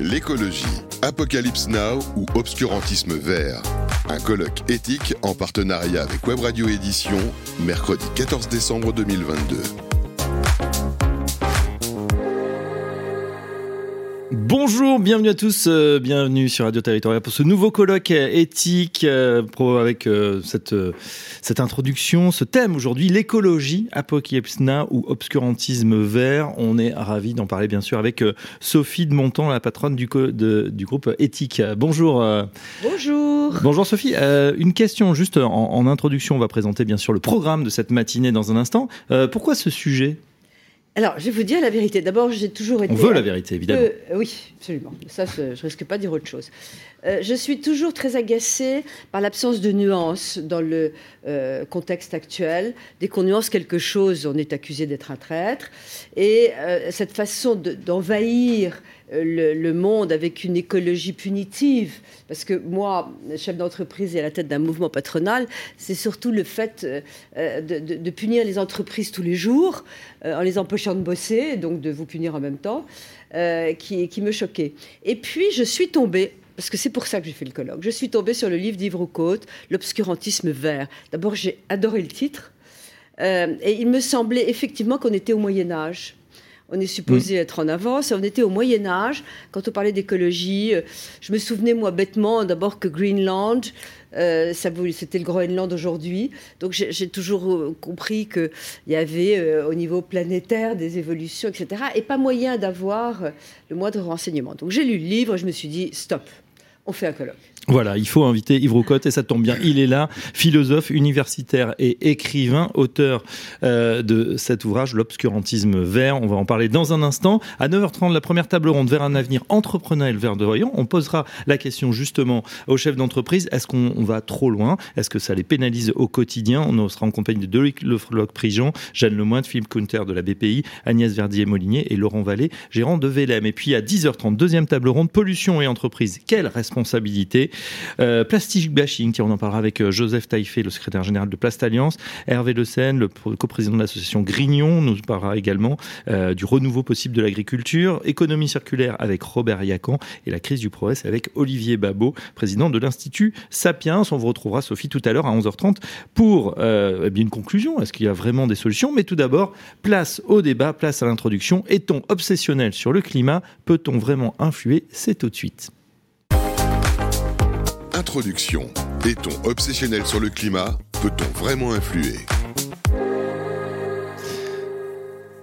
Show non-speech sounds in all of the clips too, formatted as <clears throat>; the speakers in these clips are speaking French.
L'écologie, Apocalypse Now ou obscurantisme vert. Un colloque éthique en partenariat avec Web Radio Édition, mercredi 14 décembre 2022. Bonjour, bienvenue à tous, euh, bienvenue sur Radio Territorial pour ce nouveau colloque éthique euh, pro, avec euh, cette, cette introduction, ce thème aujourd'hui, l'écologie, apocalypse now ou obscurantisme vert. On est ravi d'en parler bien sûr avec Sophie de Montant, la patronne du, de, du groupe éthique. Bonjour. Bonjour. Bonjour Sophie. une question juste en, en, introduction, on va présenter bien sûr le programme de cette matinée dans un instant. pourquoi ce sujet? Alors, je vais vous dire la vérité. D'abord, j'ai toujours été. On veut la vérité, évidemment. oui, absolument. Ça, je risque pas de dire autre chose. Euh, je suis toujours très agacée par l'absence de nuances dans le euh, contexte actuel. Dès qu'on nuance quelque chose, on est accusé d'être un traître. Et euh, cette façon d'envahir le, monde avec une écologie punitive. Parce que moi, chef d'entreprise et à la tête d'un mouvement patronal, c'est surtout le fait euh, de, punir les entreprises tous les jours, euh, en les empêchant de bosser, donc de vous punir en même temps, euh, qui, me choquait. Et puis, je suis tombée parce que c'est pour ça que j'ai fait le colloque. Je suis tombée sur le livre d'Yves Roucault, L'obscurantisme vert. D'abord, j'ai adoré le titre. et il me semblait effectivement qu'on était au Moyen Âge. On est supposé mm. être en avance. On était au Moyen Âge. Quand on parlait d'écologie, euh, je me souvenais, moi, bêtement, d'abord que Greenland, euh, c'était le Groenland aujourd'hui. Donc j'ai toujours euh, compris qu'il y avait au niveau planétaire des évolutions, etc. Et pas moyen d'avoir le moindre renseignement. Donc j'ai lu le livre, je me suis dit, stop, on fait un colloque. Voilà, il faut inviter Yves Roucotte et ça tombe bien, il est là, philosophe, universitaire et écrivain, auteur euh, de cet ouvrage, L'obscurantisme vert. On va en parler dans un instant. À 9h30, la première table ronde vers un avenir entrepreneurial verdoyant. On posera la question justement aux chefs d'entreprise. Est-ce qu'on va trop loin? Est-ce que ça les pénalise au quotidien? On sera en compagnie de Doric Lefloc-Prigent, Jeanne Lemoine, Philippe Counter de la BPI, Agnès Verdier-Molinier et Laurent Vallée, gérant de VLM. Et puis à 10h30, deuxième table ronde, pollution et entreprise. Quelle responsabilité euh, plastic bashing, on en parlera avec euh, Joseph Taïfé, le secrétaire général de Plast Alliance, Hervé Le Seine, le coprésident de l'association Grignon, nous parlera également euh, du renouveau possible de l'agriculture, économie circulaire avec Robert Yacan et la crise du progrès avec Olivier Babot, président de l'Institut Sapiens. On vous retrouvera, Sophie, tout à l'heure à 11h30 pour eh une conclusion. Est-ce qu'il y a vraiment des solutions? Mais tout d'abord, place au débat, place à l'introduction. Est-on obsessionnel sur le climat? Peut-on vraiment influer? C'est tout de suite. Introduction. Est-on obsessionnel sur le climat? Peut-on vraiment influer?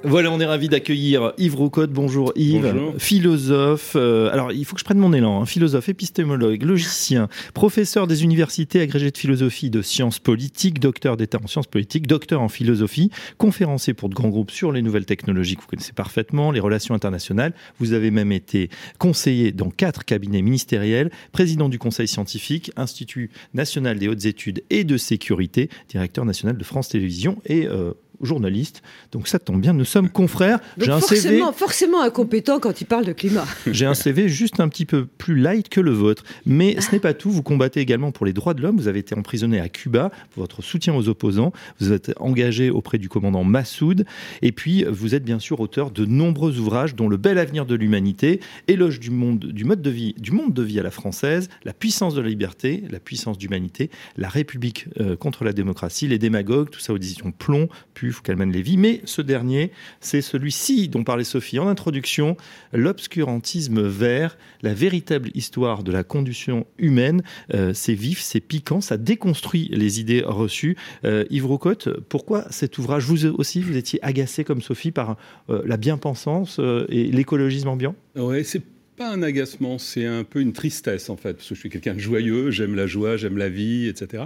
Voilà, on est ravi d'accueillir Yves Roucotte. Bonjour Yves, philosophe. Euh, alors, il faut que je prenne mon élan. Hein. philosophe, épistémologue, logicien, professeur des universités, agrégé de philosophie, de sciences politiques, docteur d'État en sciences politiques, docteur en philosophie, conférencier pour de grands groupes sur les nouvelles technologies que vous connaissez parfaitement, les relations internationales. Vous avez même été conseiller dans quatre cabinets ministériels, président du Conseil scientifique, Institut national des hautes études et de sécurité, directeur national de France Télévisions et euh, journaliste. Donc ça tombe bien, nous sommes confrères. J'ai un forcément, CV forcément incompétent quand il parle de climat. <laughs> J'ai un CV juste un petit peu plus light que le vôtre. Mais ce n'est pas tout. Vous combattez également pour les droits de l'homme. Vous avez été emprisonné à Cuba pour votre soutien aux opposants. Vous êtes engagé auprès du commandant Massoud. Et puis, vous êtes bien sûr auteur de nombreux ouvrages, dont Le bel avenir de l'humanité, Éloge du monde, du mode de vie, du monde de vie à la française, La puissance de la liberté, La puissance d'humanité, La République euh, contre la démocratie, Les démagogues, tout ça aux éditions Plomb, puis Lévy, mais ce dernier, c'est celui-ci dont parlait Sophie en introduction, l'obscurantisme vert, la véritable histoire de la condition humaine. Euh, c'est vif, c'est piquant, ça déconstruit les idées reçues. Euh, Yves Roucotte, pourquoi cet ouvrage? Vous aussi, vous étiez agacé comme Sophie par euh, la bien-pensance et l'écologisme ambiant? Oui, c'est pas un agacement, c'est un peu une tristesse en fait, parce que je suis quelqu'un de joyeux, j'aime la joie, j'aime la vie, etc.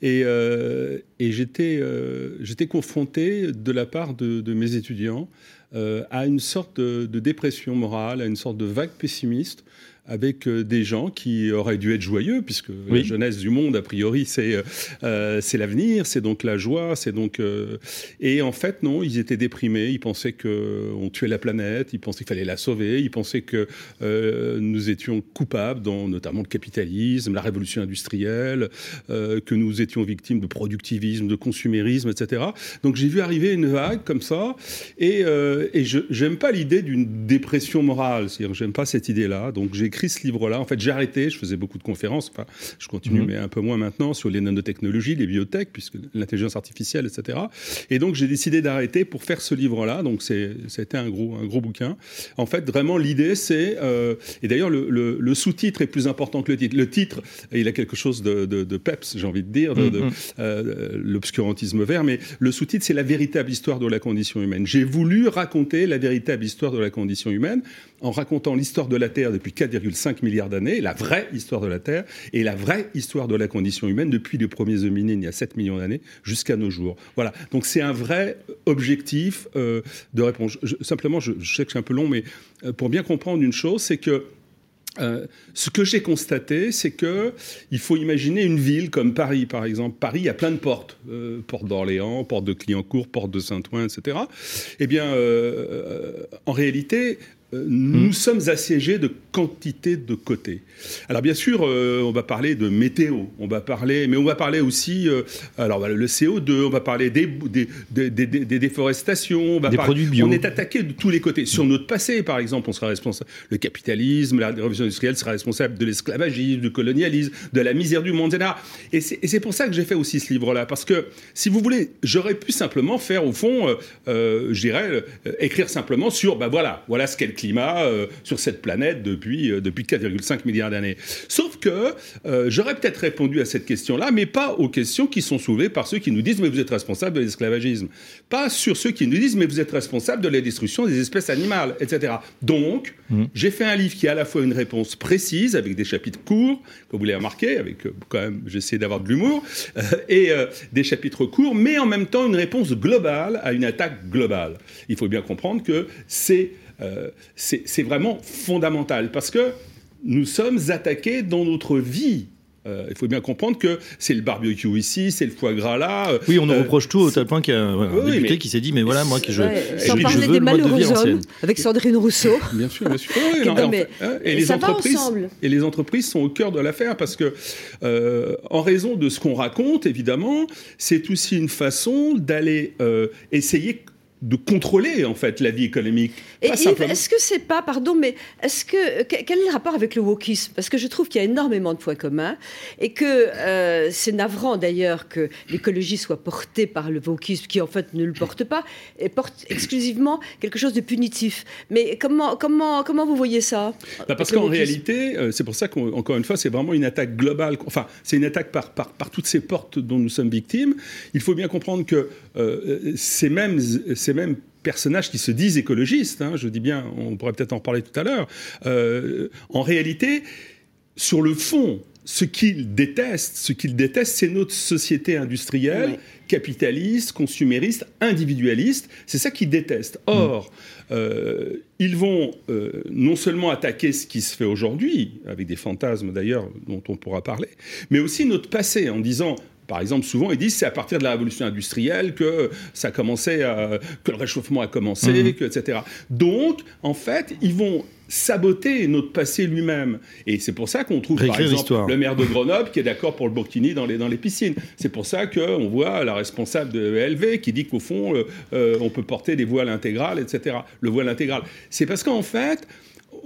Et, euh, et j'étais, euh, j'étais confronté de la part de, mes étudiants euh, à une sorte de, dépression morale, à une sorte de vague pessimiste. Avec des gens qui auraient dû être joyeux, puisque la jeunesse du monde, a priori, c'est c'est l'avenir, c'est donc la joie, c'est donc... et en fait, non, ils étaient déprimés, ils pensaient qu'on tuait la planète, ils pensaient qu'il fallait la sauver, ils pensaient que nous étions coupables, dans notamment le capitalisme, la révolution industrielle, que nous étions victimes de productivisme, de consumérisme, etc. Donc j'ai vu arriver une vague comme ça, et, euh, et je n'aime pas l'idée d'une dépression morale, c'est-à-dire j'aime pas cette idée-là. Donc j'ai écrit ce livre-là. En fait, j'ai arrêté, je faisais beaucoup de conférences, enfin, je continue, mhm. mais un peu moins maintenant, sur les nanotechnologies, les biotech, puisque l'intelligence artificielle, etc. Et donc j'ai décidé d'arrêter pour faire ce livre-là. Donc c'était un gros, un gros bouquin. En fait, vraiment, l'idée, c'est, euh, et d'ailleurs, le, le, sous-titre est plus important que le titre. Le titre, il a quelque chose de, de, peps, j'ai envie de dire, de, mhm. euh, l'obscurantisme vert, mais le sous-titre, c'est la véritable histoire de la condition humaine. J'ai voulu raconter la véritable histoire de la condition humaine en racontant l'histoire de la Terre depuis 4,5 milliards d'années, la vraie histoire de la Terre, et la vraie histoire de la condition humaine depuis les premiers hominines il y a 7 millions d'années jusqu'à nos jours. Voilà. Donc c'est un vrai objectif euh, de réponse. simplement, je, sais que c'est un peu long, mais euh, pour bien comprendre une chose, c'est que euh, ce que j'ai constaté, c'est que il faut imaginer une ville comme Paris, par exemple. Paris, il y a plein de portes, porte d'Orléans, porte de Clignancourt, porte de Saint-Ouen, etc. Eh bien, en réalité, nous hmm. sommes assiégés de quantité de côtés. Alors bien sûr, euh, on va parler de météo, on va parler, mais on va parler aussi, euh, alors le CO2, on va parler des, des, des, déforestations, on va des produits bio. On est attaqué de tous les côtés. Sur notre passé, par exemple, on sera responsable. Le capitalisme, la révolution industrielle sera responsable de l'esclavagisme, du colonialisme, de la misère du monde, etc. Et c'est pour ça que j'ai fait aussi ce livre-là, parce que si vous voulez, j'aurais pu simplement faire au fond, je dirais, écrire simplement sur, ben voilà, voilà ce qu'est le climat euh, sur cette planète depuis, euh, depuis 4,5 milliards d'années. Sauf que euh, j'aurais peut-être répondu à cette question-là, mais pas aux questions qui sont soulevées par ceux qui nous disent mais vous êtes responsable de l'esclavagisme. Pas sur ceux qui nous disent mais vous êtes responsable de la destruction des espèces animales, etc. Donc, mmh. j'ai fait un livre qui a à la fois une réponse précise, avec des chapitres courts, comme vous l'avez remarqué, avec quand même, j'essaie d'avoir de l'humour, et des chapitres courts, mais en même temps une réponse globale à une attaque globale. Il faut bien comprendre que c'est euh, c'est vraiment fondamental parce que nous sommes attaqués dans notre vie euh, il faut bien comprendre que c'est le barbecue ici, c'est le foie gras là. Euh, oui, on nous reproche tout au tel point qu'il y a un député qui s'est dit, mais voilà, moi, que je, Sans parler des malheureux hommes, avec Sandrine Rousseau. bien sûr, bien sûr. et, les entreprises, et les entreprises sont au cœur de l'affaire parce que, en raison de ce qu'on raconte, évidemment, c'est aussi une façon d'aller essayer de contrôler en fait la vie économique. Et est-ce que c'est pas, pardon, mais est-ce que quel est le rapport avec le wokisme? Parce que je trouve qu'il y a énormément de points communs et que euh, c'est navrant d'ailleurs que l'écologie soit portée par le wokisme, qui en fait ne le porte pas et porte exclusivement quelque chose de punitif. Mais comment comment comment vous voyez ça? Bah, Parce qu'en réalité, euh, c'est pour ça qu'encore une fois, c'est vraiment une attaque globale. Enfin, c'est une attaque par, par, par toutes ces portes dont nous sommes victimes. Il faut bien comprendre que euh, ces mêmes ces mêmes personnages qui se disent écologistes, hein, je dis bien, on pourrait peut-être en parler tout à l'heure, euh, en réalité, sur le fond, ce qu'ils détestent, ce qu'ils détestent, c'est notre société industrielle, capitaliste, consumériste, individualiste. C'est ça qu'ils détestent. Or, euh, ils vont euh, non seulement attaquer ce qui se fait aujourd'hui, avec des fantasmes d'ailleurs dont on pourra parler, mais aussi notre passé en disant par exemple, souvent, ils disent c'est à partir de la révolution industrielle que ça a commencé, que le réchauffement a commencé, mhm. etc. Donc, en fait, ils vont saboter notre passé lui-même. Et c'est pour ça qu'on trouve, par exemple, le maire de Grenoble qui est d'accord pour le burkini dans les, dans les piscines. C'est pour ça qu'on voit la responsable de LV qui dit qu'au fond, euh, euh, on peut porter des voiles intégrales, etc. Le voile intégral. C'est parce qu'en fait,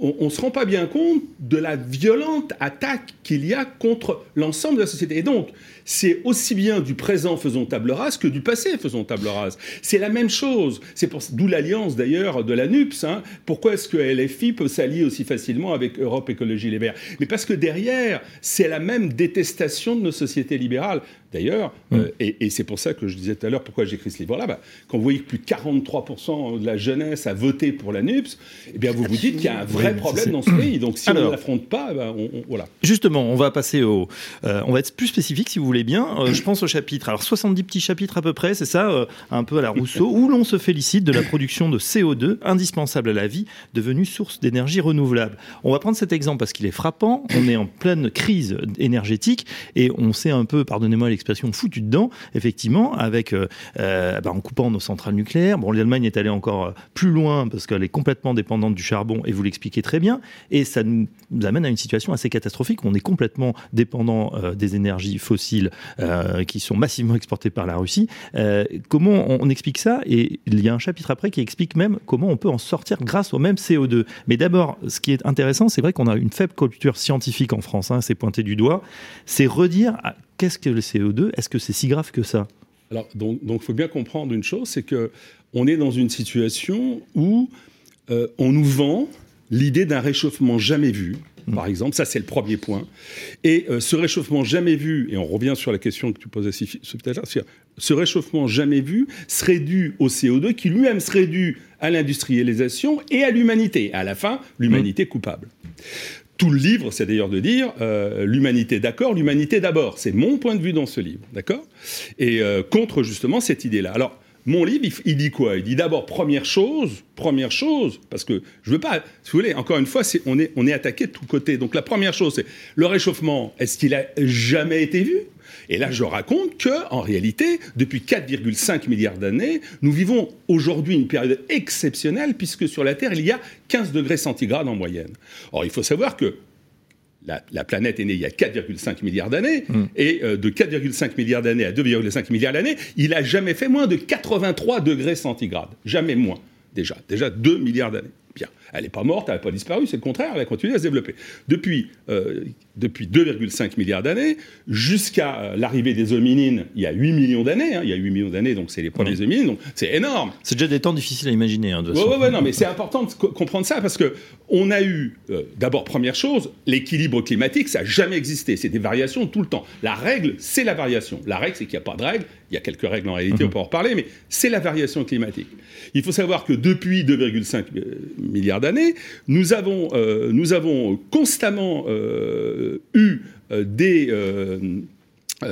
on ne se rend pas bien compte de la violente attaque qu'il y a contre l'ensemble de la société. Et donc, c'est aussi bien du présent faisons table rase que du passé faisons table rase. C'est la même chose. C'est d'où l'alliance d'ailleurs de la NUPS. Hein. Pourquoi est-ce que LFI peut s'allier aussi facilement avec Europe Écologie Les Verts? Mais parce que derrière, c'est la même détestation de nos sociétés libérales. D'ailleurs, mm. euh, et, c'est pour ça que je disais tout à l'heure pourquoi j'écris ce livre-là, bah, quand vous voyez que plus de 43% de la jeunesse a voté pour la NUPS, eh bien vous vous dites qu'il y a un vrai problème dans ce pays. Donc si on ne l'affronte pas, on, voilà. Justement, on va passer au, euh, on va être plus spécifique si vous voulez bien. Euh, je pense au chapitre. Alors 70 petits chapitres à peu près, c'est ça, un peu à la Rousseau, où l'on se félicite de la production de CO2 indispensable à la vie, devenue source d'énergie renouvelable. On va prendre cet exemple parce qu'il est frappant. On est en pleine crise énergétique et on s'est un peu, pardonnez-moi l'expression, foutu dedans, effectivement, avec bah, en coupant nos centrales nucléaires. Bon, l'Allemagne est allée encore plus loin parce qu'elle est complètement dépendante du charbon et vous l'expliquez très bien. Et ça nous amène à une situation assez catastrophique on est complètement dépendant euh, des énergies fossiles euh, qui sont massivement exportées par la Russie. Euh, comment on, explique ça? Et il y a un chapitre après qui explique même comment on peut en sortir grâce au même CO2. Mais d'abord, ce qui est intéressant, c'est vrai qu'on a une faible culture scientifique en France, hein, c'est pointé du doigt, c'est redire qu'est-ce que le CO2 Est-ce que c'est si grave que ça? Alors, donc, il faut bien comprendre une chose, c'est que on est dans une situation où euh, on nous vend l'idée d'un réchauffement jamais vu, mm. par exemple. Ça, c'est le premier point. Et euh, ce réchauffement jamais vu, et on revient sur la question que tu posais tout à l'heure, ce réchauffement jamais vu serait dû au CO2 qui lui-même serait dû à l'industrialisation et à l'humanité. À la fin, l'humanité coupable. Tout le livre, c'est d'ailleurs de dire euh, l'humanité d'accord, l'humanité d'abord. C'est mon point de vue dans ce livre, d'accord? Et contre justement cette idée-là. Alors, mon livre, il, dit quoi? Il dit d'abord, première chose, première chose, parce que je veux pas, si vous voulez, encore une fois, on, est, on est attaqué de tous côtés. Donc la première chose, c'est le réchauffement, est-ce qu'il a jamais été vu? Et là, je raconte que, en réalité, depuis 4,5 milliards d'années, nous vivons aujourd'hui une période exceptionnelle puisque sur la Terre, il y a 15 degrés centigrades en moyenne. Or, il faut savoir que la, planète est née il y a 4,5 milliards d'années, mm. et euh, de 4,5 milliards d'années à 2,5 milliards d'années, il a jamais fait moins de 83 degrés centigrades. Jamais moins, déjà. Déjà 2 milliards d'années. Bien. Elle n'est pas morte, elle n'a pas disparu, c'est le contraire, elle a continué à se développer. Depuis, euh, depuis 2,5 milliards d'années, jusqu'à euh, l'arrivée des hominines, il y a 8 millions d'années, hein, il y a 8 millions d'années, donc c'est les premiers hominines, donc c'est énorme. C'est déjà des temps difficiles à imaginer. Hein, de ouais, ouais, non, mais c'est important de comprendre ça, parce que on a eu, euh, d'abord, première chose, l'équilibre climatique, ça n'a jamais existé, c'est des variations tout le temps. La règle, c'est la variation. La règle, c'est qu'il n'y a pas de règle, il y a quelques règles en réalité, on mhm. peut en reparler, mais c'est la variation climatique. Il faut savoir que depuis 2,5 milliards d'années, nous avons, euh, nous avons constamment euh, eu euh, des,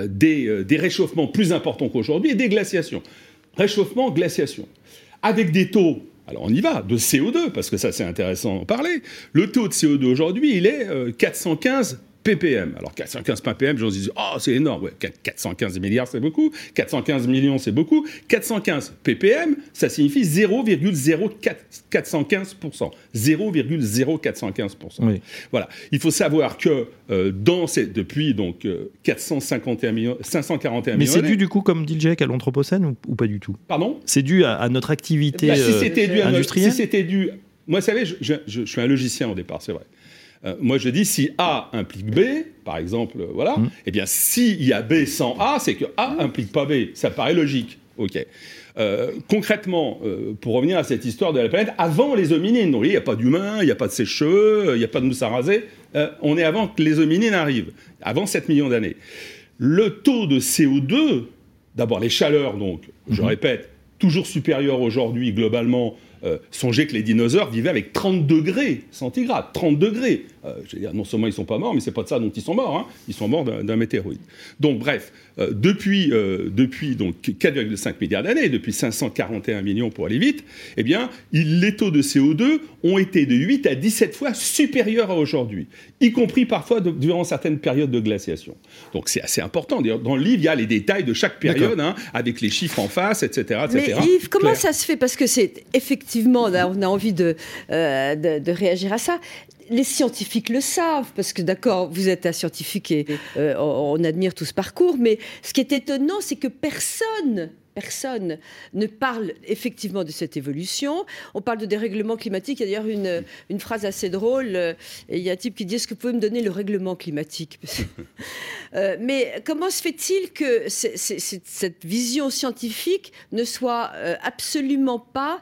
des, des, réchauffements plus importants qu'aujourd'hui et des glaciations. Réchauffement, glaciation. Avec des taux alors on y va, de CO2, parce que ça c'est intéressant d'en parler. Le taux de CO2 aujourd'hui, il est 415 ppm. Alors 415 ppm, j'en dis, oh c'est énorme, ouais, 415 milliards c'est beaucoup, 415 millions c'est beaucoup, 415 ppm, ça signifie 0,0415%. 0,0415%. Voilà. Il faut savoir que euh, dans ces, depuis donc 451 euh, millions, 541 Mais millions. Mais c'est dû du coup, comme dit Jack, à l'anthropocène ou, pas du tout? Pardon? C'est dû à, notre activité bah, si euh, industrielle. si c'était dû, moi, vous savez, je, je suis un logicien au départ, c'est vrai. Euh, moi, je dis si A implique B, par exemple, euh, voilà, mmh. eh bien, s'il y a B sans A, c'est que A implique pas B. Ça paraît logique. OK. Euh, concrètement, pour revenir à cette histoire de la planète, avant les hominines, il n'y a pas d'humains, il n'y a pas de sèche-cheveux, il n'y a pas de mousse à raser, on est avant que les hominines arrivent, avant 7 millions d'années. Le taux de CO2, d'abord les chaleurs, donc, je mmh. répète, toujours supérieur aujourd'hui globalement songez que les dinosaures vivaient avec 30 degrés centigrades. 30 degrés. Euh, dire, non seulement ils ne sont pas morts, mais c'est pas de ça dont ils sont morts. Hein. Ils sont morts d'un météorite. Donc, bref, euh, depuis, depuis donc 4,5 milliards d'années, depuis 541 millions pour aller vite, eh bien, les taux de CO2 ont été de 8 à 17 fois supérieurs à aujourd'hui, y compris parfois durant certaines périodes de glaciation. Donc, c'est assez important. Dans le livre, il y a les détails de chaque période, hein, avec les chiffres en face, etc. etc. Mais Yves, comment ça se fait? Parce que c'est effectivement effectivement, on a, envie euh, de, de, réagir à ça les scientifiques le savent, parce que d'accord, vous êtes un scientifique et euh, on admire tout ce parcours, mais ce qui est étonnant, c'est que personne personne ne parle effectivement de cette évolution. On parle de dérèglement climatique. Il y a d'ailleurs une, phrase assez drôle. Euh, il y a un type qui dit Est-ce que vous pouvez me donner le règlement climatique? <laughs> Euh, Mais comment se fait-il que cette vision scientifique ne soit absolument pas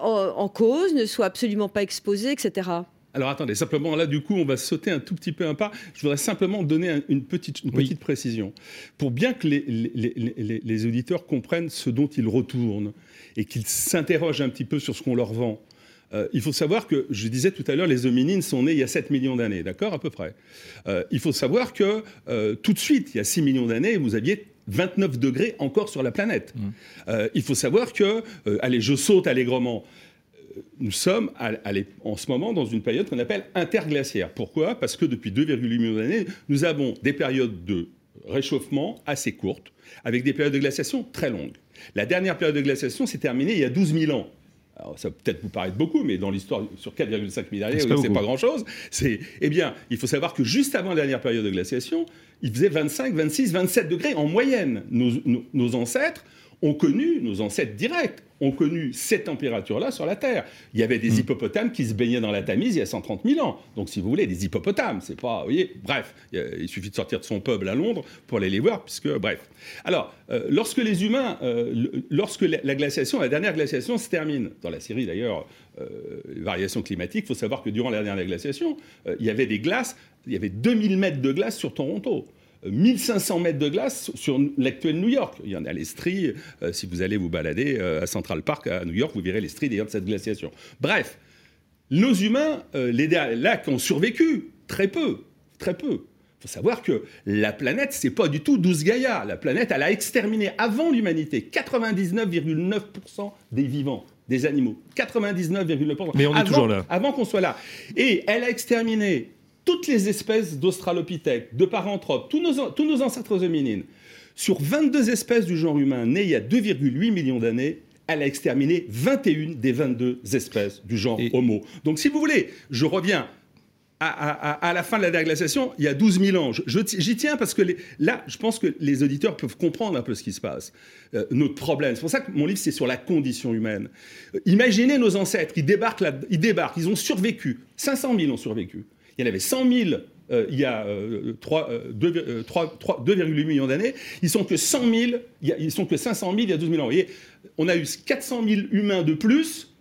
en, cause, ne soit absolument pas exposée, etc. Alors attendez, simplement là, du coup, on va sauter un tout petit peu un pas. Je voudrais simplement donner une petite, une petite précision. Pour bien que les, les, les, auditeurs comprennent ce dont ils retournent et qu'ils s'interrogent un petit peu sur ce qu'on leur vend. euh, il faut savoir que, je disais tout à l'heure, les hominines sont nés il y a 7 millions d'années, d'accord, à peu près. Euh, il faut savoir que euh, tout de suite, il y a 6 millions d'années, vous aviez 29 degrés encore sur la planète. Mmh. il faut savoir que, allez, je saute allègrement nous sommes en ce moment dans une période qu'on appelle interglaciaire. Pourquoi? Parce que depuis 2,8 millions d'années, nous avons des périodes de réchauffement assez courtes, avec des périodes de glaciation très longues. La dernière période de glaciation s'est terminée il y a 12 000 ans. Alors, ça peut-être vous paraître beaucoup, mais dans l'histoire, sur 4,5 milliards d'années, c'est pas, grand-chose. Eh bien, il faut savoir que juste avant la dernière période de glaciation, il faisait 25, 26, 27 degrés en moyenne. nos ancêtres ont connu, nos ancêtres directs, ont connu cette température-là sur la Terre. Il y avait des hmm. hippopotames qui se baignaient dans la Tamise il y a 130 000 ans. Donc, si vous voulez, des hippopotames, c'est pas, vous voyez, bref, il suffit de sortir de son peuple à Londres pour aller les voir, puisque, bref. Alors, euh, lorsque les humains, euh, lorsque la, glaciation, la dernière glaciation se termine, dans la série d'ailleurs, euh, variations climatiques, il faut savoir que durant la dernière glaciation, il y avait des glaces, il y avait 2000 mètres de glace sur Toronto. 1500 mètres de glace sur l'actuel New York. Il y en a les stries, euh, si vous allez vous balader euh, à Central Park à New York, vous verrez les stries d'ailleurs de cette glaciation. Bref, nos humains, euh, les lacs ont survécu, très peu, très peu. Il faut savoir que la planète, c'est pas du tout 12 Gaïa. La planète, elle a exterminé avant l'humanité 99,9% des vivants des animaux. 99,9%. Mais on est toujours là. Avant qu'on soit là. Et elle a exterminé toutes les espèces d'australopithèques, de paranthropes, tous nos, tous nos ancêtres hominines, sur 22 espèces du genre humain nées il y a 2,8 millions d'années, elle a exterminé 21 des 22 espèces du genre Homo. Donc si vous voulez, je reviens à, la fin de la déglaciation, il y a 12 000 ans. J'y tiens parce que là, je pense que les auditeurs peuvent comprendre un peu ce qui se passe, euh, notre problème. C'est pour ça que mon livre, c'est sur la condition humaine. Euh, imaginez nos ancêtres, ils débarquent, là, ils débarquent, ils ont survécu. 500 000 ont survécu. Il y en avait 100 000 euh, il y a 2,8 euh, euh, millions d'années. Ils sont que 100 000, ils sont que 500 000 il y a 12 000 ans. Vous voyez, on a eu 400 000 humains de plus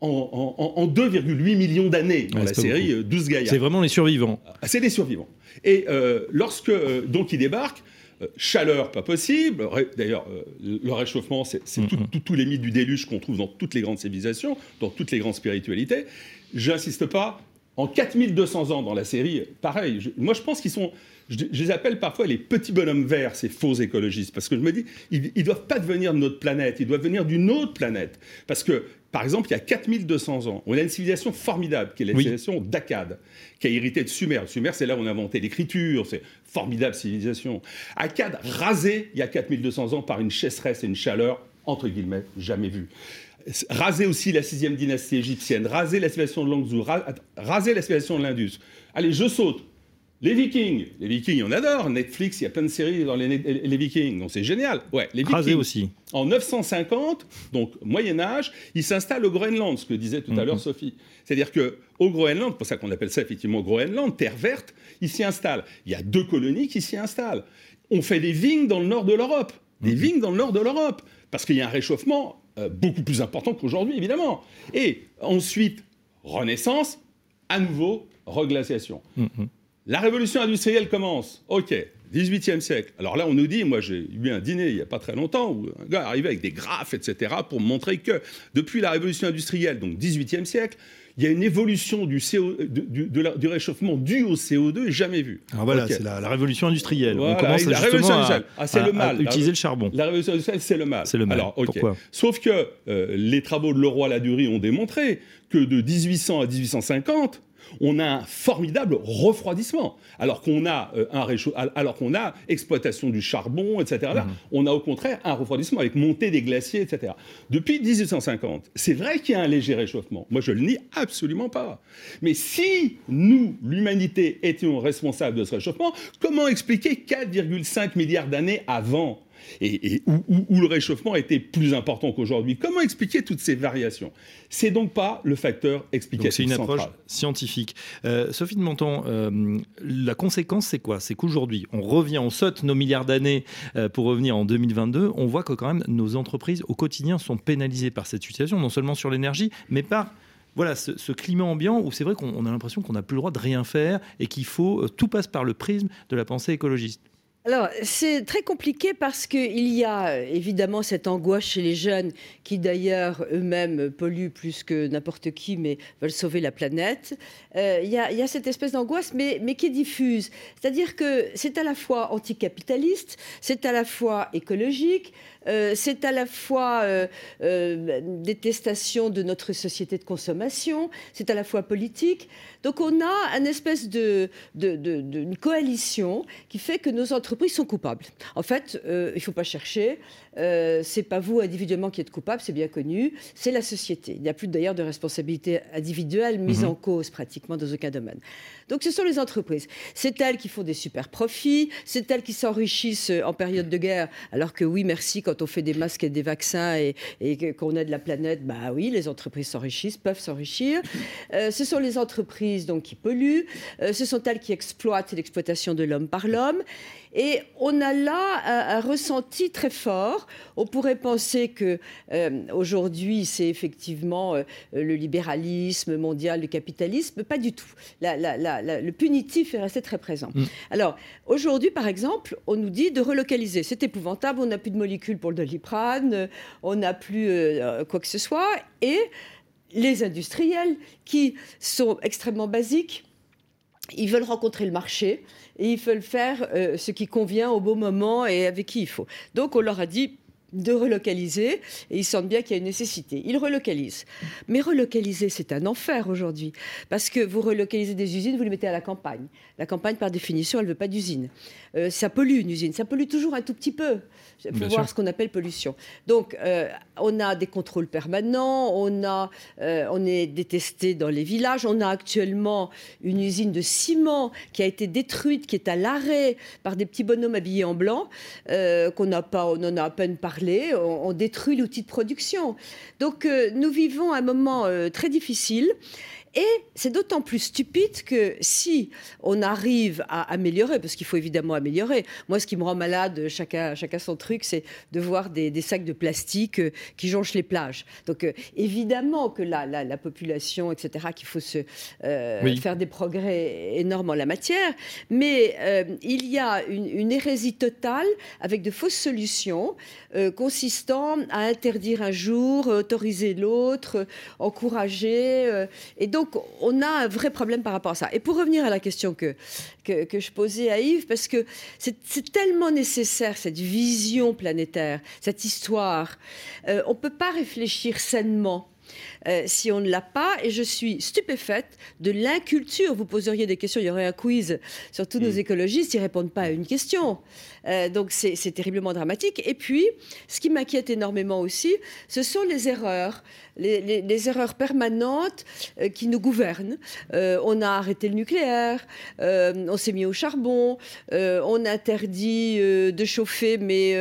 en, 2,8 millions d'années dans la série 12 Gaïa. C'est vraiment les survivants. Ah, c'est les survivants. Et lorsque donc ils débarquent, chaleur pas possible. D'ailleurs, le réchauffement, c'est tous les mythes du déluge qu'on trouve dans toutes les grandes civilisations, dans toutes les grandes spiritualités. J'insiste pas, en 4200 ans dans la série, pareil. moi, je pense qu'ils sont. Je, les appelle parfois les petits bonhommes verts, ces faux écologistes, parce que je me dis, ils ne doivent pas venir de notre planète, ils doivent venir d'une autre planète. Parce que, par exemple, il y a 4200 ans, on a une civilisation formidable, qui est la civilisation d'Akkad, qui a hérité de Sumer. Sumer, c'est là où on a inventé l'écriture, c'est formidable civilisation. Akkad, rasé il y a 4200 ans par une chasseresse et une chaleur, entre guillemets, jamais vues raser aussi la sixième dynastie égyptienne, raser la civilisation de Langzhou, raser la civilisation de l'Indus. Allez, je saute. Les Vikings, les Vikings, on adore. Netflix, il y a plein de séries dans les, Vikings, donc c'est génial. Ouais, les Vikings. aussi. En 950, donc Moyen Âge, ils s'installent au Groenland, ce que disait tout à l'heure mhm. Sophie. C'est-à-dire que au Groenland, pour ça qu'on appelle ça effectivement Groenland, terre verte, ils s'y installent. Il y a deux colonies qui s'y installent. On fait des vignes dans le nord de l'Europe, des mhm. vignes dans le nord de l'Europe, parce qu'il y a un réchauffement euh, beaucoup plus important qu'aujourd'hui, évidemment. Et ensuite, Renaissance, à nouveau, reglaciation. Mm-hmm. La révolution industrielle commence. OK, 18e siècle. Alors là, on nous dit, moi j'ai eu un dîner il n'y a pas très longtemps où un gars arrivait avec des graphes, etc., pour montrer que depuis la révolution industrielle, donc 18e siècle, il y a une évolution du, CO, du, réchauffement dû au CO2 jamais vue. Alors voilà, c'est la, révolution industrielle. On commence la révolution industrielle. Ah, c'est le mal. utiliser le charbon. La révolution industrielle, c'est le mal. C'est le mal. Alors, Pourquoi? Sauf que euh, les travaux de Leroy-Ladurie ont démontré que de 1800 à 1850, on a un formidable refroidissement. Alors qu'on a, euh, un alors qu'on a exploitation du charbon, etc. Mhm. on a au contraire un refroidissement avec montée des glaciers, etc. Depuis 1850, c'est vrai qu'il y a un léger réchauffement. Moi, je le nie absolument pas. Mais si nous, l'humanité, étions responsables de ce réchauffement, comment expliquer 4,5 milliards d'années avant et, où, le réchauffement était plus important qu'aujourd'hui. Comment expliquer toutes ces variations? C'est donc pas le facteur explicatif C'est une approche scientifique. Euh, Sophie de Menton, euh, la conséquence, c'est quoi? C'est qu'aujourd'hui, on revient, on saute nos milliards d'années euh, pour revenir en 2022. On voit que quand même nos entreprises au quotidien sont pénalisées par cette situation, non seulement sur l'énergie, mais par voilà, ce, climat ambiant où c'est vrai qu'on a l'impression qu'on n'a plus le droit de rien faire et qu'il faut tout passe par le prisme de la pensée écologiste. Alors, c'est très compliqué parce qu'il y a évidemment cette angoisse chez les jeunes qui d'ailleurs eux-mêmes polluent plus que n'importe qui, mais veulent sauver la planète. Euh, il, y a, cette espèce d'angoisse, mais, mais qui est diffuse. C'est-à-dire que c'est à la fois anticapitaliste, c'est à la fois écologique, euh, c'est à la fois euh, euh, détestation de notre société de consommation, c'est à la fois politique. Donc on a une espèce de, de, coalition qui fait que nos entreprises sont coupables. En fait, il ne faut pas chercher. C'est pas vous individuellement qui êtes coupable, c'est bien connu, c'est la société. Il n'y a plus d'ailleurs de responsabilité individuelle mise mhm. en cause pratiquement dans aucun domaine. Donc ce sont les entreprises. C'est elles qui font des super profits, c'est elles qui s'enrichissent en période de guerre, alors que oui, merci, quand on fait des masques et des vaccins et, qu'on aide la planète, bah oui, les entreprises s'enrichissent, peuvent s'enrichir. Euh, ce sont les entreprises donc qui polluent, euh, ce sont elles qui exploitent l'exploitation de l'homme par l'homme. Et on a là un, ressenti très fort. On pourrait penser que euh, aujourd'hui, c'est effectivement euh, le libéralisme mondial, le capitalisme. Pas du tout. le punitif est resté très présent. Mm. Alors, aujourd'hui, par exemple, on nous dit de relocaliser. C'est épouvantable. On n'a plus de molécules pour le doliprane. On n'a plus euh, quoi que ce soit. Et les industriels qui sont extrêmement basiques, ils veulent rencontrer le marché et ils veulent faire euh, ce qui convient au bon moment et avec qui il faut. Donc on leur a dit de relocaliser et ils sentent bien qu'il y a une nécessité. Ils relocalisent. Mais relocaliser, c'est un enfer aujourd'hui parce que vous relocalisez des usines, vous les mettez à la campagne. La campagne, par définition, elle ne veut pas d'usine. Euh, ça pollue une usine, ça pollue toujours un tout petit peu. Il faut voir ce qu'on appelle pollution. Donc, euh, on a des contrôles permanents, on, a, euh, on est détesté dans les villages, on a actuellement une usine de ciment qui a été détruite, qui est à l'arrêt par des petits bonhommes habillés en blanc, qu'on n'a pas, on en a à peine parlé, on, détruit l'outil de production. Donc, nous vivons un moment très difficile. Et c'est d'autant plus stupide que si on arrive à améliorer, parce qu'il faut évidemment améliorer, moi ce qui me rend malade, chacun, chacun son truc, c'est de voir des, sacs de plastique euh, qui jonchent les plages. Donc euh, évidemment que là, la, population, etc., qu'il faut se, euh, faire des progrès énormes en la matière, mais il y a une, une, hérésie totale avec de fausses solutions consistant à interdire un jour, autoriser l'autre, encourager. et donc, donc, on a un vrai problème par rapport à ça. Et pour revenir à la question que, que, je posais à Yves, parce que c'est tellement nécessaire, cette vision planétaire, cette histoire. Euh, on ne peut pas réfléchir sainement euh, si on ne l'a pas. Et je suis stupéfaite de l'inculture. Vous poseriez des questions, il y aurait un quiz sur tous nos mm. écologistes, ils répondent pas à une question. Euh, donc c'est terriblement dramatique. Et puis, ce qui m'inquiète énormément aussi, ce sont les erreurs, les, erreurs permanentes euh, qui nous gouvernent. on a arrêté le nucléaire, on s'est mis au charbon, on interdit de chauffer, mais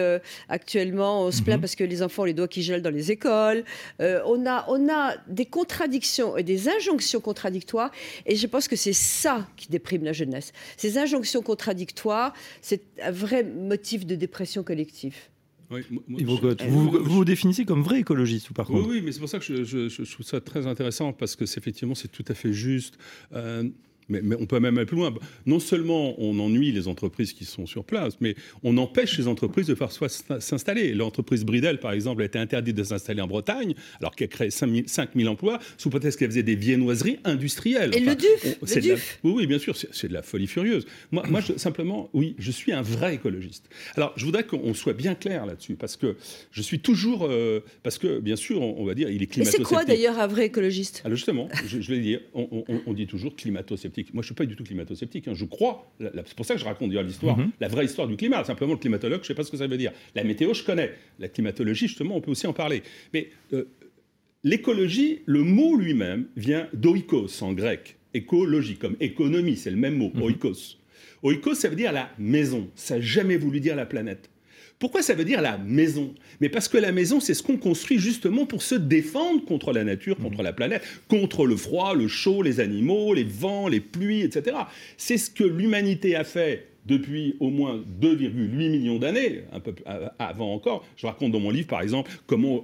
actuellement on se plaint mm-hmm. parce que les enfants ont les doigts qui gèlent dans les écoles. on a, on a des contradictions et des injonctions contradictoires, et je pense que c'est ça qui déprime la jeunesse. Ces injonctions contradictoires, c'est un vrai motif de dépression collective. Oui, vous, vous, définissez comme vrai écologiste, ou par contre? Oui, mais c'est pour ça que je, trouve ça très intéressant, parce que effectivement, c'est tout à fait juste. Euh, mais, on peut même aller plus loin. Non seulement on ennuie les entreprises qui sont sur place, mais on empêche les entreprises de parfois s'installer. L'entreprise Bridel, par exemple, a été interdite de s'installer en Bretagne, alors qu'elle crée 5000 emplois, sous prétexte qu'elle faisait des viennoiseries industrielles. Et le DUF, oui, oui, bien sûr, c'est de la folie furieuse. Moi, moi simplement, oui, je suis un vrai écologiste. Alors, je voudrais qu'on soit bien clair là-dessus, parce que je suis toujours... Euh, parce que, bien sûr, on, va dire, il est climato-sceptique. Mais c'est quoi, d'ailleurs, un vrai écologiste? Alors, justement, je, je vais dire, on, on dit toujours climato-sceptique moi, je ne suis pas du tout climato-sceptique. Hein. Je crois, c'est pour ça que je raconte l'histoire, mhm. la vraie histoire du climat. Simplement, le climatologue, je ne sais pas ce que ça veut dire. La météo, je connais. La climatologie, justement, on peut aussi en parler. Mais euh, l'écologie, le mot lui-même vient d'oikos en grec. Écologie, comme économie, c'est le même mot, mhm. oikos. Oikos, ça veut dire la maison. Ça n'a jamais voulu dire la planète. Pourquoi ça veut dire la maison? Mais parce que la maison, c'est ce qu'on construit justement pour se défendre contre la nature, contre la planète, contre le froid, le chaud, les animaux, les vents, les pluies, etc. C'est ce que l'humanité a fait depuis au moins 2,8 millions d'années, un peu avant encore. Je raconte dans mon livre, par exemple, comment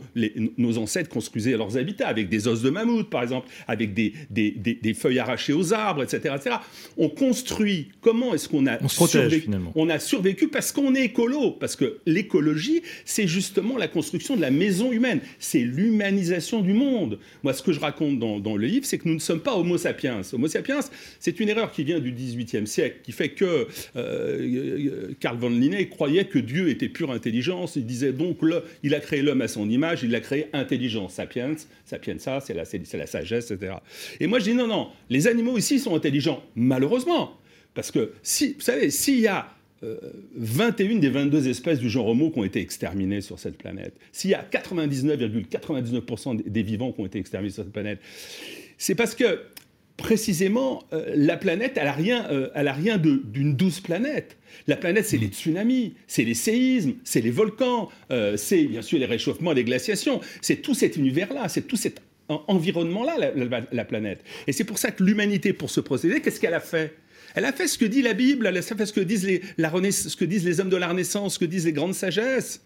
nos ancêtres construisaient leurs habitats, avec des os de mammouth, par exemple, avec des, des, feuilles arrachées aux arbres, etc. etc. On construit. Comment est-ce qu'on a survécu On a survécu parce qu'on est écolo, parce que l'écologie, c'est justement la construction de la maison humaine, c'est l'humanisation du monde. Moi, ce que je raconte dans, dans le livre, c'est que nous ne sommes pas Homo sapiens. Homo sapiens, c'est une erreur qui vient du XVIIIe siècle, qui fait que euh, Carl von Linné croyait que Dieu était pure intelligence. Il disait donc, le, il a créé l'homme à son image, il a créé intelligence. Sapiens, sapienza, c'est la, la sagesse, etc. Et moi, je dis non, non, les animaux ici sont intelligents, malheureusement. Parce que, si, vous savez, s'il y a 21 euh, des 22 espèces du genre Homo qui ont été exterminées sur cette planète, s'il y a 99,99% des vivants qui ont été exterminés sur cette planète, c'est parce que précisément, euh, la planète, elle n'a rien, euh, rien d'une douce planète. La planète, c'est les tsunamis, c'est les séismes, c'est les volcans, euh, c'est bien sûr les réchauffements, les glaciations. C'est tout cet univers-là, c'est tout cet environnement-là, la, planète. Et c'est pour ça que l'humanité, pour se procéder, qu'est-ce qu'elle a fait? Elle a fait ce que dit la Bible, elle a fait ce que, disent les, la ce que disent les hommes de la Renaissance, ce que disent les grandes sagesses.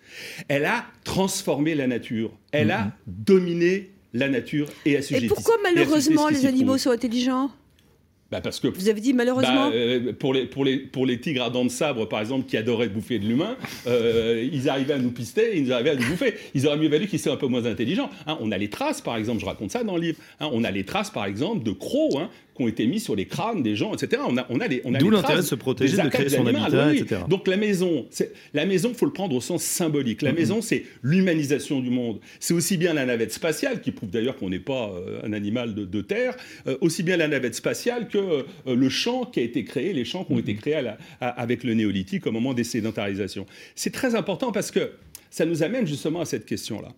Elle a transformé la nature. Elle a mm-hmm. dominé la nature et assujetti. Et pourquoi malheureusement les animaux sont intelligents bah parce que, Vous avez dit malheureusement bah, euh, pour, les, pour, les, pour les tigres à dents de sabre, par exemple, qui adoraient bouffer de l'humain, euh, ils arrivaient à nous pister, ils arrivaient à nous bouffer. Ils auraient mieux valu qu'ils soient un peu moins intelligents. Hein, on a les traces, par exemple, je raconte ça dans le livre, hein, on a les traces, par exemple, de crocs hein, qui ont été mis sur les crânes des gens, etc. On a, on a les, on a D'où l'intérêt de se protéger, de créer son habitat, etc. Donc la maison, la maison, faut le prendre au sens symbolique. La maison, c'est l'humanisation du monde. C'est aussi bien la navette spatiale, qui prouve d'ailleurs qu'on n'est pas euh, un animal de, terre, euh, aussi bien la navette spatiale que euh, le champ qui a été créé, les champs qui ont été créés avec le néolithique au moment des sédentarisations. C'est très important parce que ça nous amène justement à cette question-là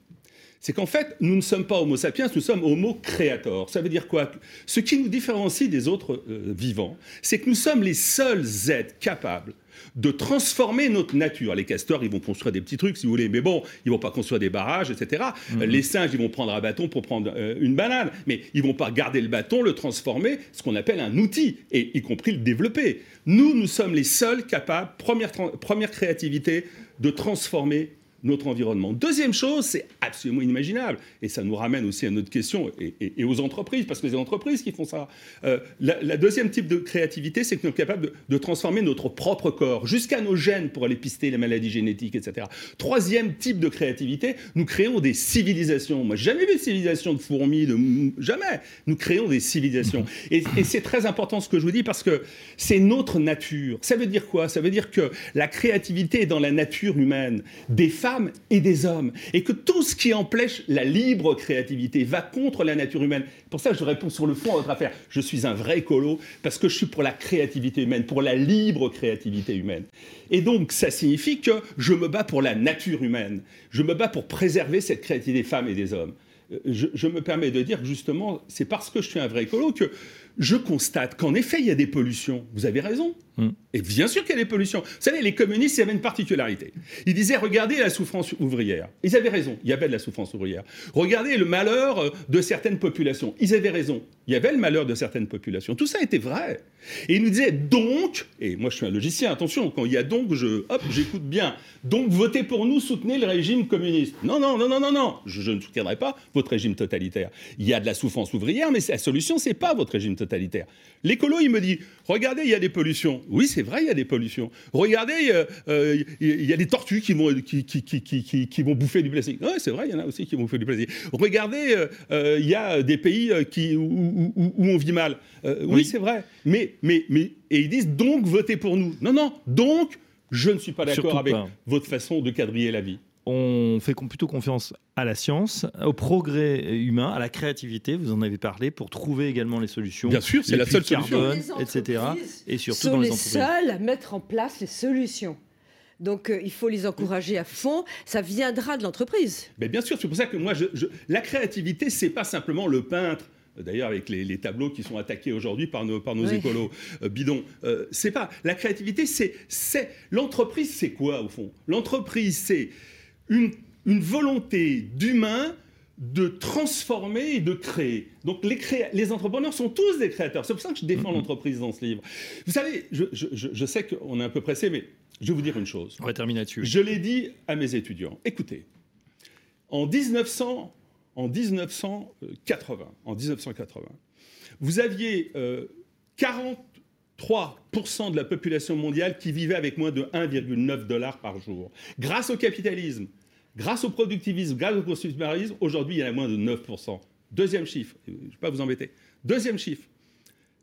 c'est qu'en fait, nous ne sommes pas Homo sapiens, nous sommes Homo creator. Ça veut dire quoi? Ce qui nous différencie des autres euh, vivants, c'est que nous sommes les seuls êtres capables de transformer notre nature. Les castors, ils vont construire des petits trucs, si vous voulez, mais bon, ils vont pas construire des barrages, etc. Mhm. Les singes, ils vont prendre un bâton pour prendre euh, une banane, mais ils vont pas garder le bâton, le transformer, ce qu'on appelle un outil, et y compris le développer. Nous, nous sommes les seuls capables, première, première créativité, de transformer notre environnement. Deuxième chose, c'est absolument inimaginable, et ça nous ramène aussi à notre question et, aux entreprises, parce que c'est les entreprises qui font ça. Euh, la, deuxième type de créativité, c'est que nous sommes capables de, transformer notre propre corps, jusqu'à nos gènes pour aller pister les maladies génétiques, etc. Troisième type de créativité, nous créons des civilisations. Moi, jamais vu de civilisation de fourmis, de jamais. Nous créons des civilisations. Et, et c'est très important ce que je vous dis, parce que c'est notre nature. Ça veut dire quoi? Ça veut dire que la créativité est dans la nature humaine. Des femmes et des hommes. Et que tout ce qui empêche la libre créativité va contre la nature humaine. Pour ça, je réponds sur le fond à votre affaire. Je suis un vrai écolo parce que je suis pour la créativité humaine, pour la libre créativité humaine. Et donc, ça signifie que je me bats pour la nature humaine. Je me bats pour préserver cette créativité des femmes et des hommes. Euh, je, je me permets de dire justement, c'est parce que je suis un vrai écolo que je constate qu'en effet, il y a des pollutions. Vous avez raison. Hmm. Et bien sûr qu'il y a des pollutions. Vous savez, les communistes, il y avait une particularité. Ils disaient, regardez la souffrance ouvrière. Ils avaient raison, il y avait de la souffrance ouvrière. Regardez le malheur euh, de certaines populations. Ils avaient raison, il y avait le malheur de certaines populations. Tout ça était vrai. Et ils nous disaient, donc, et moi je suis un logicien, attention, quand il y a donc, je, hop, j'écoute bien. Donc votez pour nous, soutenez le régime communiste. Non, non, non, non, non, non, je, je ne soutiendrai pas votre régime totalitaire. Il y a de la souffrance ouvrière, mais la solution, c'est pas votre régime totalitaire. L'écolo, il me dit, regardez, il y a des pollutions. Oui, c'est vrai, il y a des pollutions. Regardez, euh, euh, il y a des tortues qui vont, qui, qui, qui, qui vont bouffer du plastique. Oui, c'est vrai, il y en a aussi qui vont bouffer du plastique. Regardez, euh, il y a des pays qui, où, où, on vit mal. oui, c'est vrai. Mais, mais, mais, et ils disent, donc, votez pour nous. Non, non, donc, je ne suis pas d'accord avec votre façon de quadriller la vie on fait plutôt confiance à la science, au progrès humain, à la créativité, vous en avez parlé, pour trouver également les solutions. Bien sûr, c'est la seule solution. etc. Et surtout sont dans les, les seuls à mettre en place les solutions. Donc euh, il faut les encourager à fond. Ça viendra de l'entreprise. Mais bien sûr, c'est pour ça que moi, je, la créativité, c'est pas simplement le peintre d'ailleurs avec les, tableaux qui sont attaqués aujourd'hui par nos, par nos écolos euh, bidons. Euh, c'est pas la créativité, c'est l'entreprise, c'est quoi au fond? L'entreprise, c'est une, volonté d'humain de transformer et de créer. Donc les, les entrepreneurs sont tous des créateurs. C'est pour ça que je défends mm-hmm. l'entreprise dans ce livre. Vous savez, je, je sais qu'on est un peu pressé, mais je vais vous dire une chose. On va terminer là-dessus. Je l'ai dit à mes étudiants. Écoutez, en 1900, en 1980, en 1980, vous aviez 43% euh, de la population mondiale qui vivait avec moins de 1,9 dollars par jour. Grâce au capitalisme, grâce au productivisme, grâce au consumérisme, aujourd'hui, il y en a moins de 9%. Deuxième chiffre, je ne vais pas vous embêter. Deuxième chiffre,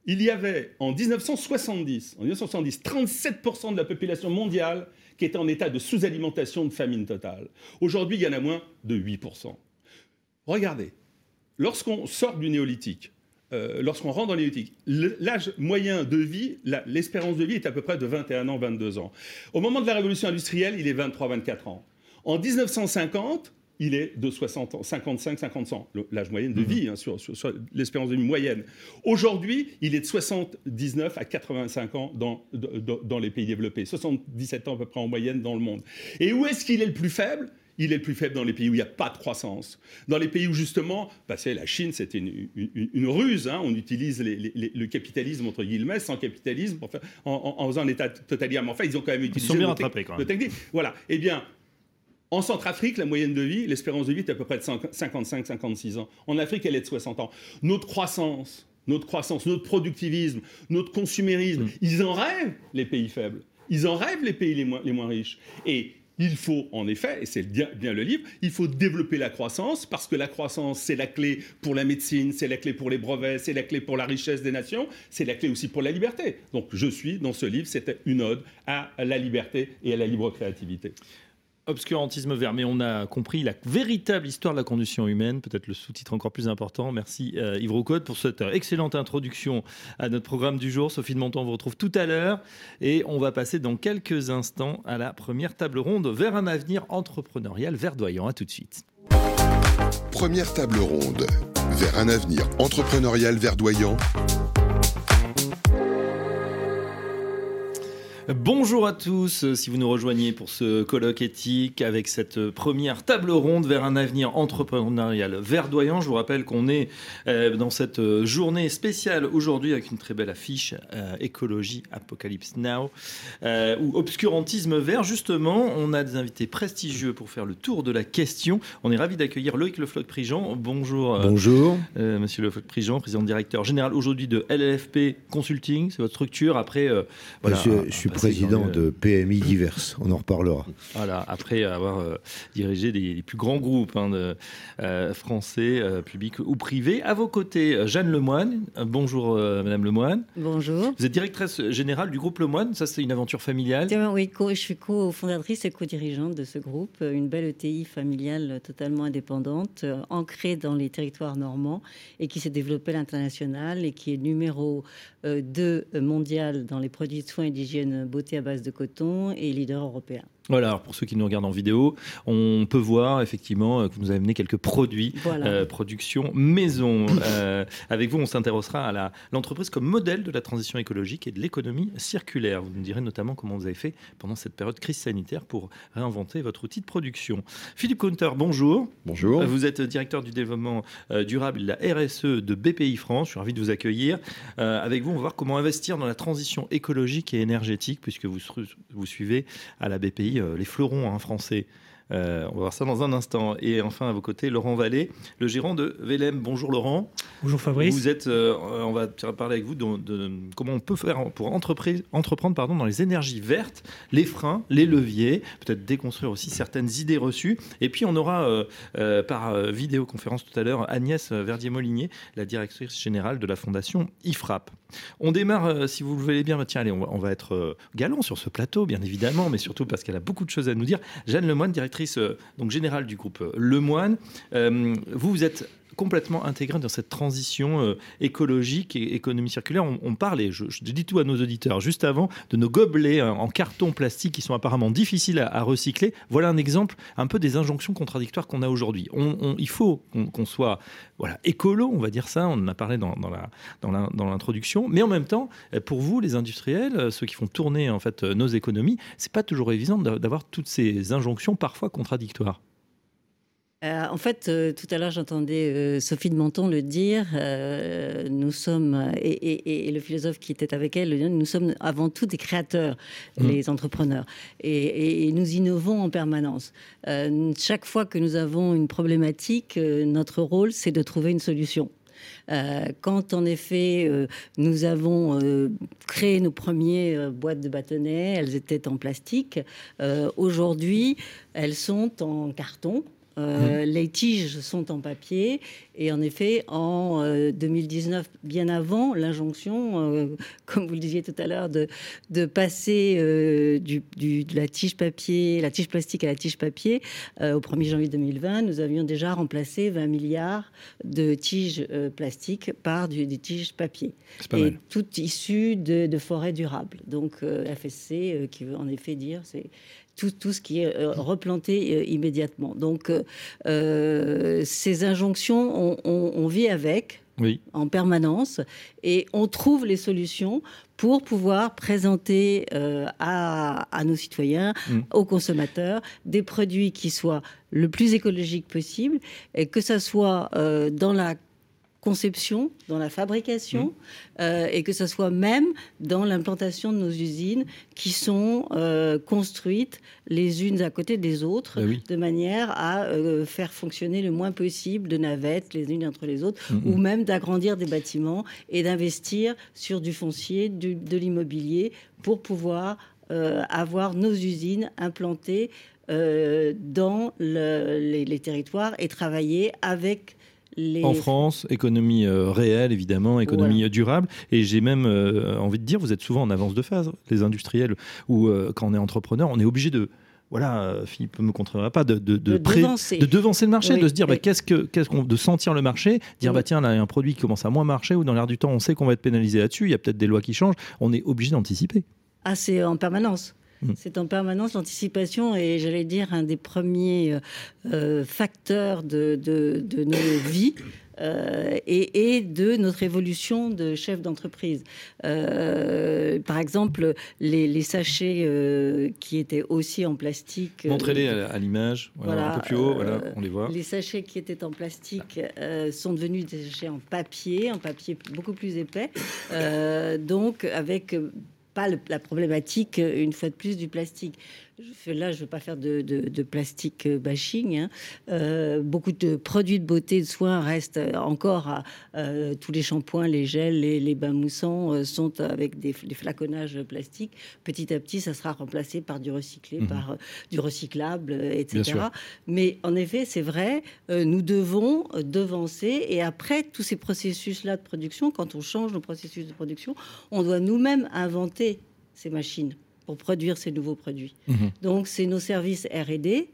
il y avait en 1970, en 1970 37% de la population mondiale qui était en état de sous-alimentation, de famine totale. Aujourd'hui, il y en a moins de 8%. Regardez, lorsqu'on sort du néolithique, euh, lorsqu'on rentre dans le néolithique, l'âge moyen de vie, l'espérance de vie est à peu près de 21 ans, 22 ans. Au moment de la révolution industrielle, il est 23, 24 ans. En 1950, il est de 60 55, 50 ans, l'âge moyen de mhm. vie, hein, sur, l'espérance de vie moyenne. Aujourd'hui, il est de 79 à 85 ans dans, dans, les pays développés, 77 ans à peu près en moyenne dans le monde. Et où est-ce qu'il est le plus faible? Il est le plus faible dans les pays où il n'y a pas de croissance. Dans les pays où, justement, bah, la Chine, c'était une, ruse. Hein. on utilise le capitalisme, entre guillemets, sans capitalisme, en, faisant un État totalitaire. Mais enfin, ils ont quand même utilisé... Ils sont bien rattrapés, quand même. Voilà. Eh bien, en Centrafrique, la moyenne de vie, l'espérance de vie est à peu près de 55-56 ans. En Afrique, elle est de 60 ans. Notre croissance, notre croissance, notre productivisme, notre consumérisme, mm. ils en rêvent, les pays faibles. Ils en rêvent, les pays les moins, les moins riches. Et il faut, en effet, et c'est bien, bien, le livre, il faut développer la croissance, parce que la croissance, c'est la clé pour la médecine, c'est la clé pour les brevets, c'est la clé pour la richesse des nations, c'est la clé aussi pour la liberté. Donc je suis, dans ce livre, c'était une ode à la liberté et à la libre créativité. Obscurantisme vert, mais on a compris la véritable histoire de la condition humaine, peut-être le sous-titre encore plus important. Merci euh, Yves Roucode pour cette excellente introduction à notre programme du jour. Sophie de Monton vous retrouve tout à l'heure et on va passer dans quelques instants à la première table ronde vers un avenir entrepreneurial verdoyant. À tout de suite. Première table ronde vers un avenir entrepreneurial verdoyant Bonjour à tous, si vous nous rejoignez pour ce colloque éthique avec cette première table ronde vers un avenir entrepreneurial verdoyant. Je vous rappelle qu'on est euh, dans cette journée spéciale aujourd'hui avec une très belle affiche euh, écologie Apocalypse Now euh, ou obscurantisme vert. Justement, on a des invités prestigieux pour faire le tour de la question. On est ravi d'accueillir Loïc Lefloc-Prigent. Bonjour. Bonjour. Monsieur Lefloc-Prigent, président directeur général aujourd'hui de LLFP Consulting, c'est votre structure. Après, voilà, je, suis président de PMI diverses. On en reparlera. Voilà, après avoir euh, dirigé les, plus grands groupes hein, de, euh, français, euh, publics ou privés. À vos côtés, Jeanne Lemoine. bonjour, Madame Lemoine. Bonjour. Vous êtes directrice générale du groupe Lemoine. Ça, c'est une aventure familiale. Oui, je suis co-fondatrice et co-dirigeante de ce groupe. Une belle ETI familiale totalement indépendante, ancrée dans les territoires normands et qui s'est développée à l'international et qui est numéro 2 mondial dans les produits de soins et d'hygiène beauté à base de coton et leader européen. Voilà, alors pour ceux qui nous regardent en vidéo, on peut voir effectivement euh, que vous avez amené quelques produits, euh, production maison. <coughs> Euh, avec vous, on s'intéressera à l'entreprise comme modèle de la transition écologique et de l'économie circulaire. Vous nous direz notamment comment vous avez fait pendant cette période crise sanitaire pour réinventer votre outil de production. Philippe Counter, bonjour. Bonjour. Vous êtes directeur du développement durable de la RSE de BPI France. Je suis ravi de vous accueillir. avec vous, on va voir comment investir dans la transition écologique et énergétique, puisque vous, vous suivez à la BPI euh, les fleurons hein, français. Euh, on va voir ça dans un instant. Et enfin, à vos côtés, Laurent Vallée, le gérant de Vélem. Bonjour Laurent. Bonjour Fabrice. Vous êtes, euh, on va parler avec vous de, comment on peut faire pour entreprendre pardon, dans les énergies vertes, les freins, les leviers, peut-être déconstruire aussi certaines idées reçues. Et puis on aura par vidéoconférence tout à l'heure Agnès Verdier-Molinier, la directrice générale de la fondation IFRAP. On démarre, euh, si vous le voulez bien, bah, tiens, allez, on va, être euh, galant sur ce plateau, bien évidemment, mais surtout parce qu'elle a beaucoup de choses à nous dire. Jeanne Lemoine, directrice euh, donc générale du groupe Lemoine. vous, vous êtes complètement intégré dans cette transition euh, écologique et économie circulaire. On, parle, et je, dis tout à nos auditeurs, juste avant, de nos gobelets euh, en carton plastique qui sont apparemment difficiles à, recycler. Voilà un exemple un peu des injonctions contradictoires qu'on a aujourd'hui. il faut qu'on soit voilà, écolo, on va dire ça, on en a parlé dans, l'introduction, mais en même temps, pour vous, les industriels, ceux qui font tourner en fait nos économies, c'est pas toujours évident d'avoir toutes ces injonctions parfois contradictoires. Euh, en fait, euh, tout à l'heure, j'entendais euh, Sophie de Menton le dire. nous sommes, et, le philosophe qui était avec elle, nous sommes avant tout des créateurs, mmh. les entrepreneurs. Et, nous innovons en permanence. chaque fois que nous avons une problématique, notre rôle, c'est de trouver une solution. quand en effet nous avons créé nos premières boîtes de bâtonnets, elles étaient en plastique. Aujourd'hui, elles sont en carton. Euh, mhm. Les tiges sont en papier et en effet, en 2019, euh, bien avant l'injonction, euh, <laughs> comme vous le disiez tout à l'heure, de, de passer du, de la tige papier, la tige plastique à la tige papier, au 1er janvier 2020, nous avions déjà remplacé 20 milliards de tiges plastiques par du, des tiges papier. et tout issu de, de forêts durables. Donc FSC, qui veut en effet dire, c'est tout, tout ce qui est euh, replanté euh, immédiatement. Donc, euh, ces injonctions, on, vit avec. Oui. en permanence et on trouve les solutions pour pouvoir présenter à, nos citoyens, mm. aux consommateurs, des produits qui soient le plus écologiques possible et que ça soit dans la conception, dans la fabrication, mmh. euh, et que ce soit même dans l'implantation de nos usines qui sont euh, construites les unes à côté des autres, bah de manière à euh, faire fonctionner le moins possible de navettes les unes entre les autres, mmh, ou même d'agrandir des bâtiments et d'investir sur du foncier, de l'immobilier, pour pouvoir avoir nos usines implantées dans les, territoires et travailler avec en France, économie euh, réelle, évidemment, économie durable. Et j'ai même euh, envie de dire, vous êtes souvent en avance de phase, les industriels, ou euh, quand on est entrepreneur, on est obligé de voilà, Philippe ne me contrôlera pas, de, de, de, devancer. de, devancer. le marché, de se dire bah, qu'est-ce que, qu'est-ce qu'on, de sentir le marché, dire bah tiens, là, il y a un produit qui commence à moins marcher, ou dans l'air du temps, on sait qu'on va être pénalisé là-dessus, il y a peut-être des lois qui changent, on est obligé d'anticiper. Ah, c'est en permanence. Mm. C'est en permanence l'anticipation et j'allais dire un des premiers euh, euh, facteurs de, nos <coughs> vies. Euh, et, de notre évolution de chef d'entreprise. par exemple, les, sachets qui étaient aussi en plastique. Montrez-les à, l'image, voilà, un peu plus haut, voilà, on les voit. Les sachets qui étaient en plastique sont devenus des sachets en papier, en papier beaucoup plus épais, donc avec pas la problématique, une fois de plus, du plastique. Là, je ne veux pas faire de, de, plastique bashing. Hein. Euh, beaucoup de produits de beauté, de soins restent encore à euh, tous les shampoings, les gels, les, bains moussants euh, sont avec des, flaconnages plastiques. Petit à petit, ça sera remplacé par du recyclé, mhm. par du recyclable, etc. Mais en effet, c'est vrai, nous devons devancer et après tous ces processus-là de production, quand on change nos processus de production, on doit nous-mêmes inventer ces machines pour produire ces nouveaux produits. Mhm. Donc, c'est nos services R&D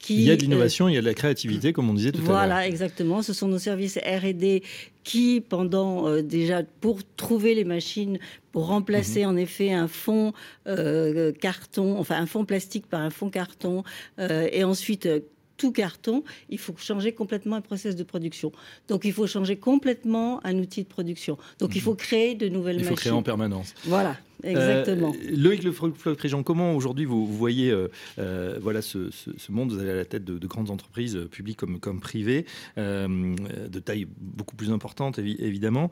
qui, il y a de l'innovation, il y a de la créativité, comme on disait tout à l'heure. Voilà, exactement. Ce sont nos services R&D qui, pendant euh, déjà, pour trouver les machines, pour remplacer mhm. en effet un fond euh, carton, enfin un fond plastique par un fond carton, euh, et ensuite tout carton, il faut changer complètement un process de production. Donc il faut changer complètement un outil de production. Donc il mhm. faut créer de nouvelles machines. Il faut créer en permanence. Voilà. Exactement. Euh, Loïc Le Floch-Région, comment aujourd'hui vous, voyez euh, euh, voilà, ce, monde Vous allez à la tête de, grandes entreprises, publiques comme, comme privées, de taille beaucoup plus importante évidemment.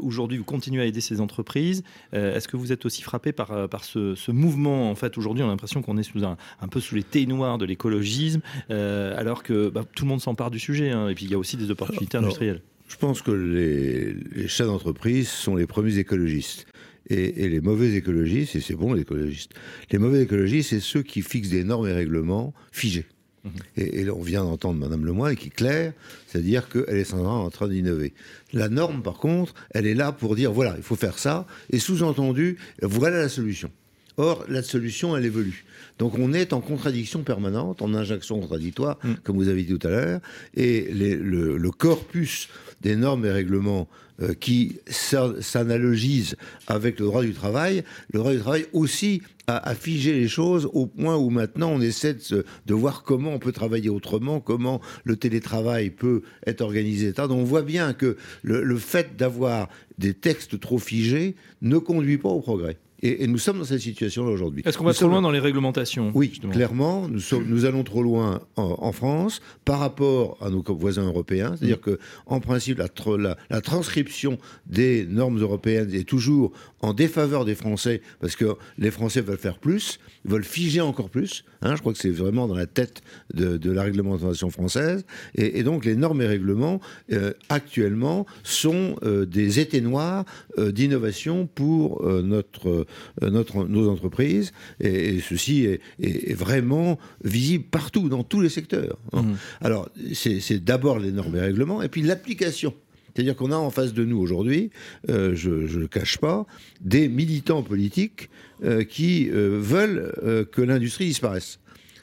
aujourd'hui, vous continuez à aider ces entreprises. Est-ce que vous êtes aussi frappé par, par ce, mouvement En fait, aujourd'hui, on a l'impression qu'on est sous un, un, peu sous les thés noirs de l'écologisme, alors que bah, tout le monde s'empare du sujet. Hein. et puis, il y a aussi des opportunités industrielles. Je pense que les, les chefs d'entreprise sont les premiers écologistes. Et, les mauvais écologistes, et c'est bon les écologistes, les mauvais écologistes, c'est ceux qui fixent des normes et règlements figés. Mhm. Et, on vient d'entendre Madame Lemoyne qui est claire, c'est-à-dire qu'elle est sans en train d'innover. La norme, par contre, elle est là pour dire voilà, il faut faire ça, et sous-entendu, voilà la solution. Or, la solution, elle évolue. Donc, on est en contradiction permanente, en injonction contradictoire, mm. comme vous avez dit tout à l'heure, et le, corpus des normes et règlements euh, qui s'analogisent avec le droit du travail, le droit du travail aussi a, figé les choses au point où maintenant on essaie de, voir comment on peut travailler autrement, comment le télétravail peut être organisé. Donc on voit bien que le fait d'avoir des textes trop figés ne conduit pas au progrès. Et, nous sommes dans cette situation-là aujourd'hui. Est-ce qu'on va trop loin dans les réglementations Oui, clairement, nous, sommes, nous allons trop loin en, France par rapport à nos voisins européens. C'est-à-dire mm. que, en principe, la, la, transcription des normes européennes est toujours en défaveur des Français parce que les Français veulent faire plus, veulent figer encore plus. Hein, je crois que c'est vraiment dans la tête de, la réglementation française. Et, donc, les normes et règlements euh, actuellement sont euh, des étés noirs euh, d'innovation pour notre notre, nos entreprises. Et, ceci est, vraiment visible partout, dans tous les secteurs. Hein. Mmh. Alors, c'est d'abord les normes et règlements, et puis l'application. C'est-à-dire qu'on a en face de nous aujourd'hui, euh, je ne le cache pas, des militants politiques euh, qui veulent que l'industrie disparaisse.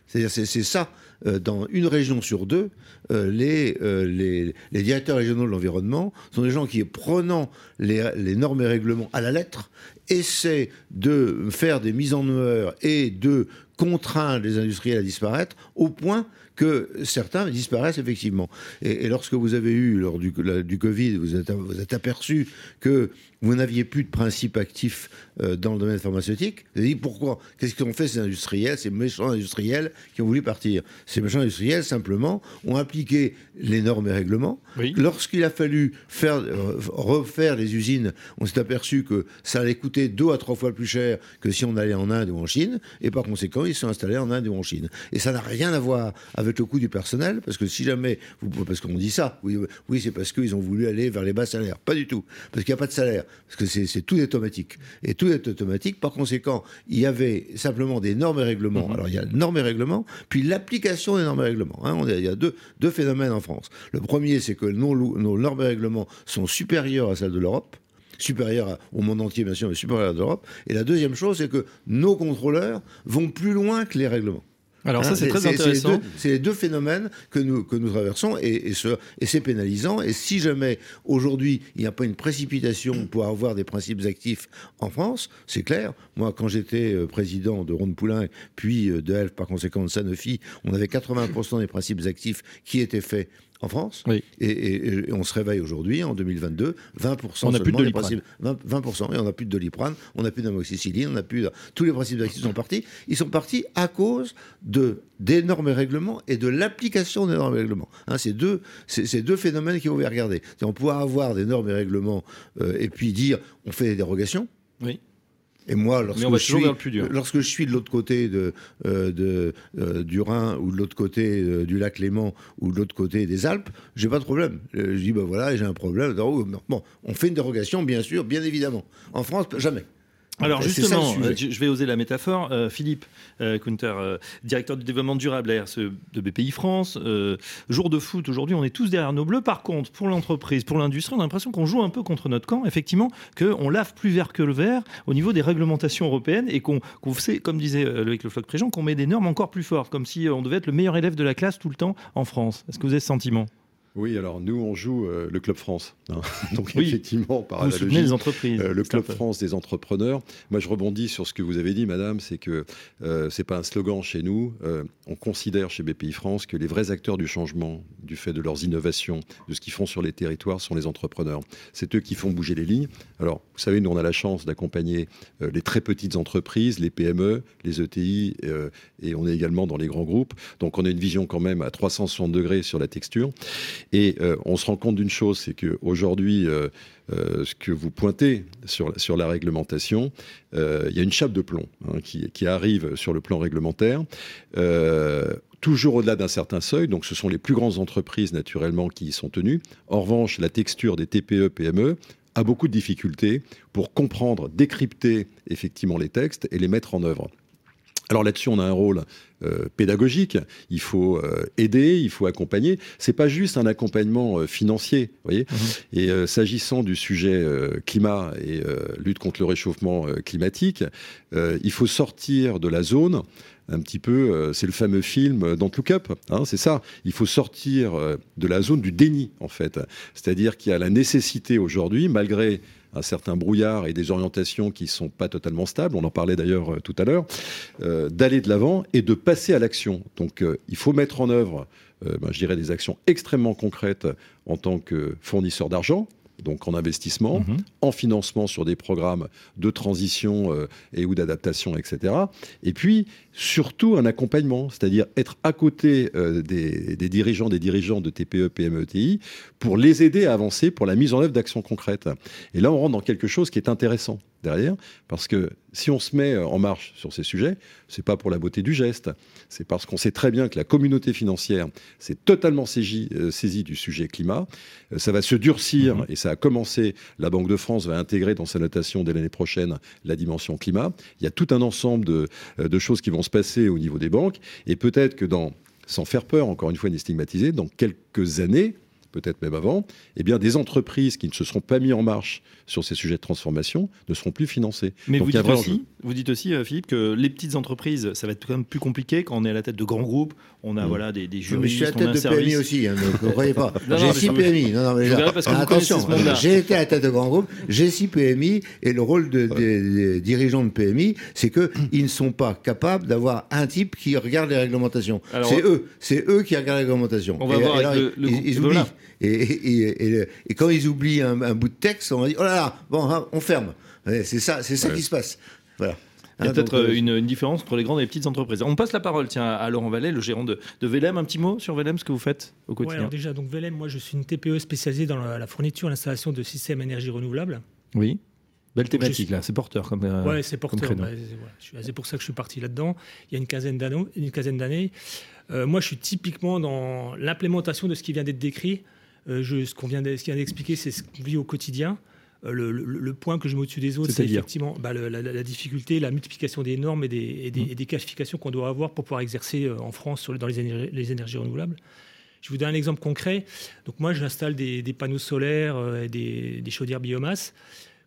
C'est-à-dire c'est ça euh, dans une région sur deux, euh, euh, les, les, directeurs régionaux de l'environnement sont des gens qui, prenant les, les, normes et règlements à la lettre, essaient de faire des mises en œuvre et de contraindre les industriels à disparaître au point que certains disparaissent effectivement. Et, lorsque vous avez eu, lors du, du Covid, vous êtes, vous êtes aperçu que vous n'aviez plus de principes actifs euh, dans le domaine pharmaceutique. Vous avez dit pourquoi? Qu'est-ce qu'ont fait ces industriels, ces méchants industriels qui ont voulu partir? Ces méchants industriels, simplement, ont appliqué les normes et règlements. Lorsqu'il a fallu faire, euh, refaire les usines, on s'est aperçu que ça allait coûter deux à trois fois plus cher que si on allait en Inde ou en Chine. Et par conséquent, ils sont installés en Inde ou en Chine. Et ça n'a rien à voir avec le coût du personnel, parce que si jamais, vous, parce qu'on dit ça, oui, oui c'est parce qu'ils ont voulu aller vers les bas salaires. Pas du tout. Parce qu'il n'y a pas de salaire parce que c'est tout automatique. Et tout est automatique. Par conséquent, il y avait simplement des normes et règlements. Mhm. Alors, il y a normes et règlements, puis l'application des normes et règlements. Hein. il y a deux, deux, phénomènes en France. Le premier, c'est que nos, nos normes et règlements sont supérieurs à celles de l'Europe supérieures au monde entier, bien sûr, mais supérieures à l'Europe. Et la deuxième chose, c'est que nos contrôleurs vont plus loin que les règlements. Alors ça, c'est très intéressant. C'est les, deux phénomènes que nous, que nous traversons et, et c'est pénalisant. Et si jamais aujourd'hui il n'y a pas une précipitation pour avoir des principes actifs en France, c'est clair. Moi, quand j'étais euh, président de Ronde Poulain, puis euh, de Elf, par conséquent de Sanofi, on avait 80% des principes actifs qui étaient faits en France. Et, on se réveille aujourd'hui, en 2022, 20% on n'a plus de 20%, et on n'a plus de doliprane, on n'a plus d'amoxicilline, on n'a plus tous les principes actifs sont partis. Ils sont partis à cause de des normes et règlements et de l'application des normes et règlements. Hein, c'est deux, c'est deux phénomènes qu'il faut regarder. On peut avoir des normes et règlements euh, et puis dire on fait des dérogations. Oui. Et moi, lorsque, je suis, lorsque je suis de l'autre côté de, euh, de euh, du Rhin ou de l'autre côté euh, du lac Léman ou de l'autre côté des Alpes, j'ai pas de problème. je dis, ben voilà, j'ai un problème. Bon, on fait une dérogation, bien sûr, bien évidemment. En France, jamais. Alors justement, euh, je vais oser la métaphore. Euh, Philippe euh, Kunter, directeur du développement durable à RSE de BPI France. jour de foot, aujourd'hui, on est tous derrière nos bleus. Par contre, pour l'entreprise, pour l'industrie, on a l'impression qu'on joue un peu contre notre camp. Effectivement, qu'on lave plus vert que le vert au niveau des réglementations européennes et qu'on sait, comme disait Loïc Le Floch-Préjean, qu'on met des normes encore plus fortes, comme si on devait être le meilleur élève de la classe tout le temps en France. Est-ce que vous avez ce sentiment? Oui, alors nous, on joue euh, le Club France. Hein. <laughs> Donc effectivement, par vous les entreprises. Euh, le Club France des entrepreneurs. Moi, je rebondis sur ce que vous avez dit, madame, c'est que euh, c'est pas un slogan chez nous. on considère chez BPI France que les vrais acteurs du changement, du fait de leurs innovations, de ce qu'ils font sur les territoires, sont les entrepreneurs. C'est eux qui font bouger les lignes. Alors, vous savez, nous, on a la chance d'accompagner les très petites entreprises, les PME, les ETI, et on est également dans les grands groupes. Donc, on a une vision quand même à 360 degrés sur la texture. Et euh, on se rend compte d'une chose, c'est qu'aujourd'hui, euh, euh, ce que vous pointez sur, la réglementation, il y a une chape de plomb hein, qui, arrive sur le plan réglementaire. toujours au-delà d'un certain seuil, donc ce sont les plus grandes entreprises naturellement qui y sont tenues. En revanche, la texture des TPE, PME a beaucoup de difficultés pour comprendre, décrypter effectivement les textes et les mettre en œuvre. Alors là-dessus, on a un rôle euh, pédagogique. Il faut euh, aider, il faut accompagner. C'est pas juste un accompagnement euh, financier, voyez. Mhm. Et s'agissant du sujet climat et lutte contre le réchauffement climatique, il faut sortir de la zone un petit peu, c'est le fameux film Don't Look Up, hein, c'est ça. Il faut sortir de la zone du déni, en fait. C'est-à-dire qu'il y a la nécessité aujourd'hui, malgré un certain brouillard et des orientations qui ne sont pas totalement stables, on en parlait d'ailleurs euh, tout à l'heure, euh, d'aller de l'avant et de passer à l'action. Donc euh, il faut mettre en œuvre, ben, je dirais, des actions extrêmement concrètes en tant que fournisseur d'argent, donc en investissement, Mhm. en financement sur des programmes de transition euh, et ou d'adaptation, etc. Et puis, surtout, un accompagnement, c'est-à-dire être à côté euh, des, des dirigeants, des dirigeants de TPE, PME, TI, pour les aider à avancer pour la mise en œuvre d'actions concrètes. Et là, on rentre dans quelque chose qui est intéressant derrière, parce que si on se met euh, en marche sur ces sujets, c'est pas pour la beauté du geste, c'est parce qu'on sait très bien que la communauté financière s'est totalement saisie, euh, saisie du sujet climat. Euh, ça va se durcir, Mhm. et ça a commencé. La Banque de France va intégrer dans sa notation dès l'année prochaine la dimension climat. Il y a tout un ensemble de, de choses qui vont se passer au niveau des banques, et peut-être que dans, sans faire peur, encore une fois, ni stigmatiser, dans quelques années, peut-être même avant, eh bien, des entreprises qui ne se seront pas mis en marche sur ces sujets de transformation ne seront plus financées. Mais Donc, vous dites, aussi, vous dites aussi, Philippe, que les petites entreprises, ça va être quand même plus compliqué quand on est à la tête de grands groupes. On a Mm. voilà, des, des mais je suis à juristes, la on a tête un de PMI aussi, hein, ne croyez pas. <laughs> J'ai mais 6 ça me- PMI. Non, non, mais Je là, verrai parce que vous connaissez attention, j'ai été à la tête de grands groupes, j'ai 6 PMI, et le rôle de- des, des dirigeants de PMI, c'est qu'ils ne sont pas capables d'avoir un type qui regarde les réglementations. C'est eux, c'est eux qui regardent les réglementations. On va et, voir et avec là, le- le ils, oublient. Et, et- et- et- et quand ils oublient un, un bout de texte, on va dire oh là là, bon, hein, on ferme. Ouais, C'est ça, c'est ça Ouais. qui se passe. Voilà. Il y a Hein, peut-être donc, euh, euh, une, une différence entre les grandes et les petites entreprises. On passe la parole tiens, à Laurent Vallet, le gérant de, de Velem. Un petit mot sur Velem, ce que vous faites au Ouais, quotidien alors déjà, donc Velem, moi je suis une TPE spécialisée dans la, la fourniture et l'installation de systèmes énergie renouvelable. Oui. Belle thématique, suis- là. C'est porteur comme. euh, ouais, c'est porteur. bah, c'est voilà, pour ça que je suis parti là-dedans. Il y a une quinzaine d'années. Une quinzaine d'années. Euh, moi, je suis typiquement dans l'implémentation de ce qui vient d'être décrit. Euh, je, ce qu'on vient d'expliquer, c'est ce qu'on vit au quotidien. Euh, le, le- le point que je mets au-dessus des autres, c'est effectivement bah, le- la, la difficulté, la multiplication des normes et des, et des, Mmh. et des qualifications qu'on doit avoir pour pouvoir exercer euh, en France sur, dans les énergies, les énergies renouvelables. Je vous donne un exemple concret. Donc moi, j'installe des, des panneaux solaires et des, chaudières biomasse.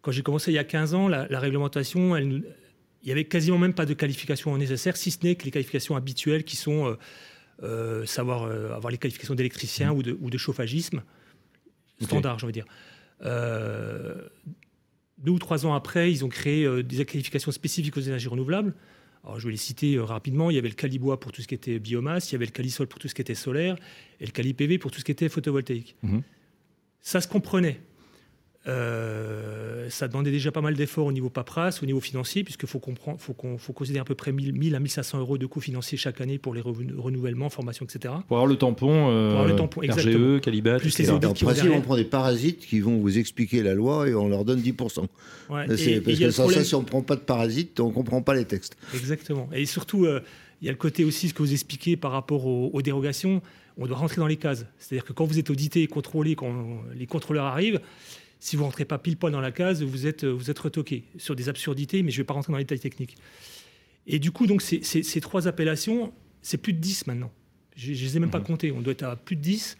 Quand j'ai commencé il y a 15 ans, la, la réglementation, elle il y avait quasiment même pas de qualifications nécessaires, si ce n'est que les qualifications habituelles qui sont euh, euh, savoir euh, avoir les qualifications d'électricien ou, de, ou de chauffagisme standard, je veux dire. Euh, deux ou trois ans après, ils ont créé des qualifications spécifiques aux énergies renouvelables. Alors, je vais les citer rapidement. Il y avait le Calibois pour tout ce qui était biomasse, il y avait le Calisol pour tout ce qui était solaire, et le Cali-PV pour tout ce qui était photovoltaïque. Mhm. Ça se comprenait. Euh, ça demandait déjà pas mal d'efforts au niveau paperasse, au niveau financier, puisqu'il faut, comprendre- faut, qu'on- faut considérer à peu près 1000, 1000 à 1500 euros de coûts financiers chaque année pour les renouvellements, formations, etc. Pour avoir le tampon, euh, Pour avoir le tampon, exactement. RGE, Calibat, Plus etc. les audits en qui principe, on prend des parasites qui vont vous expliquer la loi et on leur donne 10%. Ouais, et- parce que sans problème- ça, si on ne prend pas de parasites, on ne comprend pas les textes. Exactement. Et surtout, euh, il y a le côté aussi, ce que vous expliquez par rapport aux, aux dérogations, on doit rentrer dans les cases. C'est-à-dire que quand vous êtes audité et contrôlé, quand les contrôleurs arrivent, si vous rentrez pas pile poil dans la case, vous êtes, vous êtes retoqué sur des absurdités, mais je ne vais pas rentrer dans les détails techniques. Et du coup, donc, ces, ces- ces trois appellations, c'est plus de 10 maintenant. Je ne les ai même pas comptés. On doit être à plus de 10.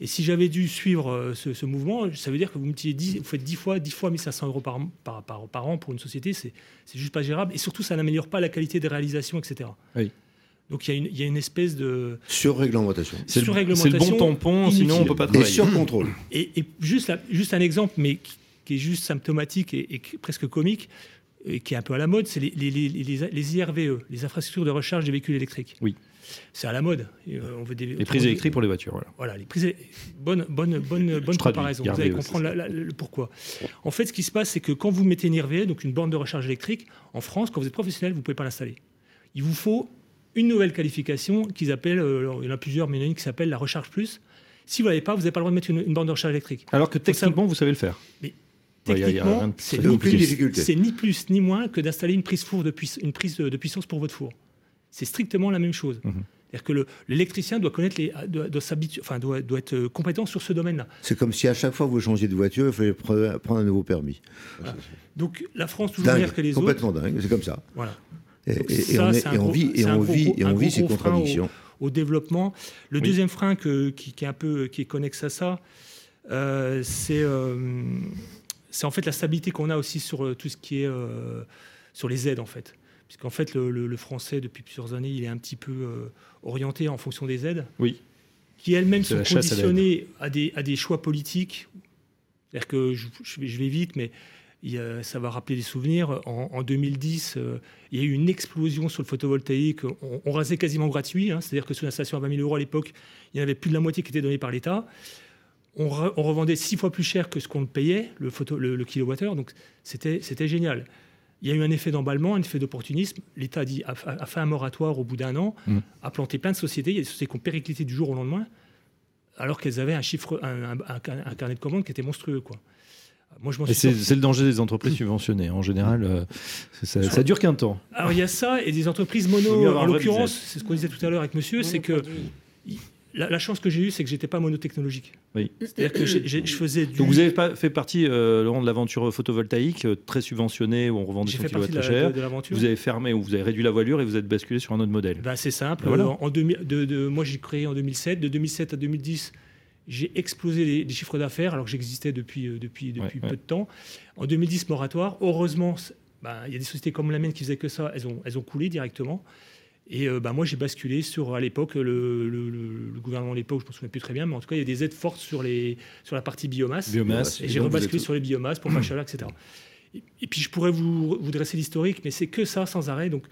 Et si j'avais dû suivre euh, ce, ce mouvement, ça veut dire que vous, multipliez 10, vous faites 10 fois, 10 fois 1500 euros par, par, par, par an pour une société. C'est c'est juste pas gérable. Et surtout, ça n'améliore pas la qualité des réalisations, etc. Oui. Donc il y, a une- il y a une espèce de Sur-réglementation. C'est le, c'est le bon tampon, sinon on inutile. peut pas Et travailler. sur-contrôle. Et, et juste, la- juste un exemple, mais qui, qui est juste symptomatique et, et presque comique, et qui est un peu à la mode, c'est les, les, les, les- les IRVE, les infrastructures de recharge des véhicules électriques. Oui. C'est à la mode. Et, euh, on veut des, Les prises électriques pour les voitures, voilà. Voilà, les prises. Bonne, bonne, bonne, bonne traduis, comparaison. IRVE, Vous allez comprendre ça. la- la- le pourquoi. En fait, ce qui se passe, c'est que quand vous mettez une IRVE, donc une borne de recharge électrique, en France, quand vous êtes professionnel, vous ne pouvez pas l'installer. Il vous faut une nouvelle qualification qu'ils appellent, euh, il y en a plusieurs, mais il y en a une qui s'appelle la recharge plus. Si vous l'avez pas, vous n'avez pas le droit de mettre une, une borne de recharge électrique. Alors que techniquement, vous savez le faire. Mais techniquement, rien de c'est ni, plus- difficulté. c'est ni plus ni moins que d'installer une prise, four de une prise de puissance pour votre four. C'est strictement la même chose. Mhm. C'est-à-dire que le- l'électricien doit connaître les, doit, doit s'habituer- enfin, doit, doit être euh, compétent sur ce domaine-là. C'est comme si à chaque fois que vous changez de voiture, il fallait pre- prendre un nouveau permis. Donc la France toujours meilleure que les autres. complètement dingue, c'est comme ça. Voilà. Et, ça, on, est- et on vit, et on gros- et on vit ces au- contradictions. au développement. Le Oui. deuxième frein que- qui, qui est un peu qui est connexe à ça, euh, c'est euh, c'est en fait la stabilité qu'on a aussi sur euh, tout ce qui est euh, sur les aides en fait. Puisqu'en fait le, le- le français depuis plusieurs années il est un petit peu orienté en fonction des aides. Oui. Qui elles-mêmes sont à conditionnées à, des, à des choix politiques. C'est-à-dire que je, je vais, vite, mais a- ça va rappeler des souvenirs. En, en 2010, euh, il y a eu une explosion sur le photovoltaïque. On, on rasait quasiment gratuit. hein. C'est-à-dire que sur une installation à 20 000 euros à l'époque, il y en avait plus de la moitié qui était donnée par l'État. on, revendait six fois plus cher que ce qu'on payait, le, photo, le, kilowattheure, donc c'était génial. Il y a eu un effet d'emballement, un effet d'opportunisme. L'État a, dit, a, fait un moratoire au bout d'un an, mmh. a planté plein de sociétés. Il y a des sociétés qui ont périclité du jour au lendemain, alors qu'elles avaient un, chiffre, un, carnet de commandes qui était monstrueux. Quoi. Moi, je c'est, c'est le danger des entreprises <laughs> subventionnées. En général, euh, ça, ça, dure qu'un temps. Alors il y a ça, et des entreprises mono, en l'occurrence, c'est ce qu'on disait tout à l'heure avec monsieur, c'est que la, chance que j'ai eue, c'est que j'étais pas monotechnologique. Oui. C'est-à-dire que je faisais du... Donc vous avez pas fait partie, euh, Laurent, de l'aventure photovoltaïque euh, très subventionnée où on revendait son kilowatt très cher. vous avez fermé ou vous avez réduit la voilure et vous êtes basculé sur un autre modèle. Bah, c'est simple. Voilà. En, de, moi, j'ai créé en 2007. De 2007 à 2010, j'ai explosé les, chiffres d'affaires alors que j'existais depuis, euh, depuis, peu de temps. En 2010, moratoire. Heureusement, bah, il y a des sociétés comme la mienne qui faisaient que ça. Elles ont, elles ont coulé directement. Et euh, bah, moi, j'ai basculé sur, à l'époque, le, gouvernement de l'époque, je ne me souviens plus très bien, mais en tout cas, il y a des aides fortes sur, les, sur la partie biomasse. biomasse et j'ai rebasculé sur les biomasses pour <clears throat> chaleur, etc. Et, et, puis, je pourrais vous, vous dresser l'historique, mais c'est que ça sans arrêt. Donc,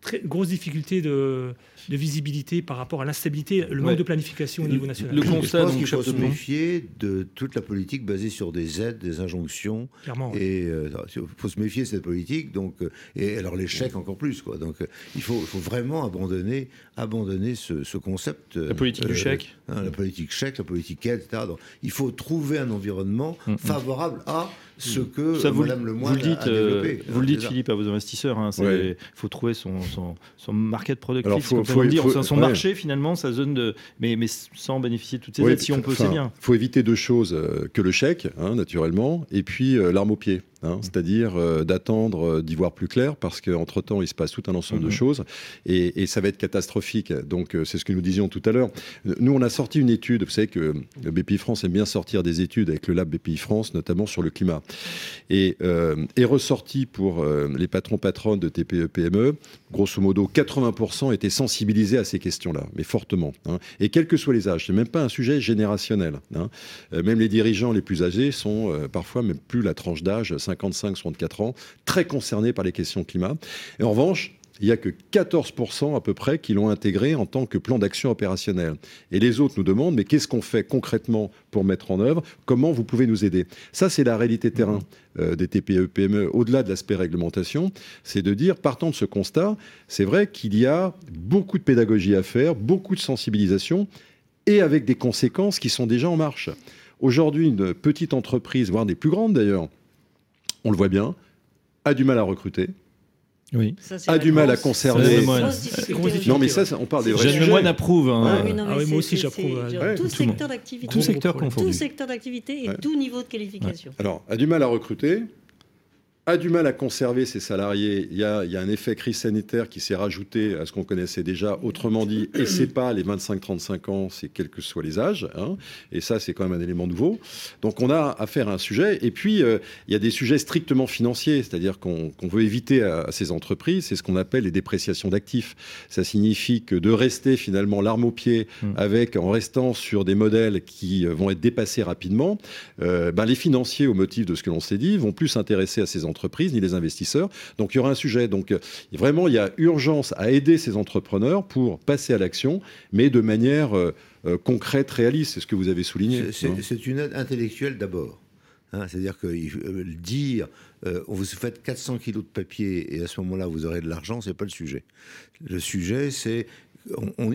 très grosse difficulté de, de, visibilité par rapport à l'instabilité, le manque de planification au niveau national. Le constat, donc, il faut se méfier de toute la politique basée sur des aides, des injonctions. Clairement. Et euh, il faut se méfier de cette politique. Donc, euh, et alors l'échec encore plus. Quoi. Donc, euh, il faut, faut, vraiment abandonner, abandonner ce, ce concept. La politique du chèque. Hein, la politique chèque, la politique aide, etc. Donc, il faut trouver un environnement mm, mm. favorable à ce que Ça, vous, Madame Lemoyne vous le dites, a, vous le dites, Philippe, à vos investisseurs. Hein, il faut trouver son, son, son, market productif, faut, faut, dire, faut, son marché finalement, sa zone de, mais, mais sans bénéficier de toutes ces aides, si on peut, c'est bien. Il faut éviter deux choses euh, que le chèque, hein, naturellement, et puis euh, l'arme au pied. Hein, c'est-à-dire euh, d'attendre euh, d'y voir plus clair parce qu'entre-temps, il se passe tout un ensemble de mhm. choses et, ça va être catastrophique. Donc, euh, c'est ce que nous disions tout à l'heure. Nous, on a sorti une étude. Vous savez que BPI France aime bien sortir des études avec le lab BPI France, notamment sur le climat. Et est ressorti pour les patrons-patronnes de TPE-PME, grosso modo, 80% étaient sensibilisés à ces questions-là, mais fortement. Hein. Et quels que soient les âges, c'est même pas un sujet générationnel. Hein. Même les dirigeants les plus âgés sont parfois même plus la tranche d'âge 55-64 ans, très concernés par les questions climat. Et en revanche, il n'y a que 14% à peu près qui l'ont intégré en tant que plan d'action opérationnel. Et les autres nous demandent, mais qu'est-ce qu'on fait concrètement pour mettre en œuvre? Comment vous pouvez nous aider? Ça, c'est la réalité terrain euh, des TPE-PME, au-delà de l'aspect réglementation, c'est de dire, partant de ce constat, c'est vrai qu'il y a beaucoup de pédagogie à faire, beaucoup de sensibilisation, et avec des conséquences qui sont déjà en marche. Aujourd'hui, une petite entreprise, voire des plus grandes d'ailleurs, on le voit bien, a du mal à recruter. Oui. a du mal à conserver. Non, mais ça, on parle des vrais sujets. approuve. Hein. Ah, ah moi aussi, j'approuve. Tout, secteur d'activité. Tout secteur Tout secteur d'activité et tout niveau de qualification. Alors, a du mal à recruter, a du mal à conserver ses salariés. Il y a, un effet crise sanitaire qui s'est rajouté à ce qu'on connaissait déjà. Autrement dit, et c'est pas les 25-35 ans, c'est quels que soient les âges. Hein. Et ça, c'est quand même un élément nouveau. Donc, on a affaire à un sujet. Et puis, euh, il y a des sujets strictement financiers, c'est-à-dire qu'on veut éviter à, ces entreprises, c'est ce qu'on appelle les dépréciations d'actifs. Ça signifie que de rester finalement l'arme au pied, mmh. avec en restant sur des modèles qui euh, vont être dépassés rapidement, euh, ben, les financiers, au motif de ce que l'on s'est dit, vont plus s'intéresser à ces entreprises ni les investisseurs. Donc il y aura un sujet. Donc euh, vraiment, il y a urgence à aider ces entrepreneurs pour passer à l'action, mais de manière euh, euh, concrète, réaliste. C'est ce que vous avez souligné. C'est une aide intellectuelle d'abord. Hein. C'est-à-dire que dire, vous fait 400 kilos de papier et à ce moment-là vous aurez de l'argent, c'est pas le sujet. Le sujet, c'est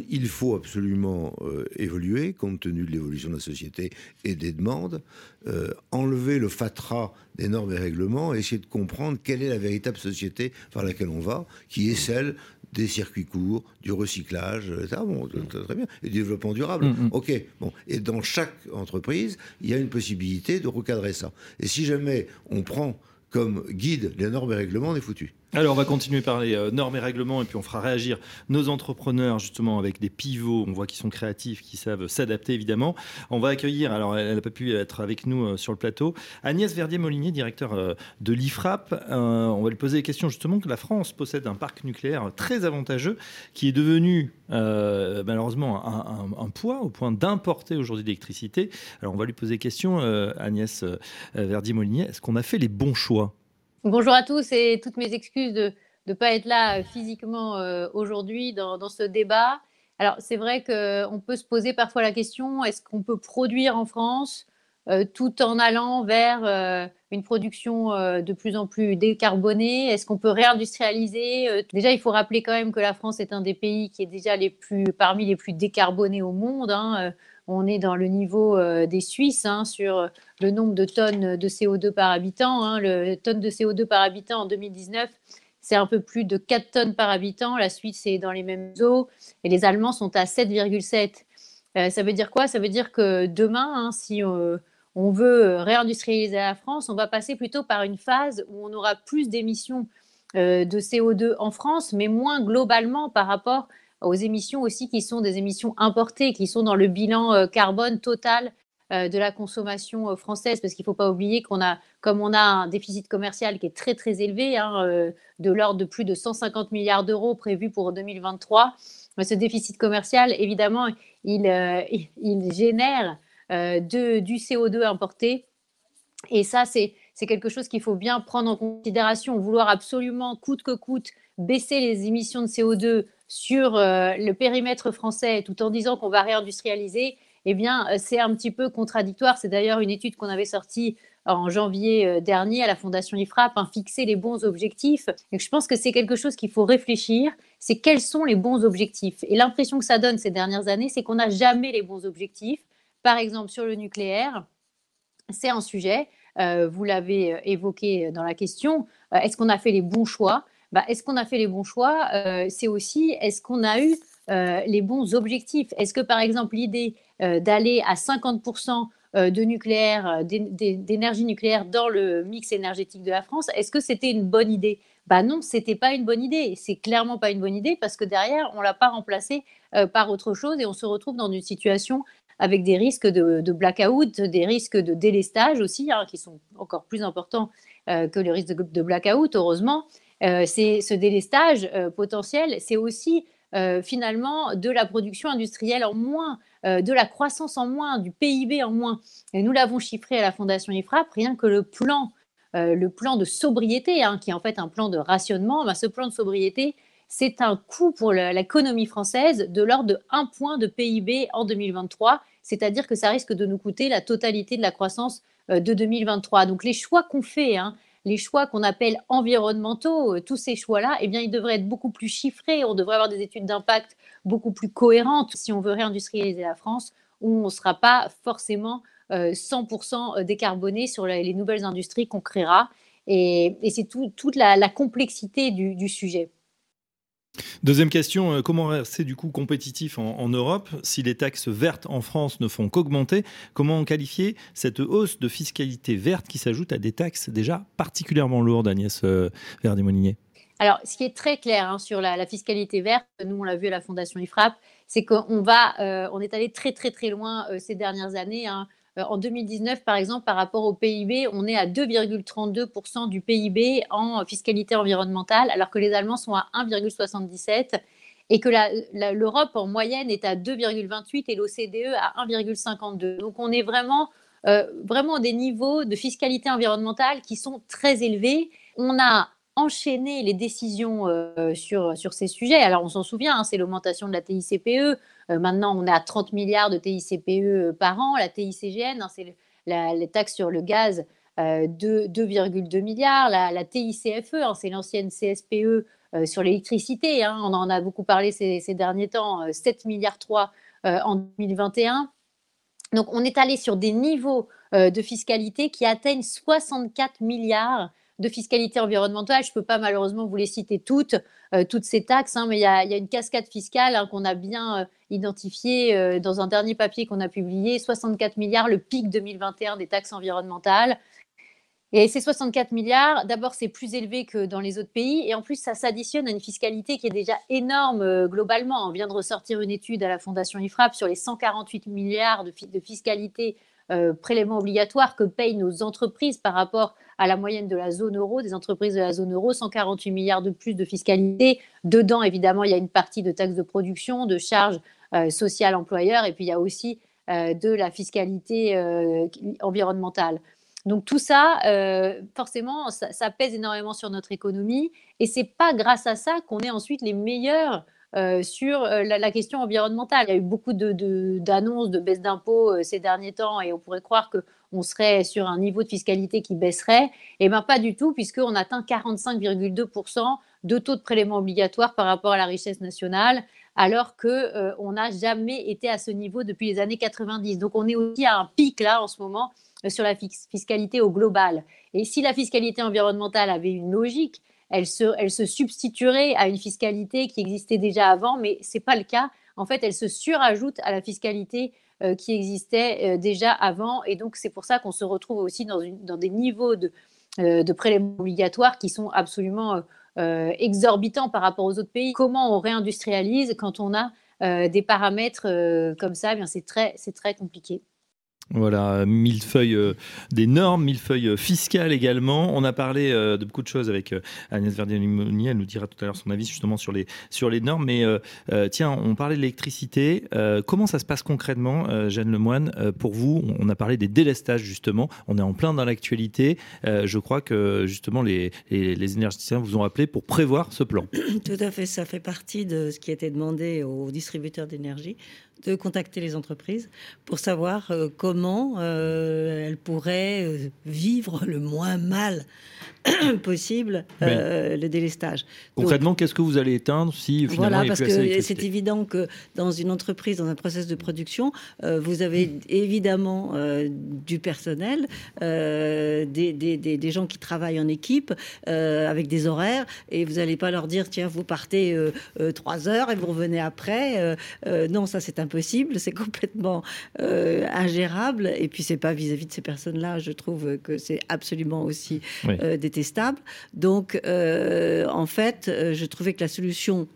il faut absolument euh, évoluer compte tenu de l'évolution de la société et des demandes, euh, enlever le fatras des normes et règlements, et essayer de comprendre quelle est la véritable société vers laquelle on va, qui est celle des circuits courts, du recyclage, etc. Bon, très bien, et du développement durable. Mm, mm. Ok, bon, et dans chaque entreprise, il y a une possibilité de recadrer ça. Et si jamais on prend comme guide les normes et règlements, on est foutu. Alors, on va continuer par les euh, normes et règlements et puis on fera réagir nos entrepreneurs justement avec des pivots. On voit qu'ils sont créatifs, qui savent s'adapter évidemment. On va accueillir, alors elle n'a pas pu être avec nous euh, sur le plateau, Agnès Verdier-Molinier, directeur euh, de l'IFRAP. on va lui poser des questions justement que la France possède un parc nucléaire très avantageux qui est devenu malheureusement un, poids au point d'importer aujourd'hui l'électricité. Alors, on va lui poser des questions, Agnès Verdier-Molinier. Est-ce qu'on a fait les bons choix? Bonjour à tous et toutes mes excuses de ne pas être là euh, physiquement euh, aujourd'hui dans, ce débat. Alors, c'est vrai qu'on peut se poser parfois la question est-ce qu'on peut produire en France euh, tout en allant vers euh, une production euh, de plus en plus décarbonée? Est-ce qu'on peut réindustrialiser Déjà, il faut rappeler quand même que la France est un des pays qui est déjà les plus, parmi les plus décarbonés au monde. Hein. On est dans le niveau des Suisses hein, sur le nombre de tonnes de CO2 par habitant. Hein. Le tonne de CO2 par habitant en 2019, c'est un peu plus de 4 tonnes par habitant. La Suisse est dans les mêmes eaux et les Allemands sont à 7,7. ça veut dire quoi? Ça veut dire que demain, si on veut euh, réindustrialiser la France, on va passer plutôt par une phase où on aura plus d'émissions euh, de CO2 en France, mais moins globalement par rapport aux émissions aussi qui sont des émissions importées, qui sont dans le bilan euh, carbone total de la consommation française, parce qu'il ne faut pas oublier qu'on a, comme on a un déficit commercial qui est très très élevé, hein, de l'ordre de plus de 150 milliards d'euros prévus pour 2023, ce déficit commercial, évidemment, il, <laughs> génère euh, du CO2 importé. Et ça, c'est quelque chose qu'il faut bien prendre en considération. Vouloir absolument, coûte que coûte, baisser les émissions de CO2 sur euh, le périmètre français tout en disant qu'on va réindustrialiser, eh bien, euh, c'est un petit peu contradictoire. C'est d'ailleurs une étude qu'on avait sortie en janvier dernier à la Fondation IFRAP, hein, fixer les bons objectifs. Et je pense que c'est quelque chose qu'il faut réfléchir, c'est quels sont les bons objectifs? Et l'impression que ça donne ces dernières années, c'est qu'on n'a jamais les bons objectifs. Par exemple, sur le nucléaire, c'est un sujet, euh, vous l'avez euh, évoqué dans la question, euh, est-ce qu'on a fait les bons choix? Bah, Est-ce qu'on a fait les bons choix? C'est aussi, est-ce qu'on a eu les bons objectifs Est-ce que, par exemple, l'idée d'aller à 50% de nucléaire, d'énergie nucléaire dans le mix énergétique de la France, est-ce que c'était une bonne idée? Bah non, c'était pas une bonne idée. C'est clairement pas une bonne idée parce que derrière, on l'a pas remplacé par autre chose et on se retrouve dans une situation avec des risques de, blackout, des risques de délestage aussi, hein, qui sont encore plus importants euh, que le risque de, blackout, heureusement. Euh, c'est ce délestage euh, potentiel, c'est aussi finalement de la production industrielle en moins, de la croissance en moins, du PIB en moins. Et nous l'avons chiffré à la Fondation IFRAP, rien que le plan, le plan de sobriété, hein, qui est en fait un plan de rationnement, ben, ce plan de sobriété, c'est un coût pour l'économie française de l'ordre de 1 point de PIB en 2023 c'est-à-dire que ça risque de nous coûter la totalité de la croissance euh, de 2023. Donc les choix qu'on fait, hein, les choix qu'on appelle environnementaux, euh, tous ces choix-là, eh bien, ils devraient être beaucoup plus chiffrés. On devrait avoir des études d'impact beaucoup plus cohérentes si on veut réindustrialiser la France, où on ne sera pas forcément 100% euh, décarboné sur les nouvelles industries qu'on créera. Et, c'est toute la, complexité du sujet. Deuxième question, euh, comment rester du coup compétitif en, Europe si les taxes vertes en France ne font qu'augmenter? Comment qualifier cette hausse de fiscalité verte qui s'ajoute à des taxes déjà particulièrement lourdes, Agnès euh, Verdi-Molinier? Alors, ce qui est très clair hein, sur la, fiscalité verte, nous on l'a vu à la Fondation IFRAP, c'est qu'on va, euh, on est allé très très très loin ces dernières années. Hein. Euh, en 2019, par exemple, par rapport au PIB, on est à 2,32% du PIB en fiscalité environnementale, alors que les Allemands sont à 1,77% et que l'Europe en moyenne est à 2,28 et l'OCDE à 1,52. Donc on est vraiment, euh, vraiment des niveaux de fiscalité environnementale qui sont très élevés. On a enchaîné les décisions euh, sur, sur ces sujets. Alors on s'en souvient, hein, c'est l'augmentation de la TICPE, euh, maintenant, on à 30 milliards de TICPE euh, par an. La TICGN, hein, c'est les taxes sur le gaz, euh, 2,2 milliards. La, TICFE, hein, c'est l'ancienne CSPE sur l'électricité. On en a beaucoup parlé ces, derniers temps, 7 milliards 3 en 2021. Donc, on est allé sur des niveaux de fiscalité qui atteignent 64 milliards de fiscalité environnementale. Je ne peux pas malheureusement vous les citer toutes, euh, toutes ces taxes, hein, mais il y, a une cascade fiscale hein, qu'on a bien euh, identifiée euh, dans un dernier papier qu'on a publié, 64 milliards, le pic 2021 des taxes environnementales. Et ces 64 milliards, d'abord, c'est plus élevé que dans les autres pays. Et en plus, ça s'additionne à une fiscalité qui est déjà énorme globalement. On vient de ressortir une étude à la Fondation IFRAP sur les 148 milliards de, de fiscalité euh, prélèvements obligatoires que payent nos entreprises par rapport à la moyenne de la zone euro, des entreprises de la zone euro, 148 milliards de plus de fiscalité. Dedans, évidemment, il y a une partie de taxes de production, de charges euh, sociales employeurs, et puis il y a aussi euh, de la fiscalité environnementale. Donc tout ça, forcément, ça, ça, pèse énormément sur notre économie, et c'est pas grâce à ça qu'on est ensuite les meilleurs euh, sur euh, la, question environnementale. Il y a eu beaucoup d'annonces de, de, baisse d'impôts euh, ces derniers temps et on pourrait croire qu'on serait sur un niveau de fiscalité qui baisserait. Eh bien pas du tout, puisqu'on atteint 45,2% de taux de prélèvement obligatoire par rapport à la richesse nationale, alors qu'on n'a jamais été à ce niveau depuis les années 90. Donc on est aussi à un pic là en ce moment sur la fiscalité au global. Et si la fiscalité environnementale avait une logique, elle se, substituerait à une fiscalité qui existait déjà avant, mais ce n'est pas le cas. En fait, elle se surajoute à la fiscalité euh, qui existait euh, déjà avant. Et donc, c'est pour ça qu'on se retrouve aussi dans, des niveaux de, euh, de prélèvements obligatoires qui sont absolument exorbitants par rapport aux autres pays. Comment on réindustrialise quand on a des paramètres comme ça? Eh C'est très compliqué. Voilà, mille feuilles euh, des normes, mille feuilles euh, fiscales également. On a parlé euh, de beaucoup de choses avec Agnès Verdier-Limoni. Elle nous dira tout à l'heure son avis justement sur les, sur les normes. Mais tiens, on parlait de l'électricité. comment ça se passe concrètement, Jeanne Lemoine Pour vous, on a parlé des délestages justement. On est en plein dans l'actualité. je crois que justement les, les, les énergéticiens vous ont appelé pour prévoir ce plan. Tout à fait, ça fait partie de ce qui été demandé aux distributeurs d'énergie de contacter les entreprises pour savoir euh, comment euh, elles pourraient euh, vivre le moins mal <clears throat> possible le délestage. Concrètement, qu'est-ce que vous allez éteindre si finalement voilà, parce que c'est évident que dans une entreprise, dans un process de production, vous avez évidemment du personnel, des, des, des, gens qui travaillent en équipe avec des horaires, et vous n'allez pas leur dire tiens vous partez trois heures et vous revenez après. non, ça c'est un c'est complètement euh, ingérable. Et puis, c'est pas vis-à-vis de ces personnes-là, je trouve que c'est absolument aussi euh, détestable. Donc, euh, en fait, je trouvais que la solution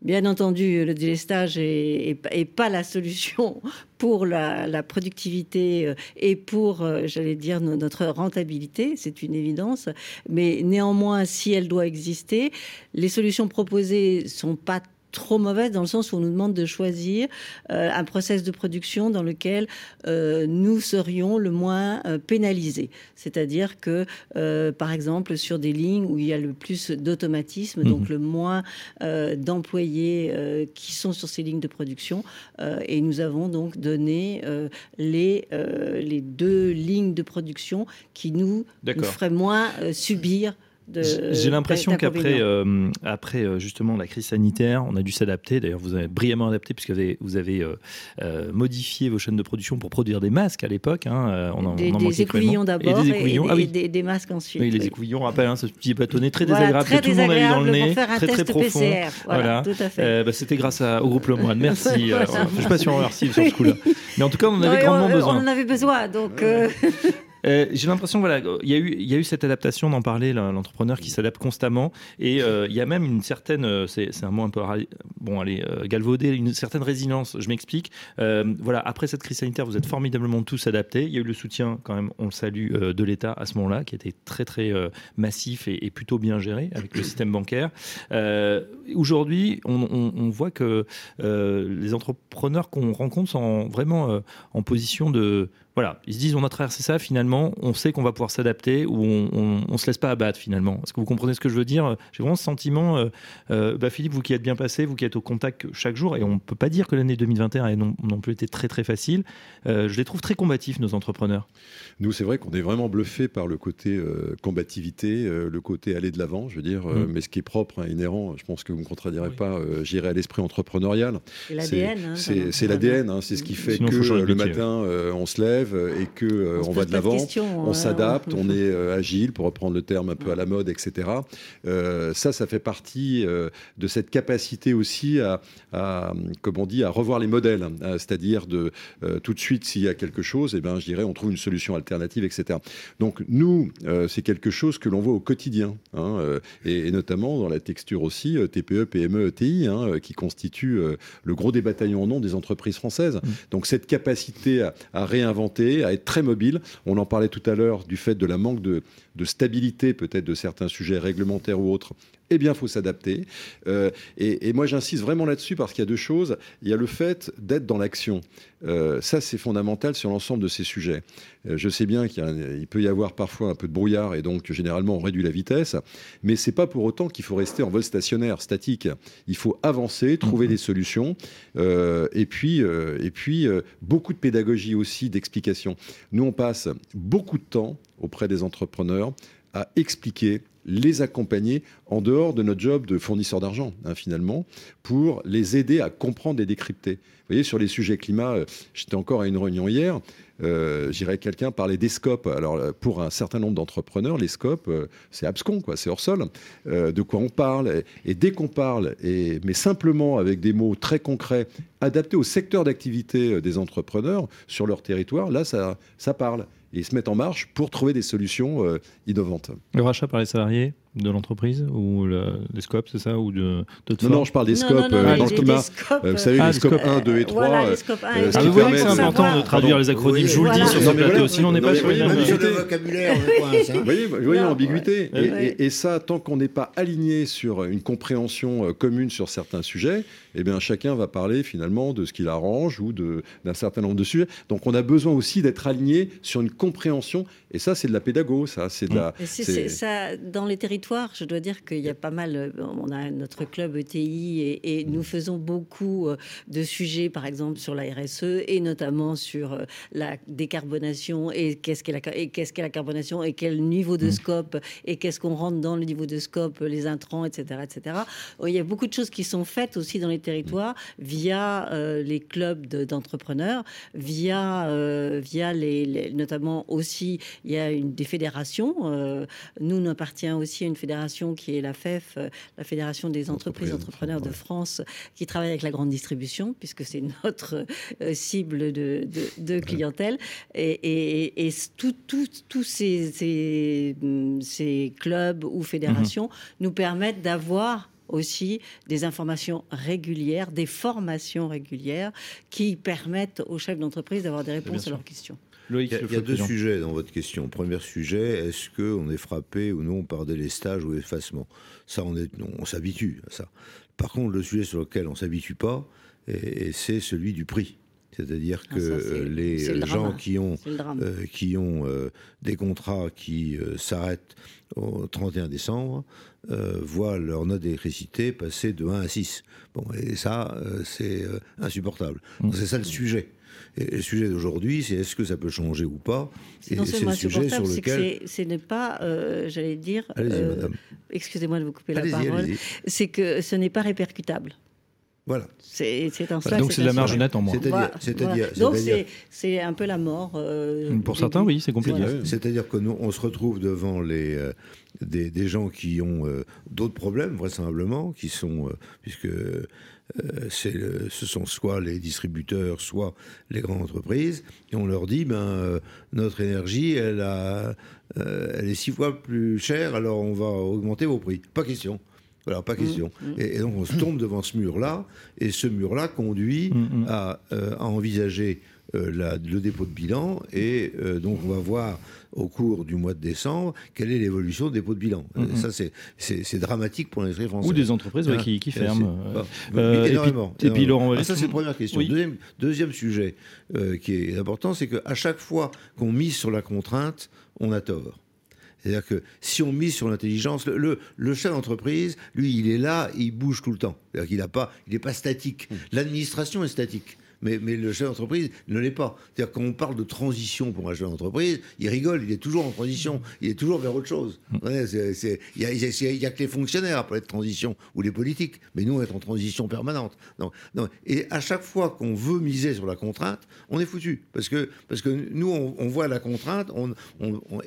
Bien entendu, le délestage est, pas la solution <laughs> pour la, productivité et pour, j'allais dire, notre rentabilité, c'est une évidence. Mais néanmoins, si elle doit exister, les solutions proposées sont pas trop mauvaise dans le sens où on nous demande de choisir euh, un process de production dans lequel euh, nous serions le moins euh, pénalisés. C'est-à-dire que, par exemple, sur des lignes où il y a le plus d'automatisme, donc mhm. le moins d'employés qui sont sur ces lignes de production, et nous avons donc donné les, les deux lignes de production qui nous, nous feraient moins subir j'ai l'impression qu'après euh, après euh, justement la crise sanitaire, on a dû s'adapter. D'ailleurs, vous avez brillamment adapté puisque vous avez, vous avez euh, modifié vos chaînes de production pour produire des masques à l'époque. Hein. On en, des, des écouvillons d'abord et, ah des, masques ensuite. Oui, les écouvillons, rappelle, hein, ce petit bâtonnet très désagréable que tout le monde a eu dans le nez, très très profond. PCR. Voilà, tout à fait. Bah, C'était grâce au groupe Lemoine. Merci. <laughs> je ne suis pas sûr on remercie sur ce coup-là. <laughs> Mais en tout cas, on en avait grandement besoin. On en avait besoin, donc. Euh, j'ai l'impression, voilà, il y, a eu, cette adaptation, d'en parler, l'entrepreneur qui s'adapte constamment. Et euh, il y a même une certaine, euh, c'est un mot un peu, bon, allez, galvaudé, une certaine résilience. Je m'explique. voilà, après cette crise sanitaire, vous êtes formidablement tous adaptés. Il y a eu le soutien, quand même, on le salue, de l'État à ce moment-là, qui était très, très massif et, plutôt bien géré avec le système bancaire. Aujourd'hui, on, voit que les entrepreneurs qu'on rencontre sont vraiment en position de voilà, ils se disent on a traversé ça, finalement, on sait qu'on va pouvoir s'adapter ou on, ne se laisse pas abattre finalement. Est-ce que vous comprenez ce que je veux dire? J'ai vraiment ce sentiment, euh, euh, bah, Philippe, vous qui êtes bien passé, vous qui êtes au contact chaque jour, et on ne peut pas dire que l'année 2021 a non, plus été très très facile, euh, je les trouve très combatifs, nos entrepreneurs. Nous, c'est vrai qu'on est vraiment bluffé par le côté combativité, le côté aller de l'avant, je veux dire, mm. mais ce qui est propre, hein, inhérent, je pense que vous ne me contredirez pas, j'irai à l'esprit entrepreneurial. C'est l'ADN. C'est l'ADN, hein, c'est ce qui fait que le matin, on se lève et que euh, on, va de l'avant, on s'adapte, on est euh, agile, pour reprendre le terme un peu à la mode, etc. Euh, ça, ça fait partie de cette capacité aussi à, comme on dit, à revoir les modèles, hein, c'est-à-dire de tout de suite s'il y a quelque chose, et eh ben, je dirais, on trouve une solution alternative, etc. Donc nous, c'est quelque chose que l'on voit au quotidien, hein, et, notamment dans la texture aussi TPE, PME, ETI, hein, qui constitue le gros des bataillons en nom des entreprises françaises. Mmh. Donc cette capacité à réinventer à être très mobile. On en parlait tout à l'heure du fait de la manque de, stabilité peut-être de certains sujets réglementaires ou autres, eh bien, il faut s'adapter. Euh, et, moi, j'insiste vraiment là-dessus parce qu'il y a deux choses. Il y a le fait d'être dans l'action. Euh, ça, c'est fondamental sur l'ensemble de ces sujets. Euh, je sais bien qu'il peut y avoir parfois un peu de brouillard et donc généralement on réduit la vitesse, mais c'est pas pour autant qu'il faut rester en vol stationnaire, statique. Il faut avancer, trouver mhm. des solutions, et puis, et puis beaucoup de pédagogie aussi, d'explication. Nous, on passe beaucoup de temps auprès des entrepreneurs à expliquer les accompagner en dehors de notre job de fournisseur d'argent, hein, finalement, pour les aider à comprendre et décrypter. Vous voyez, sur les sujets climat, euh, j'étais encore à une réunion hier, euh, j'irais quelqu'un parler des scopes. Alors, euh, pour un certain nombre d'entrepreneurs, les scopes, euh, c'est abscon, quoi, c'est hors sol. de quoi on parle et, dès qu'on parle, et, mais simplement avec des mots très concrets, adaptés au secteur d'activité des entrepreneurs sur leur territoire, là, ça, ça parle et se mettent en marche pour trouver des solutions euh, innovantes. Le rachat par les salariés? De l'entreprise ou le, les scopes, c'est ça ou de, Non, non, je parle des scopes euh, dans le climat. Euh, vous savez, les scopes 1, 2 et 3. Voilà, les scopes 1 et 3. vous voyez que c'est important de traduire les acronymes, je vous le dis sur ce plateau, sinon on n'est pas sur les mêmes... vocabulaire, Vous voyez l'ambiguïté Et ça, tant qu'on n'est pas aligné sur une compréhension commune sur certains sujets, eh bien, chacun va parler finalement de ce qu'il arrange ou d'un certain nombre de sujets. Donc, on a besoin aussi d'être aligné sur une compréhension. Et ça, c'est de la pédago, ça. C'est de la. ça, dans les territoires, je dois dire qu'il y a pas mal. Euh, on a notre club ETI et, nous faisons beaucoup euh, de sujets, par exemple, sur la RSE et notamment sur euh, la décarbonation et qu'est-ce qu'est la, qu'est-ce qu'est la carbonation et quel niveau de mmh. scope et qu'est-ce qu'on rentre dans le niveau de scope, les intrants, etc., etc. Il y a beaucoup de choses qui sont faites aussi dans les territoires via les clubs d'entrepreneurs, via, via les, notamment aussi il y a une, des fédérations. Euh, nous, on appartient aussi à une fédération qui est la FEF, euh, la Fédération des entreprises entrepreneurs de France, qui travaille avec la grande distribution, puisque c'est <laughs> notre euh, cible de, clientèle. Et, et, tous ces, ces, clubs ou fédérations mhm. nous permettent d'avoir aussi des informations régulières, des formations régulières qui permettent aux chefs d'entreprise d'avoir des réponses à leurs questions il y a, deux sujets dans votre question. Premier sujet, est-ce qu'on est frappé ou non par délestage ou effacement Ça, on, est, on s'habitue à ça. Par contre, le sujet sur lequel on ne s'habitue pas, c'est celui du prix. C'est-à-dire ah, que les gens qui ont, euh, qui ont euh, des contrats qui euh, s'arrêtent au 31 décembre voient leur note d'électricité passer de 1 à 6. Bon, et ça, c'est insupportable. Mmh. C'est ça le sujet. Et le sujet d'aujourd'hui, c'est est-ce que ça peut changer ou pas? C'est le sujet sur lequel. C'est n'est pas, euh, j'allais dire. Euh, excusez-moi de vous couper la parole. C'est que ce n'est pas répercutable. Voilà. C'est voilà, Donc c'est de la marge nette en moins. C'est-à-dire. Donc c'est un peu la mort. Euh, Pour certains, oui, c'est compliqué. C'est-à-dire que nous, on se retrouve devant les, des, des, gens qui ont d'autres problèmes, vraisemblablement, qui sont. puisque euh, ce sont soit les distributeurs, soit les grandes entreprises, et on leur dit, ben, euh, notre énergie, elle, a, euh, elle est six fois plus chère, alors on va augmenter vos prix. Pas question. Voilà, pas mmh, question. Mmh. Et, donc on se tombe devant ce mur-là, et ce mur-là conduit mmh, à, à, envisager le dépôt de bilan, et donc on va voir au cours du mois de décembre, quelle est l'évolution des dépôts de bilan. Euh, ça, c'est dramatique pour l'industrie française. Ou des entreprises qui, qui, ferment. Euh, énormément. Et puis, Laurent ah, ça, c'est la première question. Deuxième, deuxième, sujet euh, qui est important, c'est qu'à chaque fois qu'on mise sur la contrainte, on a tort. C'est-à-dire que si on mise sur l'intelligence, le, le, chef d'entreprise, lui, il est là, il bouge tout le temps. C'est-à-dire qu'il n'est pas, il pas statique. Mmh. L'administration est statique mais, mais le chef d'entreprise ne l'est pas. C'est-à-dire quand on parle de transition pour un chef d'entreprise, il rigole, il est toujours en transition, il est toujours vers autre chose. Mm. Il n'y a, que les fonctionnaires parler de transition, ou les politiques, mais nous, on est en transition permanente. Non, non. Et à chaque fois qu'on veut miser sur la contrainte, on est foutu. Parce que, parce que nous, on, voit la contrainte on,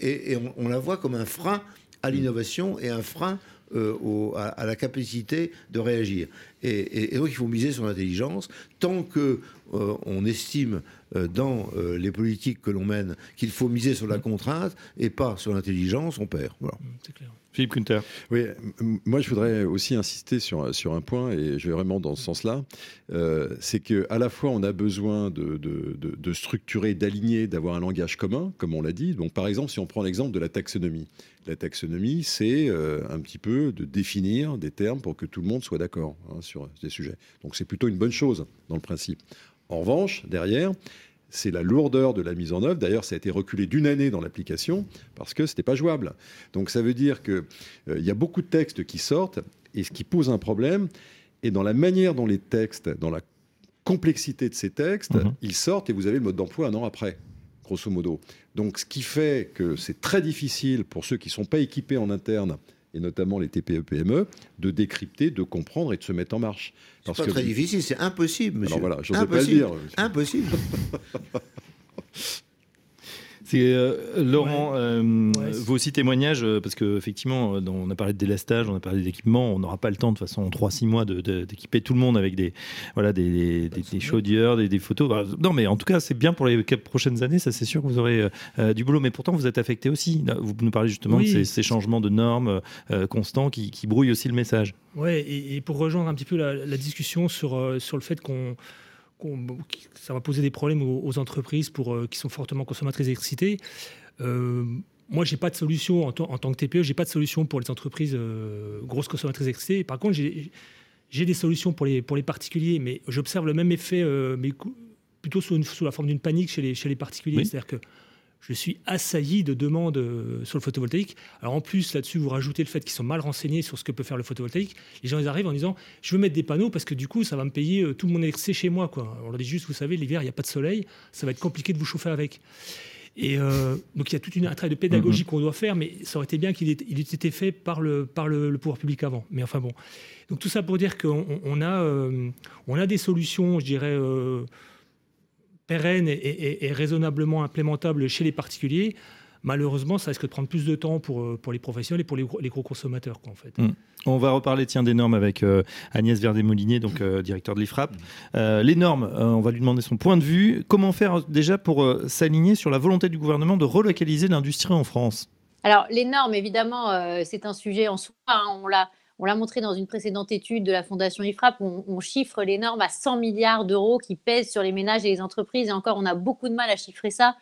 et, on, la voit comme un frein à l'innovation et un frein à, la capacité de réagir. Et, donc il faut miser sur l'intelligence. Tant que on estime dans les politiques que l'on mène qu'il faut miser sur la contrainte et pas sur l'intelligence, on perd. Voilà. C'est clair. Philippe Kunter. Oui, moi je voudrais aussi insister sur, sur un point, et je vais vraiment dans ce sens-là, euh, c'est qu'à la fois on a besoin de, de, de, structurer, d'aligner, d'avoir un langage commun, comme on l'a dit. Donc par exemple, si on prend l'exemple de la taxonomie, la taxonomie, c'est euh, un petit peu de définir des termes pour que tout le monde soit d'accord hein, sur des sujets. Donc c'est plutôt une bonne chose dans le principe. En revanche, derrière, c'est la lourdeur de la mise en œuvre. D'ailleurs, ça a été reculé d'une année dans l'application parce que ce n'était pas jouable. Donc ça veut dire qu'il euh, y a beaucoup de textes qui sortent et ce qui pose un problème est dans la manière dont les textes, dans la complexité de ces textes, mhm. ils sortent et vous avez le mode d'emploi un an après, grosso modo. Donc ce qui fait que c'est très difficile pour ceux qui ne sont pas équipés en interne et notamment les TPE-PME, de décrypter, de comprendre et de se mettre en marche. C'est pas très difficile, c'est impossible, monsieur. Alors voilà, pas le dire. Impossible. <laughs> C'est euh, Laurent, euh, vos aussi témoignages, euh, parce qu'effectivement, on a parlé de délestage, on a parlé d'équipement, on n'aura pas le temps de toute façon en 3-6 mois d'équiper tout le monde avec des, voilà, des, des, chaudières, des, photos. Bah, non, mais en tout cas, c'est bien pour les prochaines années, ça c'est sûr que vous aurez du boulot. Mais pourtant, vous êtes affecté aussi. Vous nous parlez justement de ces, changements de normes constants qui, brouillent aussi le message. Oui, et, pour rejoindre un petit peu la, la discussion sur, sur le fait qu'on ça va poser des problèmes aux, entreprises pour, euh, qui sont fortement consommatrices d'électricité. Euh, moi, j'ai pas de solution en, tant que TPE, j'ai pas de solution pour les entreprises euh, grosses consommatrices d'électricité. Par contre, j'ai des solutions pour les, pour les particuliers, mais j'observe le même effet, mais plutôt sous, sous, la forme d'une panique chez les, chez les particuliers. C'est-à-dire que je suis assailli de demandes euh, sur le photovoltaïque. Alors en plus, là-dessus, vous rajoutez le fait qu'ils sont mal renseignés sur ce que peut faire le photovoltaïque. Les gens, ils arrivent en disant, je veux mettre des panneaux parce que du coup, ça va me payer euh, tout mon électricité chez moi. Quoi. On leur dit juste, vous savez, l'hiver, il n'y a pas de soleil, ça va être compliqué de vous chauffer avec. Et euh, donc il y a tout un travail de pédagogie mm-hmm. qu'on doit faire, mais ça aurait été bien qu'il ait, été fait par, le, par le, pouvoir public avant. Mais enfin bon. Donc tout ça pour dire qu'on a, on a des solutions, je dirais pérenne et, raisonnablement implémentable chez les particuliers, malheureusement, ça risque de prendre plus de temps pour, euh, pour les professionnels et pour les gros, les gros consommateurs. en fait. Mm. On va reparler tiens, des normes avec euh, Agnès Verdé-Molinier, donc euh, directeur de l'IFRAP. les normes, on va lui demander son point de vue. Comment faire déjà pour s'aligner sur la volonté du gouvernement de relocaliser l'industrie en France? Alors, les normes, évidemment, c'est un sujet en soi. Hein, on l'a on l'a montré dans une précédente étude de la Fondation IFRAP, on, on chiffre les normes à 100 milliards d'euros qui pèsent sur les ménages et les entreprises. Et encore, on a beaucoup de mal à chiffrer ça.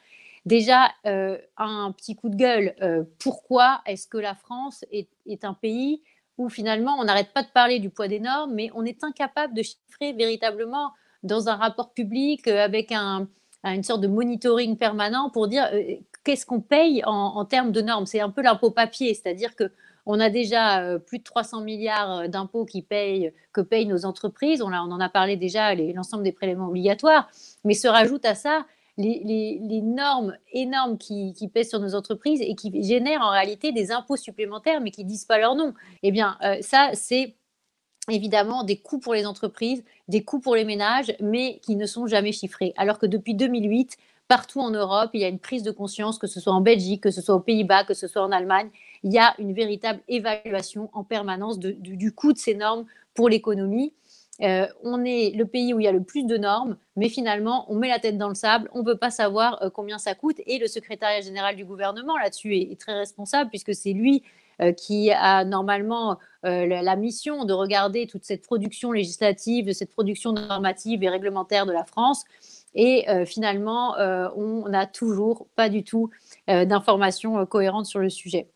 Déjà, euh, un petit coup de gueule. Euh, pourquoi est-ce que la France est, un pays où finalement on n'arrête pas de parler du poids des normes, mais on est incapable de chiffrer véritablement dans un rapport public euh, avec une sorte de monitoring permanent pour dire qu'est-ce qu'on paye en, en, termes de normes? C'est un peu l'impôt papier, c'est-à-dire que on a déjà euh, plus de 300 milliards euh, d'impôts qui que payent nos entreprises. On, en a parlé déjà, l'ensemble des prélèvements obligatoires. Mais se rajoutent à ça les, normes énormes qui, pèsent sur nos entreprises et qui génèrent en réalité des impôts supplémentaires, mais qui ne disent pas leur nom. Eh bien, euh, ça, c'est évidemment des coûts pour les entreprises, des coûts pour les ménages, mais qui ne sont jamais chiffrés. Alors que depuis 2008, partout en Europe, il y a une prise de conscience, que ce soit en Belgique, que ce soit aux Pays-Bas, que ce soit en Allemagne, il y a une véritable évaluation en permanence du, coût de ces normes pour l'économie. Euh, on est le pays où il y a le plus de normes, mais finalement, on met la tête dans le sable, on ne peut pas savoir euh, combien ça coûte. Et le secrétariat général du gouvernement là-dessus est, très responsable, puisque c'est lui euh, qui a normalement la, mission de regarder toute cette production législative, cette production normative et réglementaire de la France. Et finalement, on n'a toujours pas du tout d'informations cohérentes sur le sujet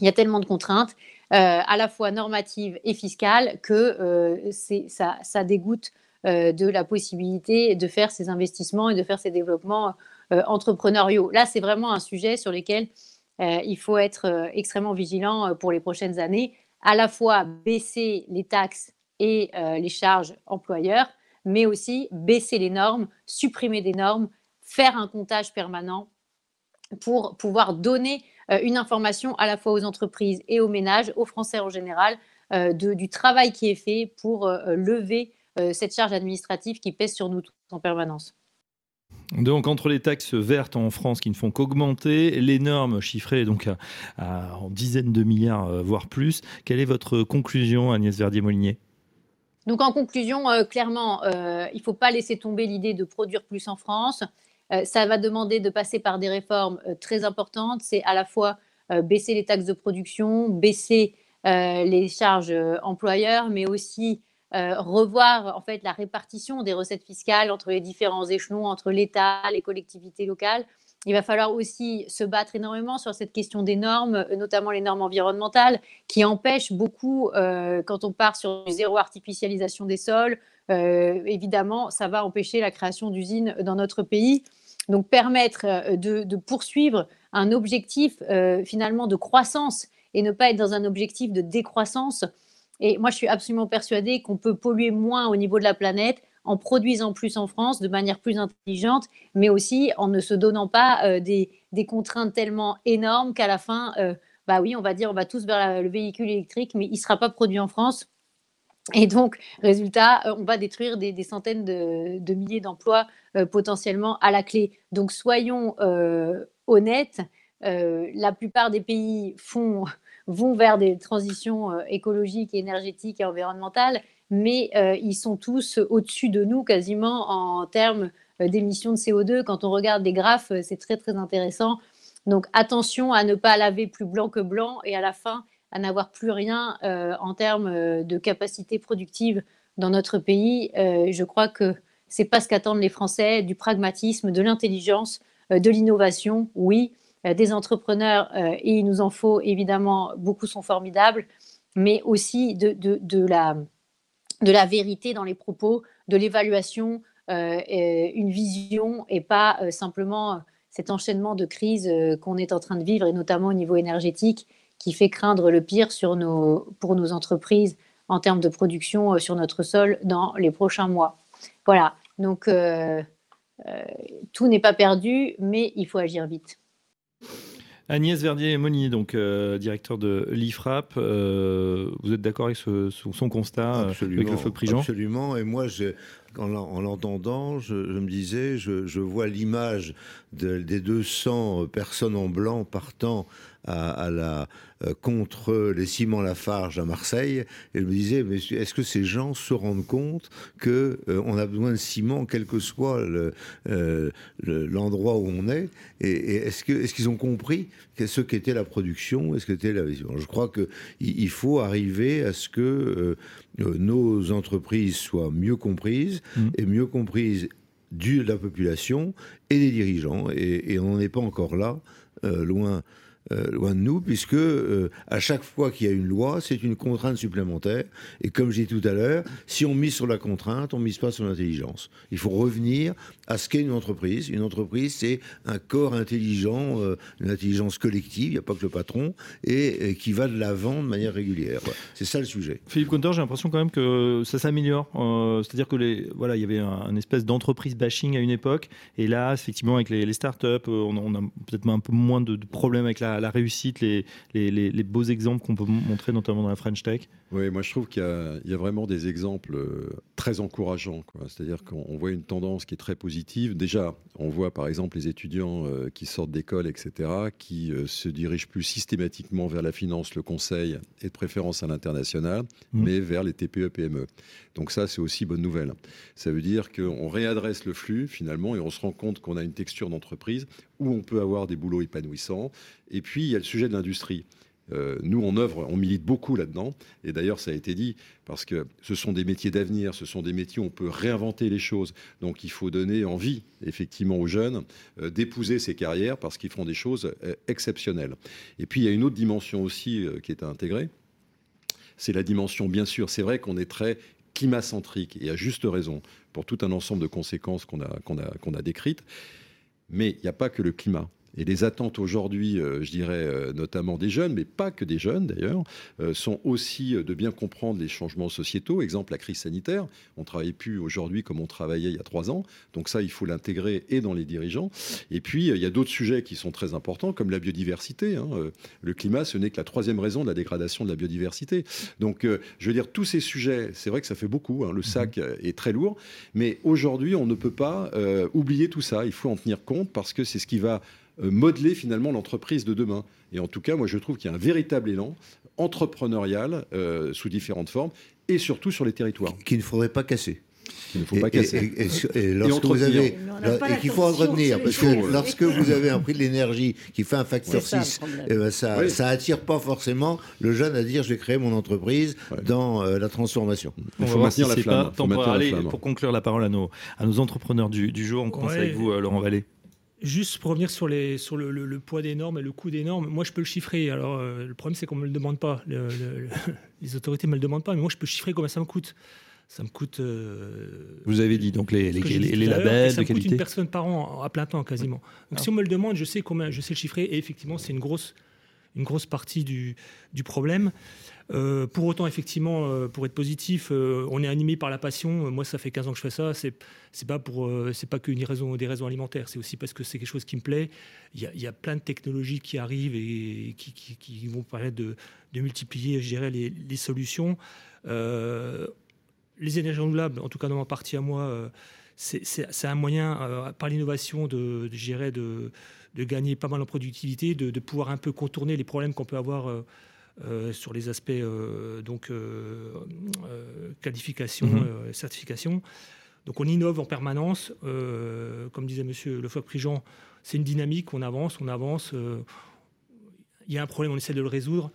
il y a tellement de contraintes, euh, à la fois normatives et fiscales, que euh, ça, dégoûte euh, de la possibilité de faire ces investissements et de faire ces développements entrepreneuriaux. Là, c'est vraiment un sujet sur lequel il faut être extrêmement vigilant pour les prochaines années, à la fois baisser les taxes et les charges employeurs, mais aussi baisser les normes, supprimer des normes, faire un comptage permanent pour pouvoir donner une information à la fois aux entreprises et aux ménages, aux Français en général, euh, du travail qui est fait pour euh, lever cette charge administrative qui pèse sur nous tous en permanence. Donc entre les taxes vertes en France qui ne font qu'augmenter, les normes chiffrées donc à, en dizaines de milliards, euh, voire plus, quelle est votre conclusion, Agnès Verdier-Molinier? Donc en conclusion, euh, clairement, euh, il ne faut pas laisser tomber l'idée de produire plus en France. Ça va demander de passer par des réformes très importantes. C'est à la fois baisser les taxes de production, baisser les charges employeurs, mais aussi euh, revoir en fait la répartition des recettes fiscales entre les différents échelons, entre l'État, les collectivités locales. Il va falloir aussi se battre énormément sur cette question des normes, euh, notamment les normes environnementales, qui empêchent beaucoup, euh, quand on part sur zéro artificialisation des sols, évidemment, ça va empêcher la création d'usines dans notre pays. Donc permettre de, poursuivre un objectif finalement de croissance et ne pas être dans un objectif de décroissance, et moi, je suis absolument persuadée qu'on peut polluer moins au niveau de la planète en produisant plus en France de manière plus intelligente, mais aussi en ne se donnant pas euh, des, contraintes tellement énormes qu'à la fin, euh, bah oui, on va dire on va tous vers le véhicule électrique, mais il ne sera pas produit en France. Et donc, résultat, euh, on va détruire des, centaines de, milliers d'emplois potentiellement à la clé. Donc, soyons honnêtes, la plupart des pays <laughs> vont vers des transitions euh, écologiques, énergétiques et environnementales, mais euh, ils sont tous au-dessus de nous quasiment en termes euh, d'émissions de CO2. Quand on regarde des graphes, c'est très très intéressant. Donc attention à ne pas laver plus blanc que blanc et à la fin à n'avoir plus rien en termes de capacité productive dans notre pays. je crois que c'est pas ce qu'attendent les Français, du pragmatisme, de l'intelligence, de l'innovation, oui, euh, des entrepreneurs, euh, et il nous en faut évidemment, beaucoup sont formidables, mais aussi de, de, la, de la vérité dans les propos, de l'évaluation, euh, une vision et pas simplement cet enchaînement de crises qu'on est en train de vivre, et notamment au niveau énergétique, qui fait craindre le pire sur nos, pour nos entreprises en termes de production sur notre sol dans les prochains mois. Voilà, donc tout n'est pas perdu, mais il faut agir vite. Agnès Verdier-Monnier, donc euh, directeur de l'IFRAP, euh, vous êtes d'accord avec son constat euh, avec le feu Prigent? Absolument, et moi, en l'entendant, je, me disais, je, vois l'image des 200 personnes en blanc partant à, la, euh, contre les ciments Lafarge à Marseille. Et je me disais, mais est-ce que ces gens se rendent compte que euh, on a besoin de ciment, quel que soit euh, l'endroit où on est? Et, est-ce qu'ils est ont compris ce qu'était la production Est-ce que était la vision? Je crois qu'il il faut arriver à ce que nos entreprises soient mieux comprises mmh. et mieux comprises de la population et des dirigeants. Et, et on n'en est pas encore là, loin euh, loin de nous, puisque euh, à chaque fois qu'il y a une loi, c'est une contrainte supplémentaire. Et comme j'ai dit tout à l'heure, si on mise sur la contrainte, on mise pas sur l'intelligence. Il faut revenir à ce qu'est une entreprise. Une entreprise, c'est un corps intelligent, euh, une intelligence collective, il n'y a pas que le patron, et, qui va de l'avant de manière régulière. C'est ça le sujet. Philippe Conter, j'ai l'impression quand même que ça s'améliore. C'est-à-dire que les, voilà, il y avait un, espèce d'entreprise bashing à une époque, et là, effectivement, avec les, startups, on, a peut-être un peu moins de problèmes avec la la, réussite, les, les, beaux exemples qu'on peut montrer, notamment dans la French Tech Oui, moi je trouve qu'il y, a vraiment des exemples euh, très encourageants. C'est-à-dire qu'on voit une tendance qui est très positive. Déjà, on voit par exemple les étudiants euh, qui sortent d'école, etc., qui euh, se dirigent plus systématiquement vers la finance, le conseil et de préférence à l'international, mmh. mais vers les TPE-PME. Donc ça, c'est aussi bonne nouvelle. Ça veut dire qu'on réadresse le flux finalement et on se rend compte qu'on a une texture d'entreprise où on peut avoir des boulots épanouissants. Et puis, il y a le sujet de l'industrie. Euh, nous, en œuvre, on milite beaucoup là-dedans. Et d'ailleurs, ça a été dit, parce que ce sont des métiers d'avenir, ce sont des métiers où on peut réinventer les choses. Donc, il faut donner envie, effectivement, aux jeunes euh, d'épouser ces carrières parce qu'ils font des choses euh, exceptionnelles. Et puis, il y a une autre dimension aussi qui est à intégrer. C'est la dimension, bien sûr, c'est vrai qu'on est très climacentrique, et à juste raison, pour tout un ensemble de conséquences qu'on a décrites. Mais il n'y a pas que le climat. Et les attentes aujourd'hui, je dirais notamment des jeunes, mais pas que des jeunes d'ailleurs, sont aussi de bien comprendre les changements sociétaux. Exemple, la crise sanitaire. On ne travaille plus aujourd'hui comme on travaillait il y a trois ans. Donc ça, il faut l'intégrer et dans les dirigeants. Et puis, il y a d'autres sujets qui sont très importants, comme la biodiversité. Hein. Le climat, ce n'est que la troisième raison de la dégradation de la biodiversité. Donc, je veux dire, tous ces sujets, c'est vrai que ça fait beaucoup. Hein. Le sac est très lourd. Mais aujourd'hui, on ne peut pas euh, oublier tout ça. Il faut en tenir compte parce que c'est ce qui va euh, modeler finalement l'entreprise de demain. Et en tout cas, moi, je trouve qu'il y a un véritable élan entrepreneurial euh, sous différentes formes et surtout sur les territoires. Qu'il ne faudrait pas casser. Il ne faut pas casser. Et, lorsque vous avez, et qu'il faut entretenir, parce que lorsque vous avez un prix de l'énergie qui fait un facteur 6, eh ben ça, ça attire pas forcément le jeune à dire je vais créer mon entreprise dans euh, la transformation. Il faut maintenir la flamme. pour conclure la parole à nos, à nos entrepreneurs du, jour, on commence avec vous, euh, Laurent Vallée. Juste pour revenir sur, les, sur le, poids des normes et le coût des normes, moi je peux le chiffrer. Alors euh, le problème c'est qu'on ne me le demande pas. <laughs> les autorités ne me le demandent pas, mais moi je peux chiffrer combien ça me coûte ça me coûte. Euh, vous avez dit donc les, les, les, labels, ça me coûte une personne par an à plein temps quasiment. Donc si on me le demande, je sais combien, je sais le chiffrer et effectivement c'est une grosse, une grosse partie du, du problème. Euh, pour autant, effectivement, euh, pour être positif, on est animé par la passion. Moi, ça fait 15 ans que je fais ça. C'est c'est pas pour, c'est pas qu'une raison, des raisons alimentaires. C'est aussi parce que c'est quelque chose qui me plaît. Il y, a, plein de technologies qui arrivent et qui, vont permettre de, multiplier, je dirais, les, les solutions. Euh, les énergies renouvelables, en tout cas dans ma partie à moi, euh, c'est un moyen, euh, par l'innovation, de, de, de, de, gagner pas mal en productivité, de, pouvoir un peu contourner les problèmes qu'on peut avoir euh, sur les aspects donc qualification, mm-hmm. certification. Donc on innove en permanence. comme disait Monsieur Lefebvre-Prigent, c'est une dynamique, on avance, on avance. Il y a un problème, on essaie de le résoudre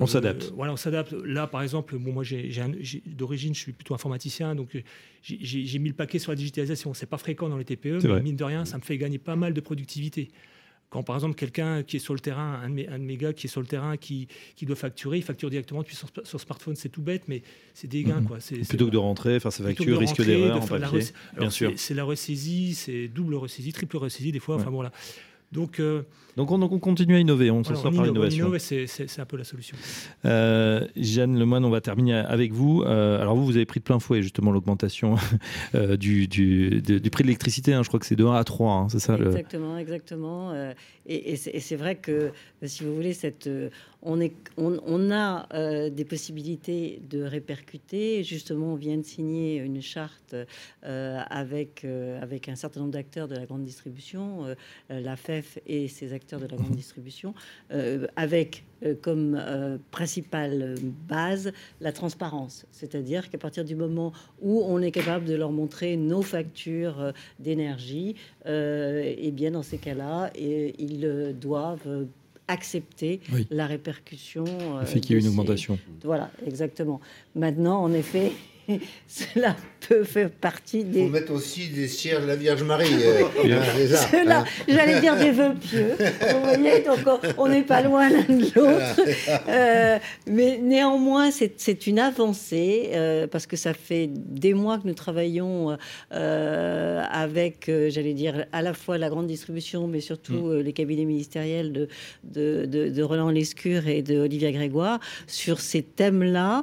on s'adapte. Voilà, on s'adapte. Là, par exemple, bon, moi, d'origine, je suis plutôt informaticien, donc euh, j'ai mis le paquet sur la digitalisation. C'est pas fréquent dans les TPE, mais mine de rien, ça me fait gagner pas mal de productivité. Quand par exemple quelqu'un qui est sur le terrain, un de, mes, gars qui est sur le terrain, qui, qui doit facturer, il facture directement depuis son, smartphone, c'est tout bête, mais c'est des gains. Mhm. Quoi. Plutôt que de rentrer, faire sa facture, risque d'erreur en papier. bien sûr. C'est la ressaisie, c'est double ressaisie, triple ressaisie des fois. Enfin bon là. Donc, euh, donc, on, on, continue à innover, on se sort par l'innovation. C'est un peu la solution. Euh, Jeanne Lemoine, on va terminer avec vous. Euh, alors vous, vous avez pris de plein fouet justement l'augmentation <laughs> du, du, du, prix de l'électricité. Hein. je crois que c'est de 1 à 3, hein, c'est ça Exactement, exactement. et, et c'est vrai que, si vous voulez, cette, on, est, on, on a des possibilités de répercuter. Justement, on vient de signer une charte avec, avec un certain nombre d'acteurs de la grande distribution, la FEF et ses acteurs de la grande distribution, euh, avec euh, comme euh, principale base la transparence. C'est-à-dire qu'à partir du moment où on est capable de leur montrer nos factures d'énergie, et eh bien dans ces cas-là, ils doivent accepter la répercussion. fait qu'il y a une augmentation. Voilà, exactement. Maintenant, en effet, <laughs> cela peut faire partie des. Faut mettre aussi des cierges de la Vierge Marie. Euh, hein. j'allais dire des vœux pieux. Vous voyez, donc on n'est pas loin l'un de l'autre. Euh, mais néanmoins, c'est une avancée euh, parce que ça fait des mois que nous travaillons avec, j'allais dire, à la fois la grande distribution, mais surtout mm. les cabinets ministériels de, de, de, de Roland Lescure et de Olivia Grégoire sur ces thèmes-là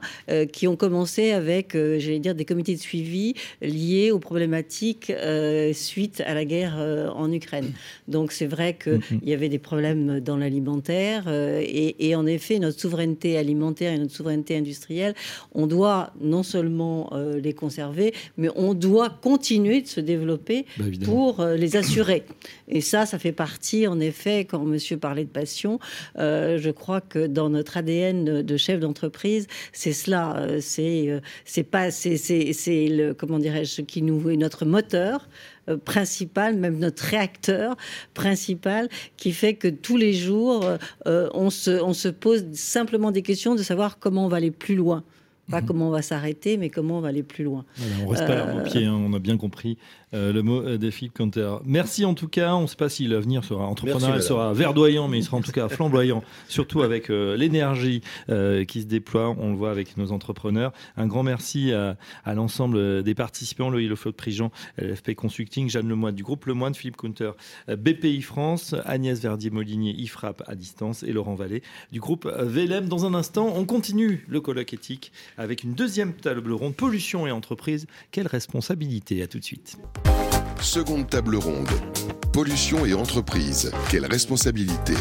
qui ont commencé avec j'allais dire, des comités de suivi liés aux problématiques euh, suite à la guerre euh, en Ukraine. Donc c'est vrai qu'il mhm. y avait des problèmes dans l'alimentaire euh, et, en effet, notre souveraineté alimentaire et notre souveraineté industrielle, on doit non seulement les conserver, mais on doit continuer de se développer bah, pour les assurer. Et ça, ça fait partie, en effet, quand monsieur parlait de passion, je crois que dans notre ADN de chef d'entreprise, c'est cela, c'est c'est pas, c'est, le, comment dirais-je, qui nous est notre moteur euh, principal, même notre réacteur principal, qui fait que tous les jours, euh, on, se, on se pose simplement des questions de savoir comment on va aller plus loin. Pas comment on va s'arrêter, mais comment on va aller plus loin. Voilà, on reste pas l'arme au pied, hein, on a bien compris euh, le mot euh, défi Canter. Merci en tout cas. On ne sait pas si l'avenir sera entrepreneurial, Merci, sera verdoyant, mais il sera en tout cas flamboyant, <laughs> surtout avec euh, l'énergie euh, qui se déploie. On le voit avec nos entrepreneurs. Un grand merci à, à l'ensemble des participants, Loïc Lefloc Prigent, LFP Consulting, Jeanne Lemoine du groupe Lemoine, Philippe Counter, euh, BPI France, Agnès Verdier-Molinier, IFRAP à distance et Laurent Vallée du groupe VLM. Dans un instant, on continue le colloque éthique avec une deuxième table ronde, pollution et entreprise. Quelle responsabilité? À tout de suite. Seconde table ronde. Pollution et entreprise. Quelle responsabilité?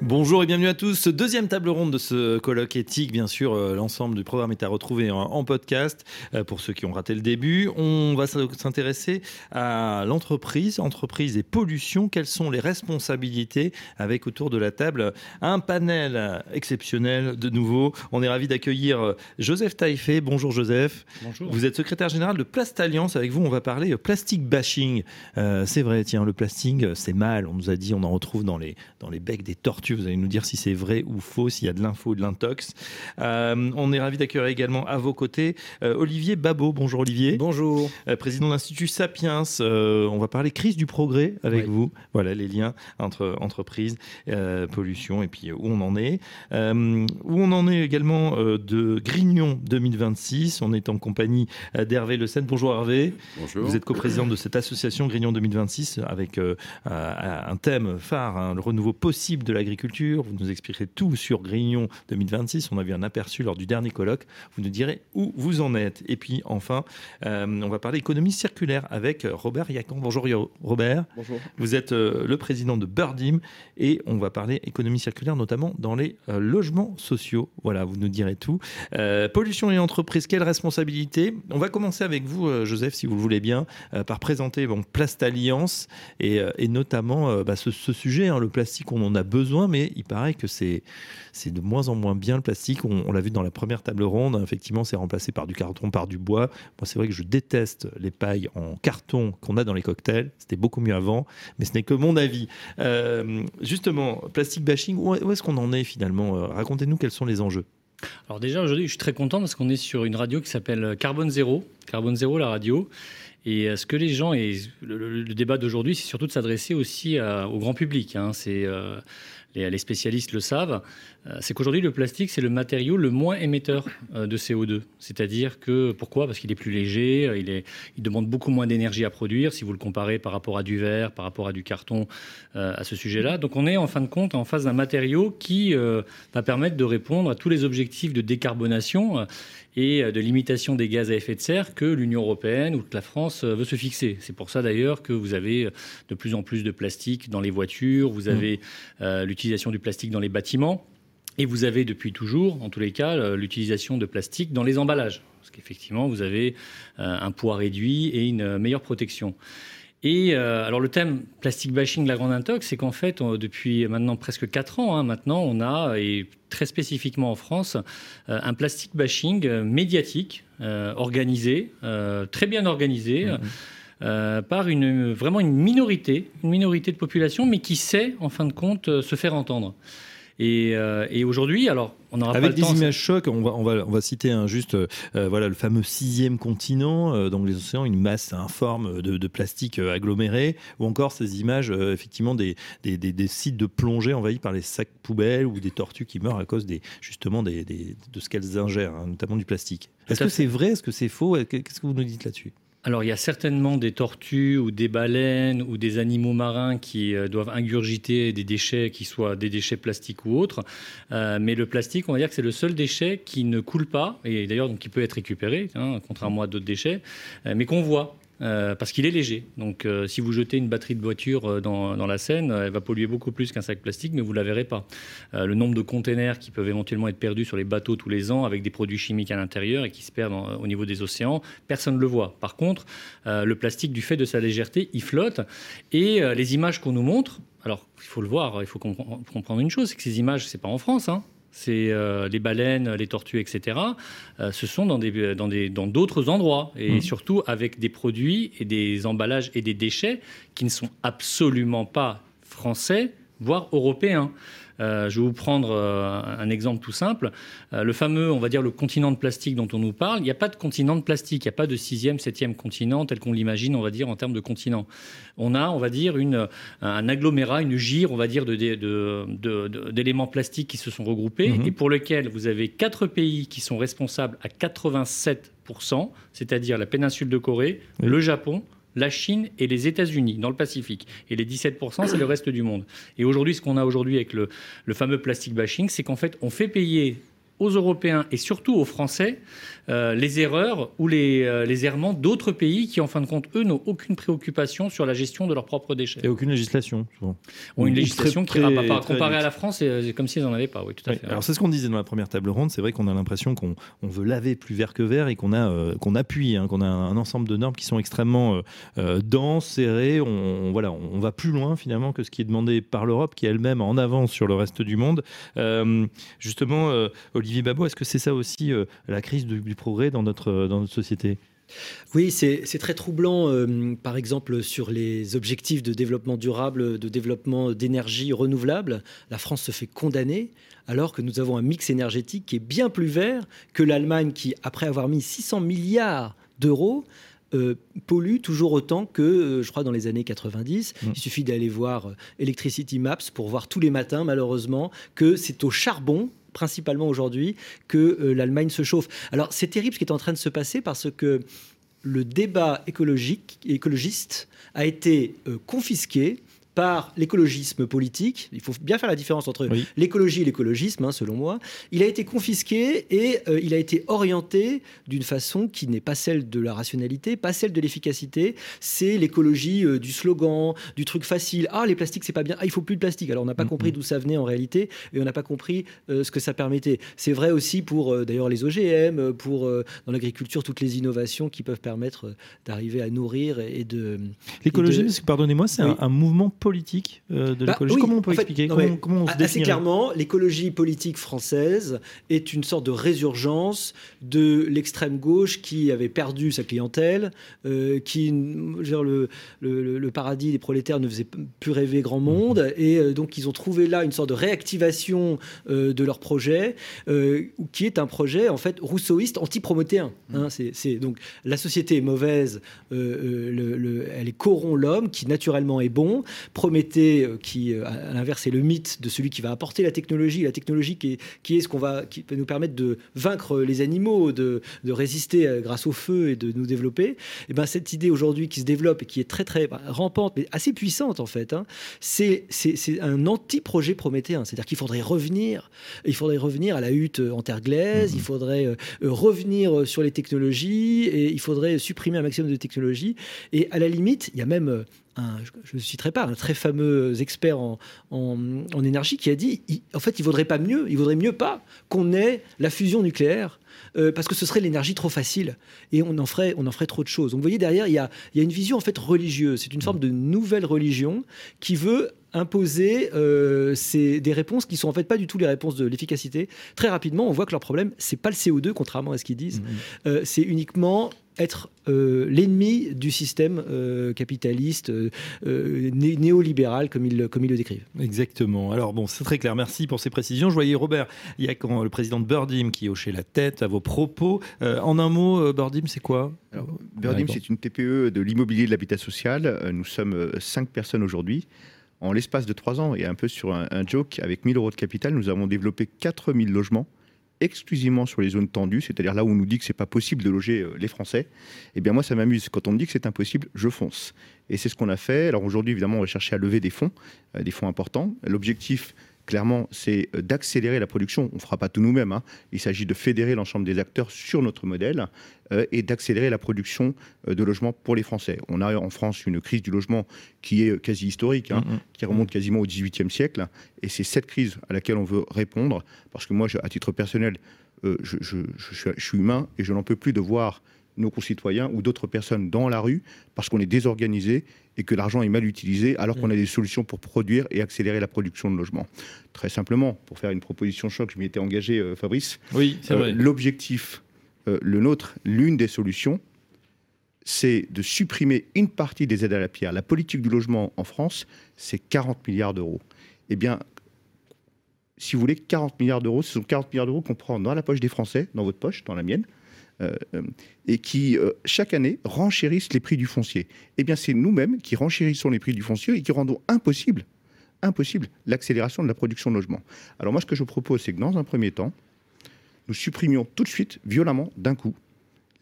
Bonjour et bienvenue à tous. Deuxième table ronde de ce colloque éthique. Bien sûr, euh, l'ensemble du programme est à retrouver en, en podcast euh, pour ceux qui ont raté le début. On va s'intéresser à l'entreprise, entreprise et pollution. Quelles sont les responsabilités avec autour de la table un panel exceptionnel de nouveau. On est ravi d'accueillir euh, Joseph Taïfé. Bonjour Joseph. Bonjour. Vous êtes secrétaire général de Plast Alliance. Avec vous, on va parler plastic bashing. Euh, c'est vrai, tiens, le plastique, c'est mal. On nous a dit, on en retrouve dans les, dans les becs des tortues. Vous allez nous dire si c'est vrai ou faux, s'il y a de l'info ou de l'intox. Euh, on est ravi d'accueillir également à vos côtés euh, Olivier Babot. Bonjour Olivier. Bonjour. Euh, président de l'Institut Sapiens. Euh, on va parler crise du progrès avec Oui. vous. Voilà les liens entre entreprise, euh, pollution et puis où on en est. Euh, où on en est également euh, de Grignon 2026. On est en compagnie d'Hervé Le Seine. Bonjour Hervé. Bonjour. Vous êtes coprésident de cette association Grignon 2026 avec euh, euh, un thème phare, hein, le renouveau possible de l'agriculture. Vous nous expliquerez tout sur Grignon 2026. On a vu un aperçu lors du dernier colloque. Vous nous direz où vous en êtes. Et puis enfin, euh, on va parler économie circulaire avec Robert Yacan. Bonjour Robert. Bonjour. Vous êtes euh, le président de Birdim et on va parler économie circulaire notamment dans les euh, logements sociaux. Voilà, vous nous direz tout. Euh, pollution et entreprise, quelle responsabilité? On va commencer avec vous, euh, Joseph, si vous le voulez bien, euh, par présenter bon, Plast Alliance et, euh, et notamment euh, bah, ce, ce sujet, hein, le plastique, on en a besoin, mais il paraît que c'est de moins en moins bien le plastique. On, l'a vu dans la première table ronde, effectivement, c'est remplacé par du carton, par du bois. Moi, c'est vrai que je déteste les pailles en carton qu'on a dans les cocktails. C'était beaucoup mieux avant, mais ce n'est que mon avis. Euh, justement, plastic bashing, où, est-ce qu'on en est finalement? Euh, Racontez-nous quels sont les enjeux. Alors déjà aujourd'hui, je suis très content parce qu'on est sur une radio qui s'appelle Carbone Zéro. Carbone Zéro, la radio. Et euh, ce que les gens et le, débat d'aujourd'hui, c'est surtout de s'adresser aussi au grand public. hein. C'est les, spécialistes le savent. Euh, c'est qu'aujourd'hui le plastique c'est le matériau le moins émetteur euh, de CO2. C'est-à-dire que pourquoi? Parce qu'il est plus léger, euh, il est, il demande beaucoup moins d'énergie à produire. Si vous le comparez par rapport à du verre, par rapport à du carton, euh, à ce sujet-là. Donc on est en fin de compte en face d'un matériau qui euh, va permettre de répondre à tous les objectifs de décarbonation et de limitation des gaz à effet de serre que l'Union européenne ou que la France veut se fixer. C'est pour ça d'ailleurs que vous avez de plus en plus de plastique dans les voitures, vous avez euh, l'utilisation du plastique dans les bâtiments. Et vous avez depuis toujours, en tous les cas, l'utilisation de plastique dans les emballages. Parce qu'effectivement, vous avez euh, un poids réduit et une meilleure protection. Et euh, alors le thème plastic bashing de la grande intox, c'est qu'en fait, on- depuis maintenant presque 4 ans, hein, maintenant, on a, et très spécifiquement en France, euh, un plastic bashing euh, médiatique, organisé, très bien organisé. Euh, par une, vraiment une minorité, une minorité de population, mais qui sait, en fin de compte, euh, se faire entendre. Et, euh, et aujourd'hui, alors, on n'aura pas le des temps. images chocs, on va, on va, on va citer un juste, euh, voilà, le fameux sixième continent, euh, dans les océans, une masse informe de, de plastique aggloméré, ou encore ces images, effectivement, des, des, des- des sites de plongée envahis par les sacs poubelles ou des tortues qui meurent à cause des, justement de ce qu'elles ingèrent, hein, notamment du plastique. Est-ce que c'est vrai? Est-ce que c'est faux? Qu'est-ce que vous nous dites là-dessus? Alors, il y a certainement des tortues ou des baleines ou des animaux marins qui euh, doivent ingurgiter des déchets qui soient des déchets plastiques ou autres. Euh, mais le plastique, on va dire que c'est le seul déchet qui ne coule pas et d'ailleurs qui peut être récupéré, hein, contrairement à d'autres déchets, euh, mais qu'on voit. Euh, parce qu'il est léger. Donc, euh, si vous jetez une batterie de voiture euh, dans, dans la Seine, elle va polluer beaucoup plus qu'un sac plastique, mais vous la verrez pas. Le nombre de containers qui peuvent éventuellement être perdus sur les bateaux tous les ans avec des produits chimiques à l'intérieur et qui se perdent en- au niveau des océans, personne ne le voit. Par contre, le plastique, du fait de sa légèreté, il flotte. Et les images qu'on nous montre, alors il faut le voir, il faut compre- comprendre une chose, c'est que ces images, c'est pas en France. Hein. C'est euh, les baleines, les tortues, etc. euh, ce sont dans des dans des dans d'autres endroits et Mhm. surtout avec des produits et des emballages et des déchets qui ne sont absolument pas français, voire européens. Euh, je vais vous prendre euh, un exemple tout simple. Euh, le fameux, on va dire, le continent de plastique dont on nous parle. Il n'y a pas de continent de plastique. Il n'y a pas de sixième, septième continent tel qu'on l'imagine, on va dire, en termes de continent. On a, on va dire, une, un agglomérat, une gire, on va dire, d'éléments de, de, de, plastiques qui se sont regroupés Mhm. et pour lesquels vous avez quatre pays qui sont responsables à 87%, c'est-à-dire la péninsule de Corée, le Japon, la Chine et les États-Unis dans le Pacifique. Et les 17%, c'est le reste du monde. Et aujourd'hui, ce qu'on a aujourd'hui avec le, fameux plastic bashing, c'est qu'en fait, on fait payer aux Européens et surtout aux Français euh, les erreurs ou les, euh, les errements d'autres pays qui, en fin de compte, eux, n'ont aucune préoccupation sur la gestion de leurs propres déchets. Et aucune législation, souvent. Ont une Ou législation très- qui, par- très comparée à la France, c'est c'est comme s'ils n'en avaient pas. Oui, tout à Oui, fait. Alors c'est ce qu'on disait dans la première table ronde. C'est vrai qu'on a l'impression qu'on on veut laver plus vert que vert et qu'on a euh, qu'on appuie, hein, qu'on a un ensemble de normes qui sont extrêmement euh, euh, denses, serrées. On, on- voilà, on va plus loin finalement que ce qui est demandé par l'Europe, qui est elle-même en avance sur le reste du monde. Euh, justement, euh, Olivier Babot, est-ce que c'est ça aussi euh, la crise du, du progrès dans notre dans notre société? Oui, c'est très troublant, euh, par exemple, sur les objectifs de développement durable, de développement d'énergie renouvelable. La France se fait condamner alors que nous avons un mix énergétique qui est bien plus vert que l'Allemagne qui, après avoir mis 600 milliards d'euros, euh, pollue toujours autant que, euh, je crois, dans les années 90. Mm. Il suffit d'aller voir Electricity Maps pour voir tous les matins, malheureusement, que c'est au charbon principalement aujourd'hui que euh, l'Allemagne se chauffe. Alors c'est terrible ce qui est en train de se passer parce que le débat écologique, écologiste a été euh, confisqué par l'écologisme politique. Il faut bien faire la différence entre Oui. l'écologie et l'écologisme, hein, selon moi. Il a été confisqué et euh, il a été orienté d'une façon qui n'est pas celle de la rationalité, pas celle de l'efficacité. C'est l'écologie euh, du slogan, du truc facile. Ah, les plastiques, c'est pas bien. Ah, il faut plus de plastique. Alors, on n'a pas Mhm. compris d'où ça venait en réalité et on n'a pas compris euh, ce que ça permettait. C'est vrai aussi pour d'ailleurs les OGM, pour dans l'agriculture toutes les innovations qui peuvent permettre d'arriver à nourrir et de. L'écologie, de- pardonnez-moi, c'est Oui. un, un mouvement politique euh, de Bah, l'écologie. oui, comment on peut fait, expliquer comment, on se Assez clairement, l'écologie politique française est une sorte de résurgence de l'extrême gauche qui avait perdu sa clientèle, euh, qui, dire, le, le- le- le paradis des prolétaires ne faisait plus rêver grand monde, et euh, donc ils ont trouvé là une sorte de réactivation de leur projet, qui est un projet en fait rousseauiste anti-prométhéen. hein. c'est, donc la société est mauvaise, le- le- elle corrompt l'homme qui naturellement est bon. Prométhée, euh, qui euh, à l'inverse est le mythe de celui qui va apporter la technologie, la technologie qui est, qui est ce qu'on va, qui peut nous permettre de vaincre les animaux, de, de résister euh, grâce au feu et de nous développer. Et ben cette idée aujourd'hui qui se développe et qui est très très bah, rampante, mais assez puissante en fait, hein, c'est c'est- c'est un anti-projet prométhéen. C'est-à-dire qu'il faudrait revenir, il faudrait revenir à la hutte en terre glaise, il faudrait euh, euh, revenir sur les technologies et il faudrait supprimer un maximum de technologies. Et à la limite, il y a même un, je ne citerai pas, un très fameux expert en, en- en énergie qui a dit, il- en fait, il vaudrait pas mieux, il vaudrait mieux pas qu'on ait la fusion nucléaire. euh, parce que ce serait l'énergie trop facile et on en ferait, on en ferait trop de choses. Donc vous voyez derrière, il y a, il y a une vision en fait religieuse. C'est une forme de nouvelle religion qui veut imposer euh, ces- des réponses qui sont en fait pas du tout les réponses de l'efficacité. Très rapidement, on voit que leur problème, c'est pas le CO2, contrairement à ce qu'ils disent. Euh, c'est uniquement être euh, l'ennemi du système euh, capitaliste euh, né- néolibéral comme ils, comme ils le décrivent. Exactement. Alors bon, c'est très clair. Merci pour ces précisions. Je voyais Robert, il y a quand le président de Birdim qui hochait la tête à vos propos. Euh, en un mot, Birdim, c'est quoi? Alors, Birdim, c'est une TPE de l'immobilier de l'habitat social. Nous sommes cinq personnes aujourd'hui. En l'espace de trois ans, et un peu sur un, un joke, avec 1000 euros de capital, nous avons développé 4000 logements exclusivement sur les zones tendues, c'est-à-dire là où on nous dit que c'est pas possible de loger euh, les Français. Eh bien moi, ça m'amuse. Quand on me dit que c'est impossible, je fonce. Et c'est ce qu'on a fait. Alors aujourd'hui, évidemment, on va chercher à lever des fonds, euh, des fonds importants. L'objectif, clairement, c'est euh, d'accélérer la production. On ne fera pas tout nous-mêmes. hein. Il s'agit de fédérer l'ensemble des acteurs sur notre modèle euh, et d'accélérer la production euh, de logements pour les Français. On a en France une crise du logement qui est quasi historique, hein, Mhm. qui remonte quasiment au XVIIIe siècle. Et c'est cette crise à laquelle on veut répondre. Parce que moi, je- à titre personnel, euh, je suis humain et je n'en peux plus de voir nos concitoyens ou d'autres personnes dans la rue parce qu'on est désorganisé et que l'argent est mal utilisé alors qu'on a des solutions pour produire et accélérer la production de logements. Très simplement, pour faire une proposition choc, je m'y étais engagé, euh, Fabrice. Oui, c'est Euh, vrai. L'objectif, euh, le nôtre, l'une des solutions, c'est de supprimer une partie des aides à la pierre. La politique du logement en France, c'est 40 milliards d'euros. Eh bien, si vous voulez, 40 milliards d'euros. Ce sont 40 milliards d'euros qu'on prend dans la poche des Français, dans votre poche, dans la mienne, euh, euh, et qui, euh, chaque année, renchérissent les prix du foncier. Eh bien, c'est nous-mêmes qui renchérissons les prix du foncier et qui rendons impossible, impossible l'accélération de la production de logements. Alors moi, ce que je propose, c'est que dans un premier temps, nous supprimions tout de suite, violemment, d'un coup,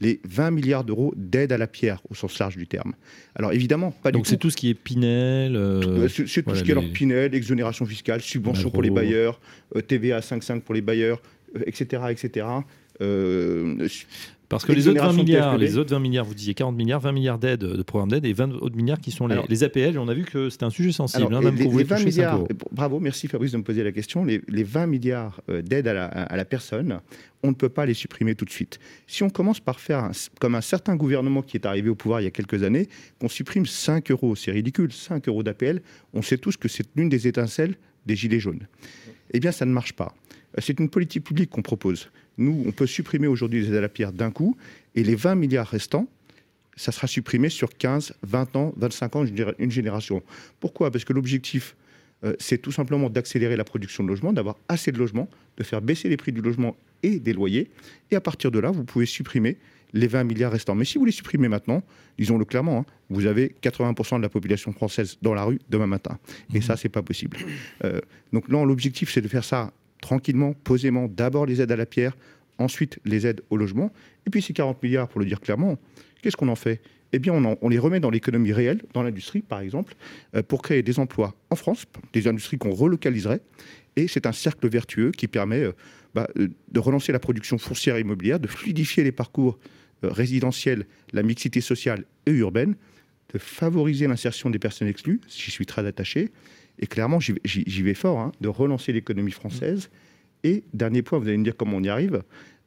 les 20 milliards d'euros d'aide à la pierre au sens large du terme. Alors évidemment, pas Donc du c'est tout. tout ce qui est Pinel. euh, C'est tout voilà, ce qui est alors Pinel, exonération fiscale, subvention pour les bailleurs, euh, TVA 5,5 pour les bailleurs, euh, etc. etc. Euh, Parce que les autres 20 exonération milliards, TFPB. les autres 20 milliards, vous disiez 40 milliards, 20 milliards d'aides, de programmes d'aide et 20 autres milliards qui sont les, Alors- les APL. On a vu que c'était un sujet sensible, Alors, hein, même les, pour vous les les 20 toucher 5 milliards, bravo, merci Fabrice de me poser la question. Les, les 20 milliards euh, d'aide à la, à la personne, on ne peut pas les supprimer tout de suite. Si on commence par faire, un- comme un certain gouvernement qui est arrivé au pouvoir il y a quelques années, qu'on supprime 5 euros, c'est ridicule, 5 euros d'APL, on sait tous que c'est l'une des étincelles des Gilets jaunes. Eh bien, ça ne marche pas. Euh, C'est une politique publique qu'on propose. Nous, on peut supprimer aujourd'hui les aides à la pierre d'un coup, et les 20 milliards restants, ça sera supprimé sur 15, 20 ans, 25 ans, une généra- une génération. Pourquoi? Parce que l'objectif, euh, c'est tout simplement d'accélérer la production de logements, d'avoir assez de logements, de faire baisser les prix du logement et des loyers. Et à partir de là, vous pouvez supprimer les 20 milliards restants. Mais si vous les supprimez maintenant, disons-le clairement, hein, vous avez 80% de la population française dans la rue demain matin. Et ça, c'est pas possible. Euh, donc non, l'objectif, c'est de faire ça tranquillement, posément. D'abord les aides à la pierre, ensuite les aides au logement. Et puis ces 40 milliards, pour le dire clairement, qu'est-ce qu'on en fait? Eh bien, on, les remet dans l'économie réelle, dans l'industrie, par exemple, euh, pour créer des emplois en France, des industries qu'on relocaliserait. Et c'est un cercle vertueux qui permet euh, bah, euh, de relancer la production foncière et immobilière, de fluidifier les parcours résidentiels, la mixité sociale et urbaine, de favoriser l'insertion des personnes exclues, j'y suis très attaché, et clairement, j'y vais- fort, hein, de relancer l'économie française. Et, dernier point, vous allez me dire comment on y arrive,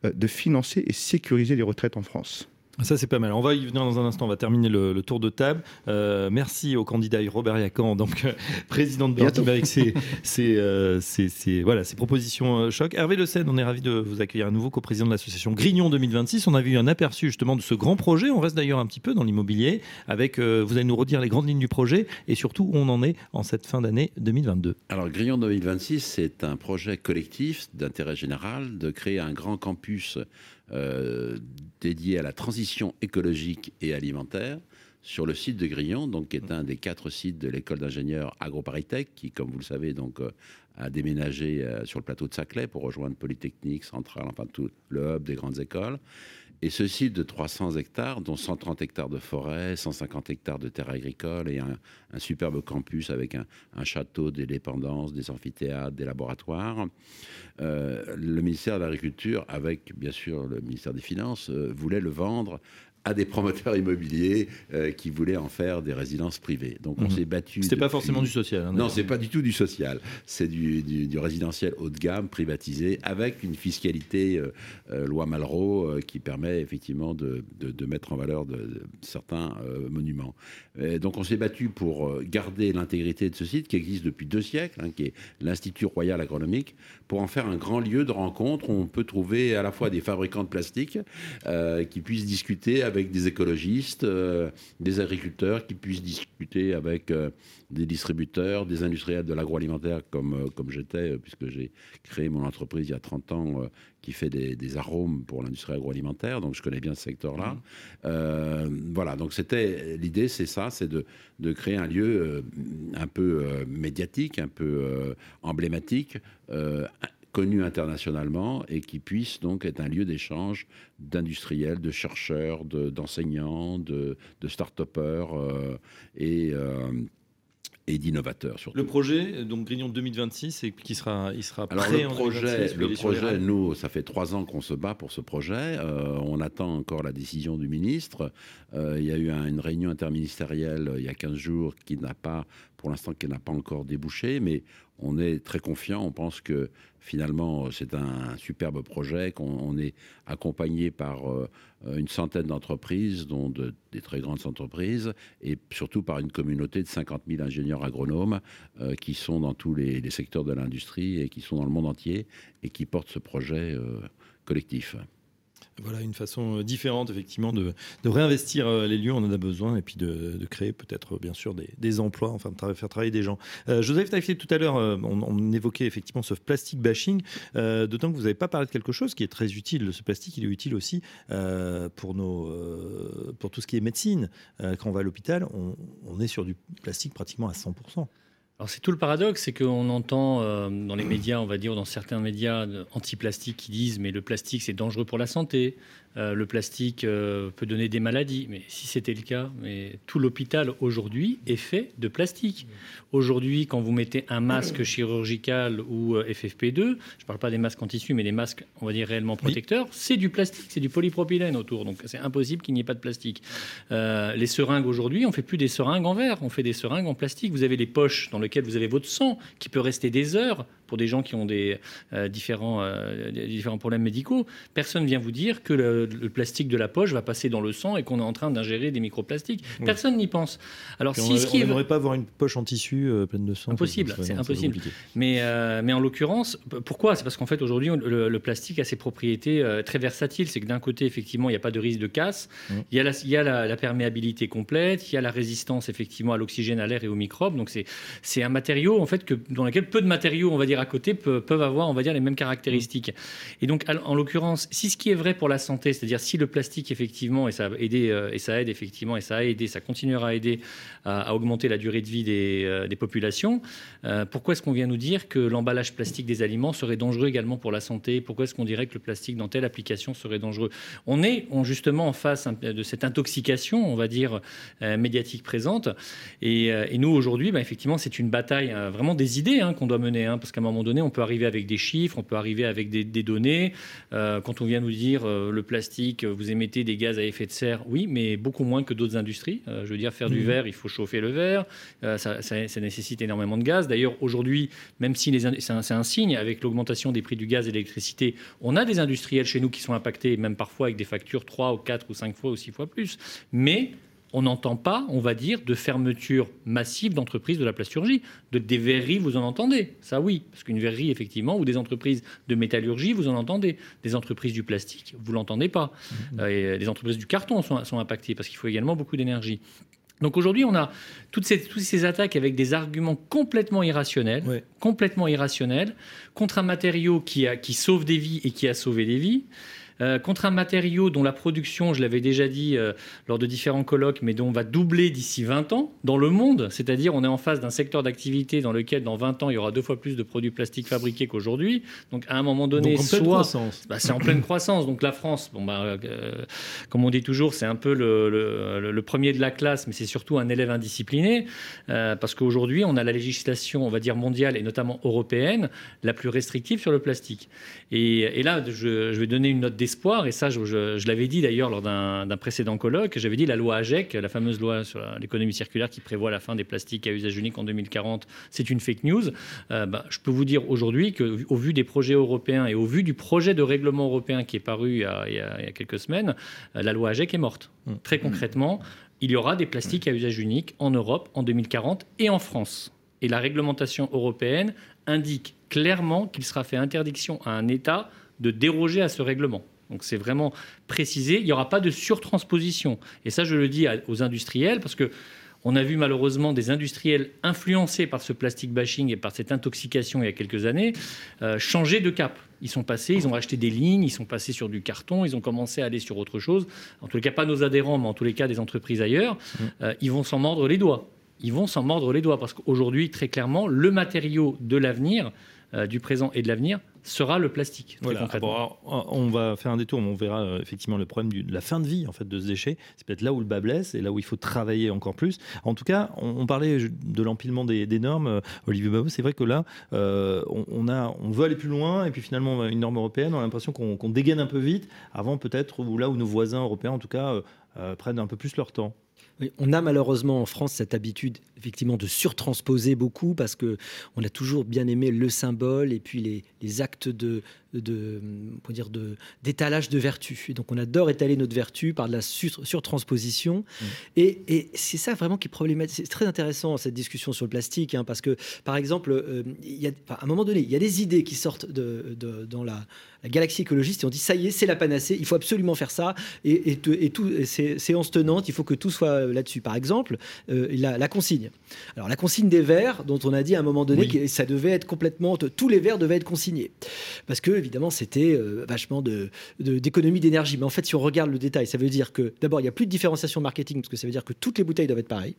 euh, de financer et sécuriser les retraites en France. Ça, c'est pas mal. On va y venir dans un instant. On va terminer le, le tour de table. Euh, merci au candidat Robert Yacan, donc euh, président de Bientôt. Avec ses, ses, euh, ses- ses- voilà, ses propositions euh, choc. Hervé Le Seine, on est ravi de vous accueillir à nouveau co-président de l'association Grignon 2026. On avait eu un aperçu justement de ce grand projet. On reste d'ailleurs un petit peu dans l'immobilier. Avec, euh, vous allez nous redire les grandes lignes du projet et surtout où on en est en cette fin d'année 2022. Alors, Grillon 2026, c'est un projet collectif d'intérêt général de créer un grand campus dédié à la transition écologique et alimentaire sur le site de Grillon, donc qui est un des quatre sites de l'école d'ingénieurs AgroParisTech, qui, comme vous le savez, donc euh, a déménagé euh, sur le plateau de Saclay pour rejoindre Polytechnique, Centrale, enfin tout le hub des grandes écoles. Et ce site de 300 hectares, dont 130 hectares de forêt, 150 hectares de terres agricoles et un, superbe campus avec un, un château, des dépendances, des amphithéâtres, des laboratoires. Euh, le ministère de l'Agriculture, avec bien sûr le ministère des Finances, euh, voulait le vendre à des promoteurs immobiliers euh, qui voulaient en faire des résidences privées. Donc on Mhm. s'est battu. C'était pas depuis- forcément du social. hein, non, c'est pas du tout du social. C'est du, du- du résidentiel haut de gamme, privatisé, avec une fiscalité euh, euh, loi Malraux qui permet effectivement de, de- de mettre en valeur de, de certains monuments. Et donc on s'est battu pour garder l'intégrité de ce site qui existe depuis deux siècles, hein, qui est l'Institut Royal Agronomique, pour en faire un grand lieu de rencontre on peut trouver à la fois des fabricants de plastique euh, qui puissent discuter avec des écologistes, euh, des agriculteurs qui puissent discuter avec euh, des distributeurs, des industriels de l'agroalimentaire comme, euh, comme j'étais, euh, puisque j'ai créé mon entreprise il y a 30 ans euh, qui fait des, des arômes pour l'industrie agroalimentaire, donc je connais bien ce secteur-là. Euh, voilà, donc c'était l'idée, c'est ça, c'est de, de créer un lieu un peu médiatique, un peu emblématique, euh, connu internationalement et qui puisse donc être un lieu d'échange d'industriels, de chercheurs, de- d'enseignants, de, de start-upers euh, et, euh, et d'innovateurs surtout. Le projet, donc Grignon 2026, c'est qui sera, il sera Alors prêt le en projet, 2026, le projet, nous, ça fait trois ans qu'on se bat pour ce projet. Euh, on attend encore la décision du ministre. Euh, il y a eu un- une réunion interministérielle euh, il y a 15 jours qui n'a pas, pour l'instant, qui n'a pas encore débouché, mais on est très confiant. On pense que finalement, c'est un superbe projet, qu'on on est accompagné par euh, une centaine d'entreprises, dont de- des très grandes entreprises, et surtout par une communauté de 50 000 ingénieurs agronomes euh, qui sont dans tous les, les secteurs de l'industrie et qui sont dans le monde entier et qui portent ce projet euh, collectif. Voilà une façon euh, différente effectivement de, réinvestir euh, les lieux, on en a besoin, et puis de, créer peut-être bien sûr des, emplois, enfin de faire travailler des gens. Euh, Joseph Taillefer, tout à l'heure, euh, on, évoquait effectivement ce plastique bashing, euh, d'autant que vous n'avez pas parlé de quelque chose qui est très utile. Ce plastique, il est utile aussi euh, pour, nos, euh, pour tout ce qui est médecine. Euh, quand on va à l'hôpital, on est sur du plastique pratiquement à 100%. Alors c'est tout le paradoxe, c'est qu'on entend euh, dans les médias, on va dire, dans certains médias anti-plastique qui disent mais le plastique c'est dangereux pour la santé, euh, le plastique euh, peut donner des maladies. Mais si c'était le cas, mais tout l'hôpital aujourd'hui est fait de plastique. Aujourd'hui, quand vous mettez un masque chirurgical ou euh, FFP2, je ne parle pas des masques en tissu, mais des masques, on va dire réellement protecteurs, c'est du plastique, c'est du polypropylène autour. Donc c'est impossible qu'il n'y ait pas de plastique. Les seringues aujourd'hui, on fait plus des seringues en verre, on fait des seringues en plastique. Vous avez les poches dans lesquelles vous avez votre sang qui peut rester des heures pour des gens qui ont des euh, différents, euh, des différents problèmes médicaux. Personne vient vous dire que le, le plastique de la poche va passer dans le sang et qu'on est en train d'ingérer des microplastiques. Oui. Personne n'y pense. Alors si on ce qui n'aimerait pas avoir une poche en tissu euh, pleine de sang. Impossible, c'est impossible. Mais, mais en l'occurrence, pourquoi? C'est parce qu'en fait, aujourd'hui, le, le plastique a ses propriétés très versatiles. C'est que d'un côté, effectivement, il n'y a pas de risque de casse. Mm. Il y a, la, il y a la, la perméabilité complète. Il y a la résistance, effectivement, à l'oxygène, à l'air et aux microbes. Donc, c'est c'est un matériau, en fait, que, dans lequel peu de matériaux, on va dire, à côté, pe- peuvent avoir, on va dire, les mêmes caractéristiques. Et donc, en l'occurrence, si ce qui est vrai pour la santé, c'est-à-dire si le plastique, effectivement, et ça, a aidé, euh, et ça aide, effectivement, et ça a aidé, ça continuera à aider à, augmenter la durée de vie des, euh, populations, euh, pourquoi est-ce qu'on vient nous dire que l'emballage plastique des aliments serait dangereux également pour la santé? Pourquoi est-ce qu'on dirait que le plastique dans telle application serait dangereux? On est justement en face de cette intoxication, on va dire, médiatique présente. Et, nous, aujourd'hui, bah, effectivement, c'est une bataille vraiment des idées hein, qu'on doit mener. hein, parce qu'à moment donné, on peut arriver avec des chiffres, on peut arriver avec des, des données. Euh, quand on vient nous dire euh, le plastique, vous émettez des gaz à effet de serre, oui, mais beaucoup moins que d'autres industries. Euh, je veux dire, faire du Mhm. verre, il faut chauffer le verre. Euh, ça, ça- ça nécessite énormément de gaz. D'ailleurs, aujourd'hui, même si un, c'est un signe, avec l'augmentation des prix du gaz et de l'électricité, on a des industriels chez nous qui sont impactés, même parfois avec des factures 3 ou 4 ou 5 fois ou 6 fois plus. Mais on n'entend pas, on va dire, de fermeture massive d'entreprises de la plasturgie. De, des verreries, vous en entendez. Ça, oui. Parce qu'une verrerie, effectivement, ou des entreprises de métallurgie, vous en entendez. Des entreprises du plastique, vous l'entendez pas. Euh, et euh, des entreprises du carton sont, sont impactées parce qu'il faut également beaucoup d'énergie. Donc aujourd'hui, on a toutes ces, toutes ces attaques avec des arguments complètement irrationnels, complètement irrationnels, contre un matériau qui, a, qui sauve des vies et qui a sauvé des vies. Euh, contre un matériau dont la production, je l'avais déjà dit euh, lors de différents colloques, mais dont on va doubler d'ici 20 ans dans le monde. C'est-à-dire, on est en face d'un secteur d'activité dans lequel, dans 20 ans, il y aura deux fois plus de produits plastiques fabriqués qu'aujourd'hui. Donc, à un moment donné, Donc, en soit croissance. bah, c'est en pleine croissance. Donc la France, bon, bah, euh, comme on dit toujours, c'est un peu le, le- le premier de la classe, mais c'est surtout un élève indiscipliné, parce qu'aujourd'hui, on a la législation, on va dire mondiale et notamment européenne, la plus restrictive sur le plastique. Et, et là, je, je vais donner une note et ça, je, je- je l'avais dit d'ailleurs lors d'un précédent colloque, j'avais dit la loi AGEC, la fameuse loi sur l'économie circulaire qui prévoit la fin des plastiques à usage unique en 2040, c'est une fake news. Euh, bah, je peux vous dire aujourd'hui qu'au vu des projets européens et au vu du projet de règlement européen qui est paru il y a, il y a- il y a quelques semaines, euh, la loi AGEC est morte. Très concrètement, il y aura des plastiques à usage unique en Europe en 2040 et en France. Et la réglementation européenne indique clairement qu'il sera fait interdiction à un État de déroger à ce règlement. Donc c'est vraiment précisé, il n'y aura pas de surtransposition. Et ça, je le dis aux industriels parce que on a vu malheureusement des industriels influencés par ce plastic bashing et par cette intoxication il y a quelques années euh, changer de cap. Ils sont passés, ils ont acheté des lignes, ils sont passés sur du carton, ils ont commencé à aller sur autre chose. En tous les cas, pas nos adhérents, mais en tous les cas des entreprises ailleurs. Euh, ils vont s'en mordre les doigts. Ils vont s'en mordre les doigts parce qu'aujourd'hui, très clairement, le matériau de l'avenir, euh, du présent et de l'avenir, sera le plastique. très Voilà. concrètement. Bon, on va faire un détour, mais on verra euh, effectivement le problème du- de la fin de vie en fait de ce déchet. C'est peut-être là où le bas blesse et là où il faut travailler encore plus. En tout cas, on, on parlait de l'empilement des, des normes. Euh, Olivier Babot, c'est vrai que là, euh, on, on a, on veut aller plus loin et puis finalement une norme européenne, on a l'impression qu'on dégaine un peu vite avant peut-être ou là où nos voisins européens en tout cas euh, prennent un peu plus leur temps. Oui, on a malheureusement en France cette habitude effectivement de surtransposer beaucoup parce que on a toujours bien aimé le symbole et puis les, les actes de de, peut dire de d'étalage de vertu. Et donc on adore étaler notre vertu par de la sur- surtransposition. Et, et c'est ça vraiment qui est problématique. C'est très intéressant cette discussion sur le plastique, hein, parce que par exemple, euh, il y a, enfin, à un moment donné, il y a des idées qui sortent de, de- dans la, la galaxie écologiste et on dit ça y est, c'est la panacée, il faut absolument faire ça. Et, et, tout, et c'est séance tenante, il faut que tout soit là-dessus. Par exemple, euh, la, la consigne. Alors la consigne des verres, dont on a dit à un moment donné Oui. que ça devait être complètement, tous les verres devaient être consignés, parce que évidemment c'était euh, vachement de de- d'économie d'énergie. Mais en fait, si on regarde le détail, ça veut dire que d'abord il n'y a plus de différenciation marketing, parce que ça veut dire que toutes les bouteilles doivent être pareilles.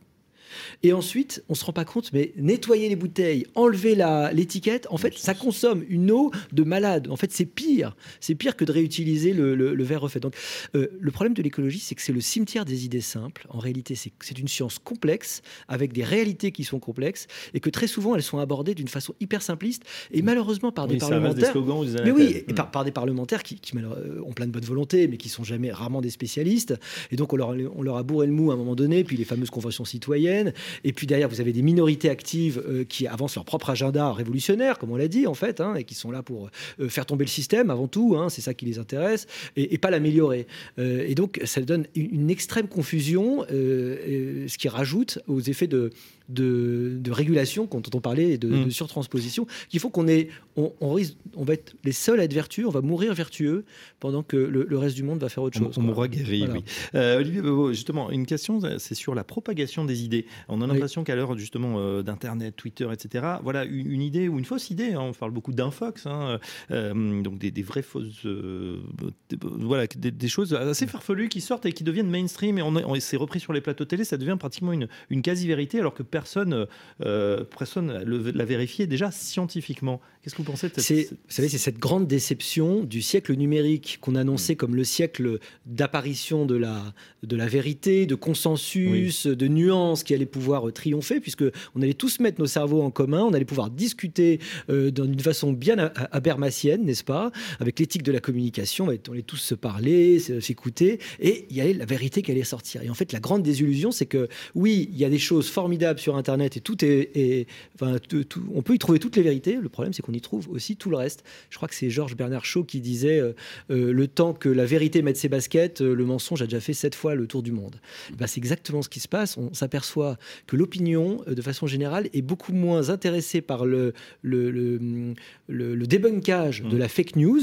Et ensuite, on se rend pas compte, mais nettoyer les bouteilles, enlever l'étiquette, en fait, ça consomme une eau de malade. En fait, c'est pire. C'est pire que de réutiliser le, le- le verre refait. Donc, euh, le problème de l'écologie, c'est que c'est le cimetière des idées simples. En réalité, c'est une science complexe, avec des réalités qui sont complexes, et que très souvent, elles sont abordées d'une façon hyper simpliste, et malheureusement par Oui, des reste des parlementaires. slogans mais oui, et par, par des parlementaires qui, qui, euh, ont plein de bonne volonté, mais qui sont jamais rarement des spécialistes. Et donc, on leur, on leur a bourré le mou à un moment donné, puis les fameuses conventions citoyennes. Et puis derrière, vous avez des minorités actives euh, qui avancent leur propre agenda révolutionnaire, comme on l'a dit, en fait, hein, et qui sont là pour euh, faire tomber le système avant tout. hein, c'est ça qui les intéresse, et, pas l'améliorer. Euh, et donc, ça donne une, extrême confusion, ce qui rajoute aux effets de. De, de régulation, quand on parlait de, Mm. de surtransposition, qu'il faut qu'on ait, on, on risque, on va être les seuls à être vertueux, on va mourir vertueux, pendant que le, le reste du monde va faire autre On, chose. on quoi. mourra guéri, Voilà. oui. Euh, Olivier justement, une question, c'est sur la propagation des idées. On a l'impression qu'à l'heure justement euh, d'Internet, Twitter, etc., voilà, une, une idée ou une fausse idée, hein, on parle beaucoup d'infox, hein, euh, donc des, des vraies fausses, euh, des- voilà, des, des choses assez farfelues qui sortent et qui deviennent mainstream et on, on s'est repris sur les plateaux télé, ça devient pratiquement une, une quasi-vérité alors que personne, euh, personne le- l'a vérifié déjà scientifiquement. Qu'est-ce que vous pensez de cette, C'est, vous savez, c'est cette grande déception du siècle numérique qu'on annonçait comme le siècle d'apparition de la, de la vérité, de consensus, de nuances qui allait pouvoir euh, triompher, puisque on allait tous mettre nos cerveaux en commun, on allait pouvoir discuter euh, d'une façon bien a- a- habermasienne, n'est-ce pas, avec l'éthique de la communication, on allait- tous se parler, s'écouter, et il y avait la vérité qui allait sortir. Et en fait, la grande désillusion, c'est que oui, il y a des choses formidables sur Internet et tout est, est- enfin, tout- tout- on peut y trouver toutes les vérités. Le problème, c'est qu'on y trouve aussi tout le reste. Je crois que c'est Georges Bernard Shaw qui disait euh, euh, le temps que la vérité mette ses baskets, euh, le mensonge a déjà fait sept fois le tour du monde. Ben, c'est exactement ce qui se passe. On s'aperçoit que l'opinion, de façon générale, est beaucoup moins intéressée par le, le, le, le- le débunkage de la fake news.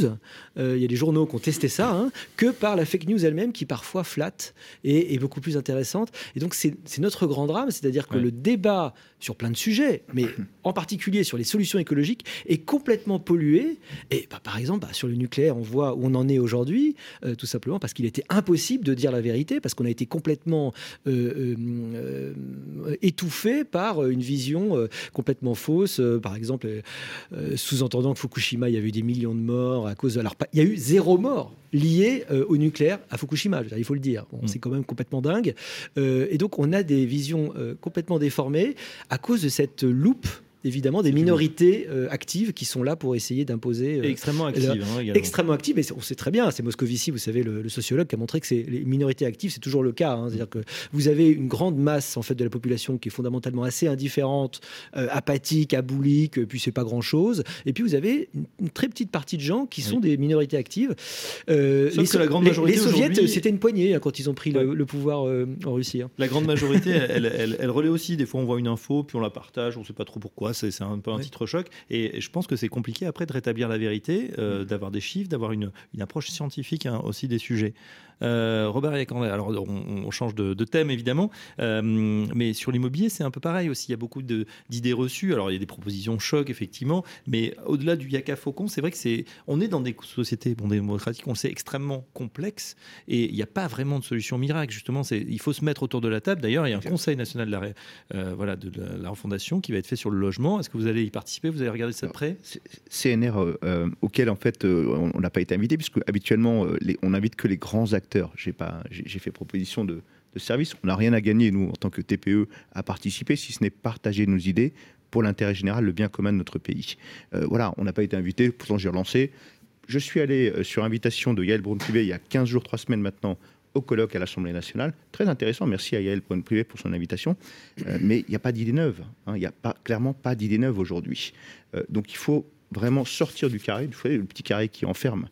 Il y a des journaux qui ont testé ça, hein, que par la fake news elle-même qui parfois flatte et est beaucoup plus intéressante. Et donc c'est c'est notre grand drame, c'est-à-dire que le débat sur plein de sujets, mais <laughs> en particulier sur les solutions écologiques, est complètement pollué. Et bah, par exemple, bah, sur le nucléaire, on voit où on en est aujourd'hui, euh, tout simplement parce qu'il était impossible de dire la vérité, parce qu'on a été complètement euh, euh, euh, étouffé par une vision complètement fausse. Par exemple, sous-entendant que Fukushima, il y avait eu des millions de morts à cause de... Alors, il y a eu zéro mort lié euh, au nucléaire à Fukushima, il faut le dire. Bon, C'est quand même complètement dingue. Et donc, on a des visions complètement déformées à cause de cette loupe évidemment des minorités euh, actives qui sont là pour essayer d'imposer Et extrêmement actives, hein, extrêmement actives mais on sait très bien c'est Moscovici vous savez le, le sociologue qui a montré que les minorités actives c'est toujours le cas hein. c'est-à-dire que vous avez une grande masse en fait de la population qui est fondamentalement assez indifférente euh, apathique aboulique puis c'est pas grand chose et puis vous avez une, une très petite partie de gens qui sont des minorités actives Euh, les, que la grande majorité les soviets aujourd'hui- c'était une poignée hein, quand ils ont pris le, le pouvoir euh, en Russie. La grande majorité, elle, elle, elle relaie aussi. Des fois, on voit une info, puis on la partage, on ne sait pas trop pourquoi. C'est un peu un titre choc. Et, et je pense que c'est compliqué après de rétablir la vérité, euh, d'avoir des chiffres, d'avoir une, une approche scientifique hein, aussi des sujets. Euh, Robert Yacandet, alors on, on change de, de thème évidemment, euh, mais sur l'immobilier, c'est un peu pareil aussi. Il y a beaucoup d'idées reçues. Alors il y a des propositions choc, effectivement, mais au-delà du yaka faucon, c'est vrai que c'est, on est dans des sociétés bon, démocratiques, on le sait, extrêmement complexes, et il n'y a pas vraiment de solution miracle. Justement, c'est, il faut se mettre autour de la table. D'ailleurs, il y a un Conseil national de la, euh, voilà, de la, la refondation qui va être fait sur le logement. Est-ce que vous allez y participer? Vous allez regarder ça de près? CNR auquel en fait on n'a pas été invité puisque habituellement les- on n'invite que les grands acteurs. J'ai fait proposition de, de service. On n'a rien à gagner nous en tant que TPE à participer si ce n'est partager nos idées pour l'intérêt général, le bien commun de notre pays. Euh, voilà, on n'a pas été invité. Pourtant j'ai relancé. Je suis allé euh, sur invitation de Yael Braun-Privé il y a 15 jours, 3 semaines maintenant au colloque à l'Assemblée nationale. Très intéressant, merci à Yael Braun-Privé pour son invitation. Euh, mais il n'y a pas d'idée neuve. hein. Il n'y a clairement pas d'idée neuve aujourd'hui. Donc il faut vraiment sortir du carré, le petit carré qui enferme,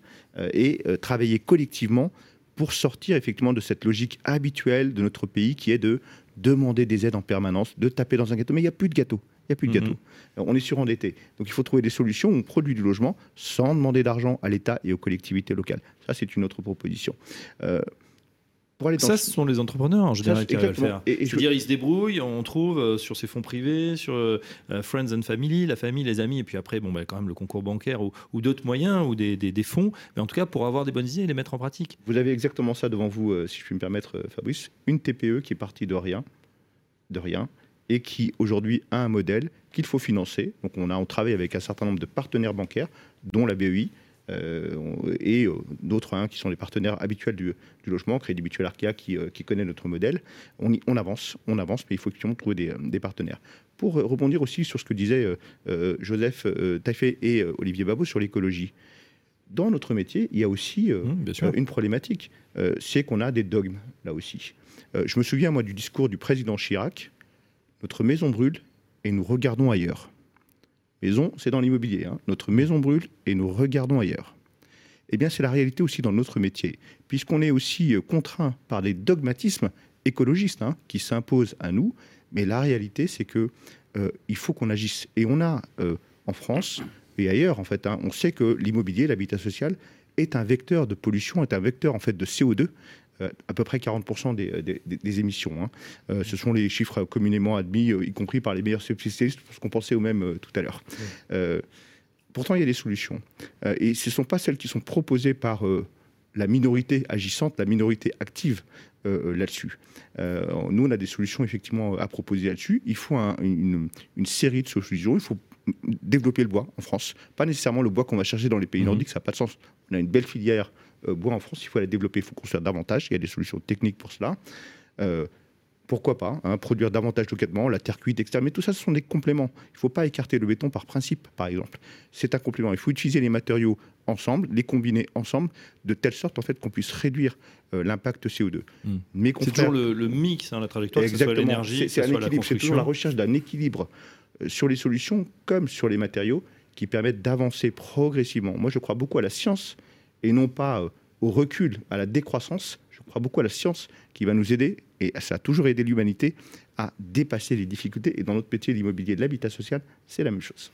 et travailler collectivement pour sortir effectivement de cette logique habituelle de notre pays qui est de demander des aides en permanence, de taper dans un gâteau. Mais il n'y a plus de gâteau. Il n'y a plus de Mhm. gâteau. Euh, On est surendetté. Donc il faut trouver des solutions où on produit du logement sans demander d'argent à l'État et aux collectivités locales. Ça, c'est une autre proposition. Euh, pour aller dans Ça, ce sont les entrepreneurs en général Ça, qui arrivent à le faire. Je- ils se débrouillent, on trouve euh, sur ses fonds privés, sur euh, euh, Friends and Family, la famille, les amis, et puis après, bon, bah, quand même le concours bancaire ou, ou d'autres moyens ou des, des- des fonds. Mais en tout cas, pour avoir des bonnes idées et les mettre en pratique. Vous avez exactement ça devant vous, euh, si je puis me permettre, Fabrice. Une TPE qui est partie de rien, de rien, et qui aujourd'hui a un modèle qu'il faut financer. Donc on a on travaille avec un certain nombre de partenaires bancaires, dont la BEI. Euh, et euh, d'autres hein, qui sont les partenaires habituels du, du logement, Crédit Mutuel Arkea qui, euh, qui connaît notre modèle. On, y- on avance, on avance, mais il faut effectivement trouver des, des partenaires. Pour rebondir aussi sur ce que disaient euh, Joseph euh, Taffet et euh, Olivier Babot sur l'écologie, dans notre métier, il y a aussi euh, une problématique, c'est qu'on a des dogmes là aussi. Je me souviens moi du discours du président Chirac notre maison brûle et nous regardons ailleurs. Maison, c'est dans l'immobilier. hein. Notre maison brûle et nous regardons ailleurs. Eh bien, c'est la réalité aussi dans notre métier, puisqu'on est aussi euh, contraint par des dogmatismes écologistes hein, qui s'imposent à nous. Mais la réalité, c'est que euh, il faut qu'on agisse. Et on a euh, en France et ailleurs, en fait, hein, on sait que l'immobilier, l'habitat social, est un vecteur de pollution, est un vecteur en fait de CO2 euh, à peu près 40% des, des- émissions. hein. Euh, ce sont les chiffres communément admis, euh, y compris par les meilleurs spécialistes, parce qu'on pensait au même euh, tout à l'heure. Euh, pourtant, il y a des solutions. Euh, et ce ne sont pas celles qui sont proposées par euh, la minorité agissante, la minorité active euh, euh, là-dessus. Euh, nous, on a des solutions effectivement à proposer là-dessus. Il faut un- une, une série de solutions. Il faut développer le bois en France. Pas nécessairement le bois qu'on va chercher dans les pays nordiques, ça n'a pas de sens. On a une belle filière euh, bois en France, il faut la développer, il faut construire davantage. Il y a des solutions techniques pour cela. Euh, pourquoi pas hein, produire davantage localement, la terre cuite, etc. Mais tout ça, ce sont des compléments. Il ne faut pas écarter le béton par principe, par exemple. C'est un complément. Il faut utiliser les matériaux ensemble, les combiner ensemble, de telle sorte en fait qu'on puisse réduire euh, l'impact CO2. Mais C'est toujours le, le mix, hein, la trajectoire, que ce soit Exactement. l'énergie, C'est- que toujours la recherche d'un équilibre euh, sur les solutions comme sur les matériaux qui permettent d'avancer progressivement. Moi, je crois beaucoup à la science et non pas euh, au recul, à la décroissance. Je crois beaucoup à la science qui va nous aider, et ça a toujours aidé l'humanité, à dépasser les difficultés. Et dans notre métier, l'immobilier de l'habitat social, c'est la même chose.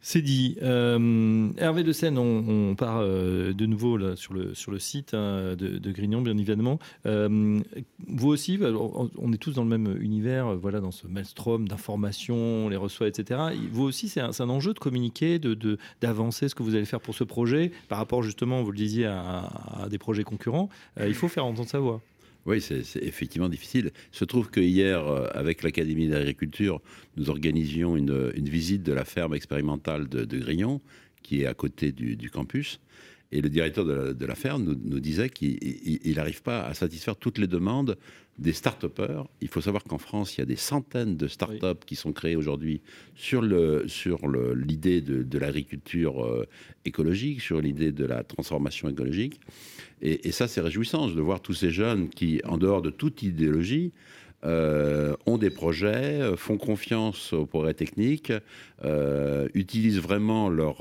C'est dit. Euh, Hervé de Seine, on, part euh, de nouveau sur, le, sur le site hein, de, Grignon, bien évidemment. Euh, vous aussi, on est tous dans le même univers, voilà, dans ce maelstrom d'informations, on les reçoit, etc. Vous aussi, c'est un, enjeu de communiquer, de, de- d'avancer ce que vous allez faire pour ce projet, par rapport justement, vous le disiez, à, à des projets concurrents. Il faut faire entendre sa voix. Oui, c'est effectivement difficile. Il se trouve que hier, euh, avec l'Académie d'agriculture, nous organisions une, visite de la ferme expérimentale de, de Grignon, qui est à côté du, campus. Et le directeur de la, ferme nous disait qu'il n'arrive pas à satisfaire toutes les demandes des start-upers. Il faut savoir qu'en France, il y a des centaines de start-up qui sont créées aujourd'hui sur le sur le- l'idée de, de l'agriculture euh, écologique, sur l'idée de la transformation écologique. Et, et ça, c'est réjouissant de voir tous ces jeunes qui, en dehors de toute idéologie, euh, ont des projets, euh, font confiance aux progrès techniques, euh, utilisent vraiment leur,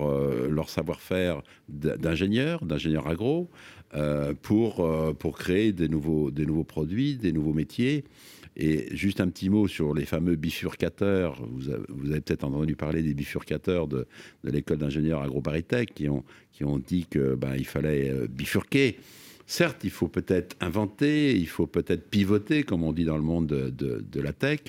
leur savoir-faire d'ingénieur, d'ingénieur agro, pour, euh, pour créer des nouveaux, des nouveaux produits, des nouveaux métiers. Et juste un petit mot sur les fameux bifurcateurs. Vous avez, vous avez peut-être entendu parler des bifurcateurs de, de l'école d'ingénieurs AgroParisTech qui ont, qui ont dit que ben, il fallait euh, bifurquer. Certes, il faut peut-être inventer, il faut peut-être pivoter, comme on dit dans le monde de, de- la tech,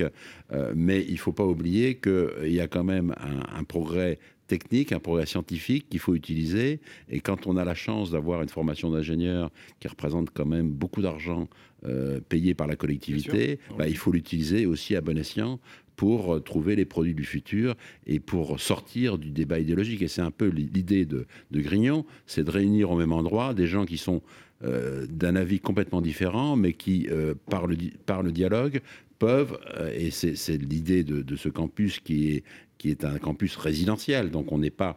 euh, mais il ne faut pas oublier qu'il y a quand même un progrès technique, un progrès scientifique qu'il faut utiliser. Et quand on a la chance d'avoir une formation d'ingénieur qui représente quand même beaucoup d'argent euh, payé par la collectivité, bah, il faut l'utiliser aussi à bon escient pour euh, trouver les produits du futur et pour sortir du débat idéologique. Et c'est un peu l'idée de, de Grignon, c'est de réunir au même endroit des gens qui sont euh, d'un avis complètement différent, mais qui, euh, par, le, di- par le dialogue, peuvent, et c'est c'est l'idée de, de ce campus qui est, qui est un campus résidentiel, donc on n'est pas,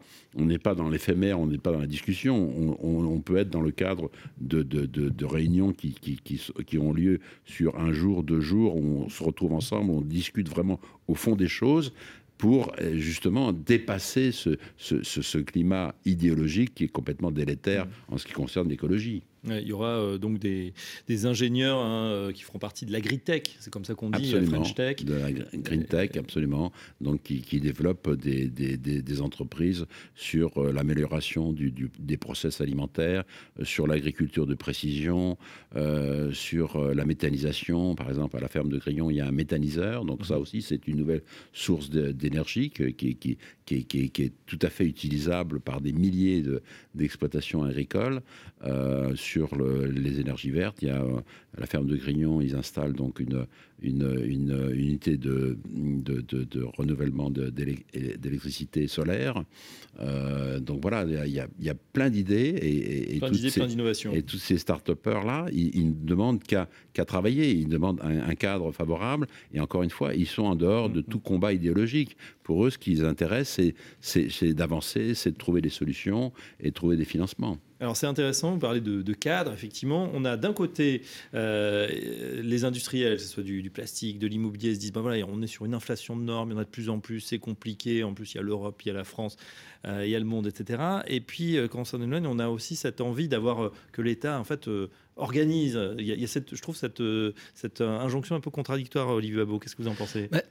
pas dans l'éphémère, on n'est pas dans la discussion, on, peut être dans le cadre de, réunions qui, ont lieu sur un jour, deux jours, où on se retrouve ensemble, on discute vraiment au fond des choses pour euh, justement dépasser ce climat idéologique qui est complètement délétère en ce qui concerne l'écologie. Il y aura euh, donc des, des ingénieurs hein, euh, qui feront partie de l'agritech, c'est comme ça qu'on dit, la Absolument. French Tech. De la gr- green tech, absolument. Donc, qui, qui développent des, des, des- entreprises sur euh, l'amélioration du, du- des process alimentaires, euh, sur l'agriculture de précision, euh, sur euh, la méthanisation. Par exemple, à la ferme de Grillon, il y a un méthaniseur. Donc, ça aussi, c'est une nouvelle source d'énergie qui, qui, qui, est- qui est- tout à fait utilisable par des milliers de- d'exploitations agricoles. Euh, sur le- les énergies vertes, il y a euh, la ferme de Grignon, ils installent donc une, une, une unité de, de, de- de renouvellement d'électricité solaire. Euh, donc voilà, il y a- y a, plein d'idées et, et- et Plein toutes d'idées, ces- plein d'innovations. Et tous ces start-upers là, ils, ils ne demandent qu'à travailler, ils demandent un, un cadre favorable. Et encore une fois, ils sont en dehors de tout combat idéologique. Pour eux, ce qui les intéresse, c'est- d'avancer, c'est de trouver des solutions et de trouver des financements. Alors c'est intéressant, vous parlez de, de cadre, effectivement. On a d'un côté euh, les industriels, que ce soit du, du plastique, de l'immobilier, se disent, ben voilà, on est sur une inflation de normes, il y en a de plus en plus, c'est compliqué, en plus il y a l'Europe, il y a la France, euh, il y a le monde, etc. Et puis euh, quand on s'en éloigne, on a aussi cette envie d'avoir euh, que l'État, en fait, euh, organise. Il y a, il y a cette, je trouve cette, cette injonction un peu contradictoire, Olivier Babot. Qu'est-ce que vous en pensez? Bah,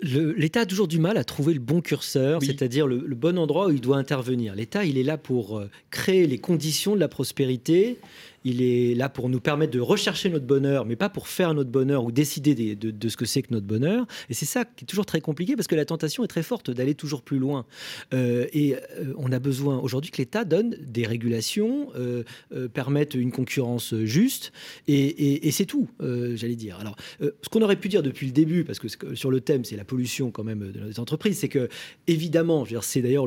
L'État a toujours du mal à trouver le bon curseur, Oui. c'est-à-dire le, le bon endroit où il doit intervenir. L'État, il est là pour créer les conditions de la prospérité. Il est là pour nous permettre de rechercher notre bonheur, mais pas pour faire notre bonheur ou décider des- de, ce que c'est que notre bonheur. Et c'est ça qui est toujours très compliqué parce que la tentation est très forte d'aller toujours plus loin. Euh, et euh, on a besoin aujourd'hui que l'État donne des régulations, euh, permette une concurrence juste, et, c'est tout, j'allais dire. Alors, ce qu'on aurait pu dire depuis le début, parce que sur le thème, c'est la pollution quand même de nos entreprises, c'est que évidemment, c'est d'ailleurs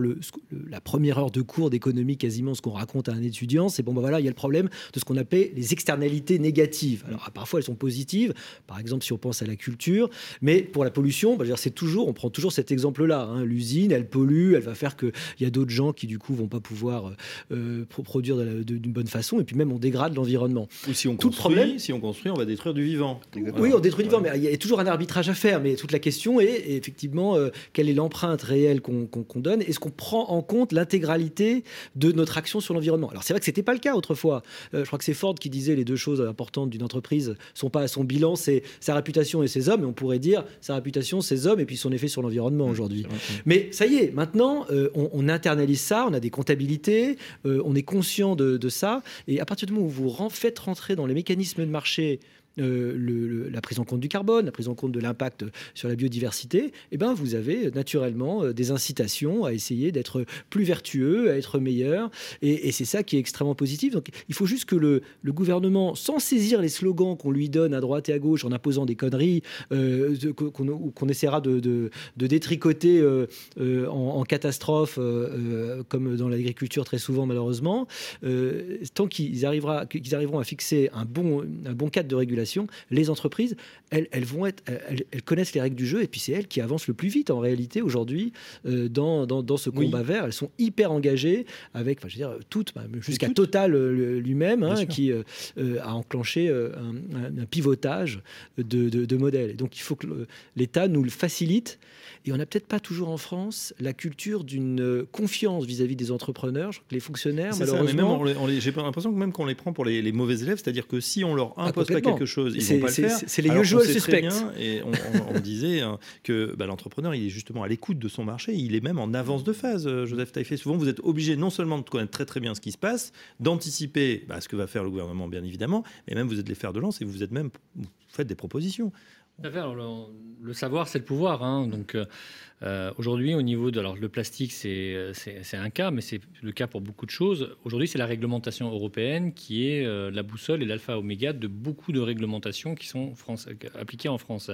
la première heure de cours d'économie quasiment ce qu'on raconte à un étudiant, c'est bon, ben voilà, il y a le problème de ce qu'on appelle les externalités négatives. Alors parfois elles sont positives, par exemple si on pense à la culture, mais pour la pollution, dire, c'est toujours, on prend toujours cet exemple-là. hein. L'usine, elle pollue, elle va faire qu'il y a d'autres gens qui du coup vont pas pouvoir euh, pro- produire d'une bonne façon, et puis même on dégrade l'environnement. Ou si on Tout construit, problème- si on construit, on va détruire du vivant. Oui, on détruit le vivant, mais il y a toujours un arbitrage à faire. Mais toute la question est effectivement euh, quelle est l'empreinte réelle qu'on donne Est-ce qu'on prend en compte l'intégralité de notre action sur l'environnement Alors c'est vrai que c'était pas le cas autrefois. Euh, je crois que c'est Ford qui disait les deux choses importantes d'une entreprise sont pas à son bilan, c'est sa réputation et ses hommes. Et on pourrait dire sa réputation, ses hommes et puis son effet sur l'environnement aujourd'hui. Mais ça y est, maintenant, euh, on, on internalise ça, on a des comptabilités, euh, on est conscient de, de ça. Et à partir du moment où vous faites rentrer dans les mécanismes de marché le- la prise en compte du carbone, la prise en compte de l'impact sur la biodiversité, eh ben, vous avez euh, naturellement euh, des incitations à essayer d'être plus vertueux, à être meilleur. Et, c'est ça qui est extrêmement positif. Donc il faut juste que le, gouvernement, sans saisir les slogans qu'on lui donne à droite et à gauche en imposant des conneries euh, qu'on essaiera de, détricoter euh, euh, en, catastrophe, euh, euh, comme dans l'agriculture très souvent malheureusement, euh, tant qu'ils arriveront à fixer un bon cadre de régulation, les entreprises, elles, elles vont être, elles, elles connaissent les règles du jeu et puis c'est elles qui avancent le plus vite en réalité aujourd'hui euh, dans, dans, dans ce Oui. combat vert. Elles sont hyper engagées avec, enfin, je veux dire, toutes, bah, jusqu'à. Total euh, lui-même, hein, qui euh, a enclenché un, pivotage de, de, de modèles. Et donc il faut que l'État nous le facilite. Et on n'a peut-être pas toujours en France la culture d'une euh, confiance vis-à-vis des entrepreneurs. Je crois que les fonctionnaires, ça, mais même malheureusement, on les- on les- j'ai pas l'impression que même qu'on les prend pour les, les mauvais élèves, c'est-à-dire que si on leur impose pas quelque chose, ils vont pas le faire. c'est- les usual suspects. et on, on- on disait hein, que bah, l'entrepreneur, il est justement à l'écoute de son marché, il est même en avance de phase. euh, Joseph Taillefer, souvent vous êtes obligé non seulement de connaître très très bien ce qui se passe, d'anticiper bah, ce que va faire le gouvernement, bien évidemment, mais même vous êtes les fers de lance et vous êtes même vous faites des propositions. Alors, le, savoir, c'est le pouvoir. hein. Donc, euh, euh, aujourd'hui, au niveau de alors, le plastique, c'est euh, c'est un cas, mais c'est le cas pour beaucoup de choses. Aujourd'hui, c'est la réglementation européenne qui est euh, la boussole et l'alpha oméga de beaucoup de réglementations qui sont France, appliquées en France.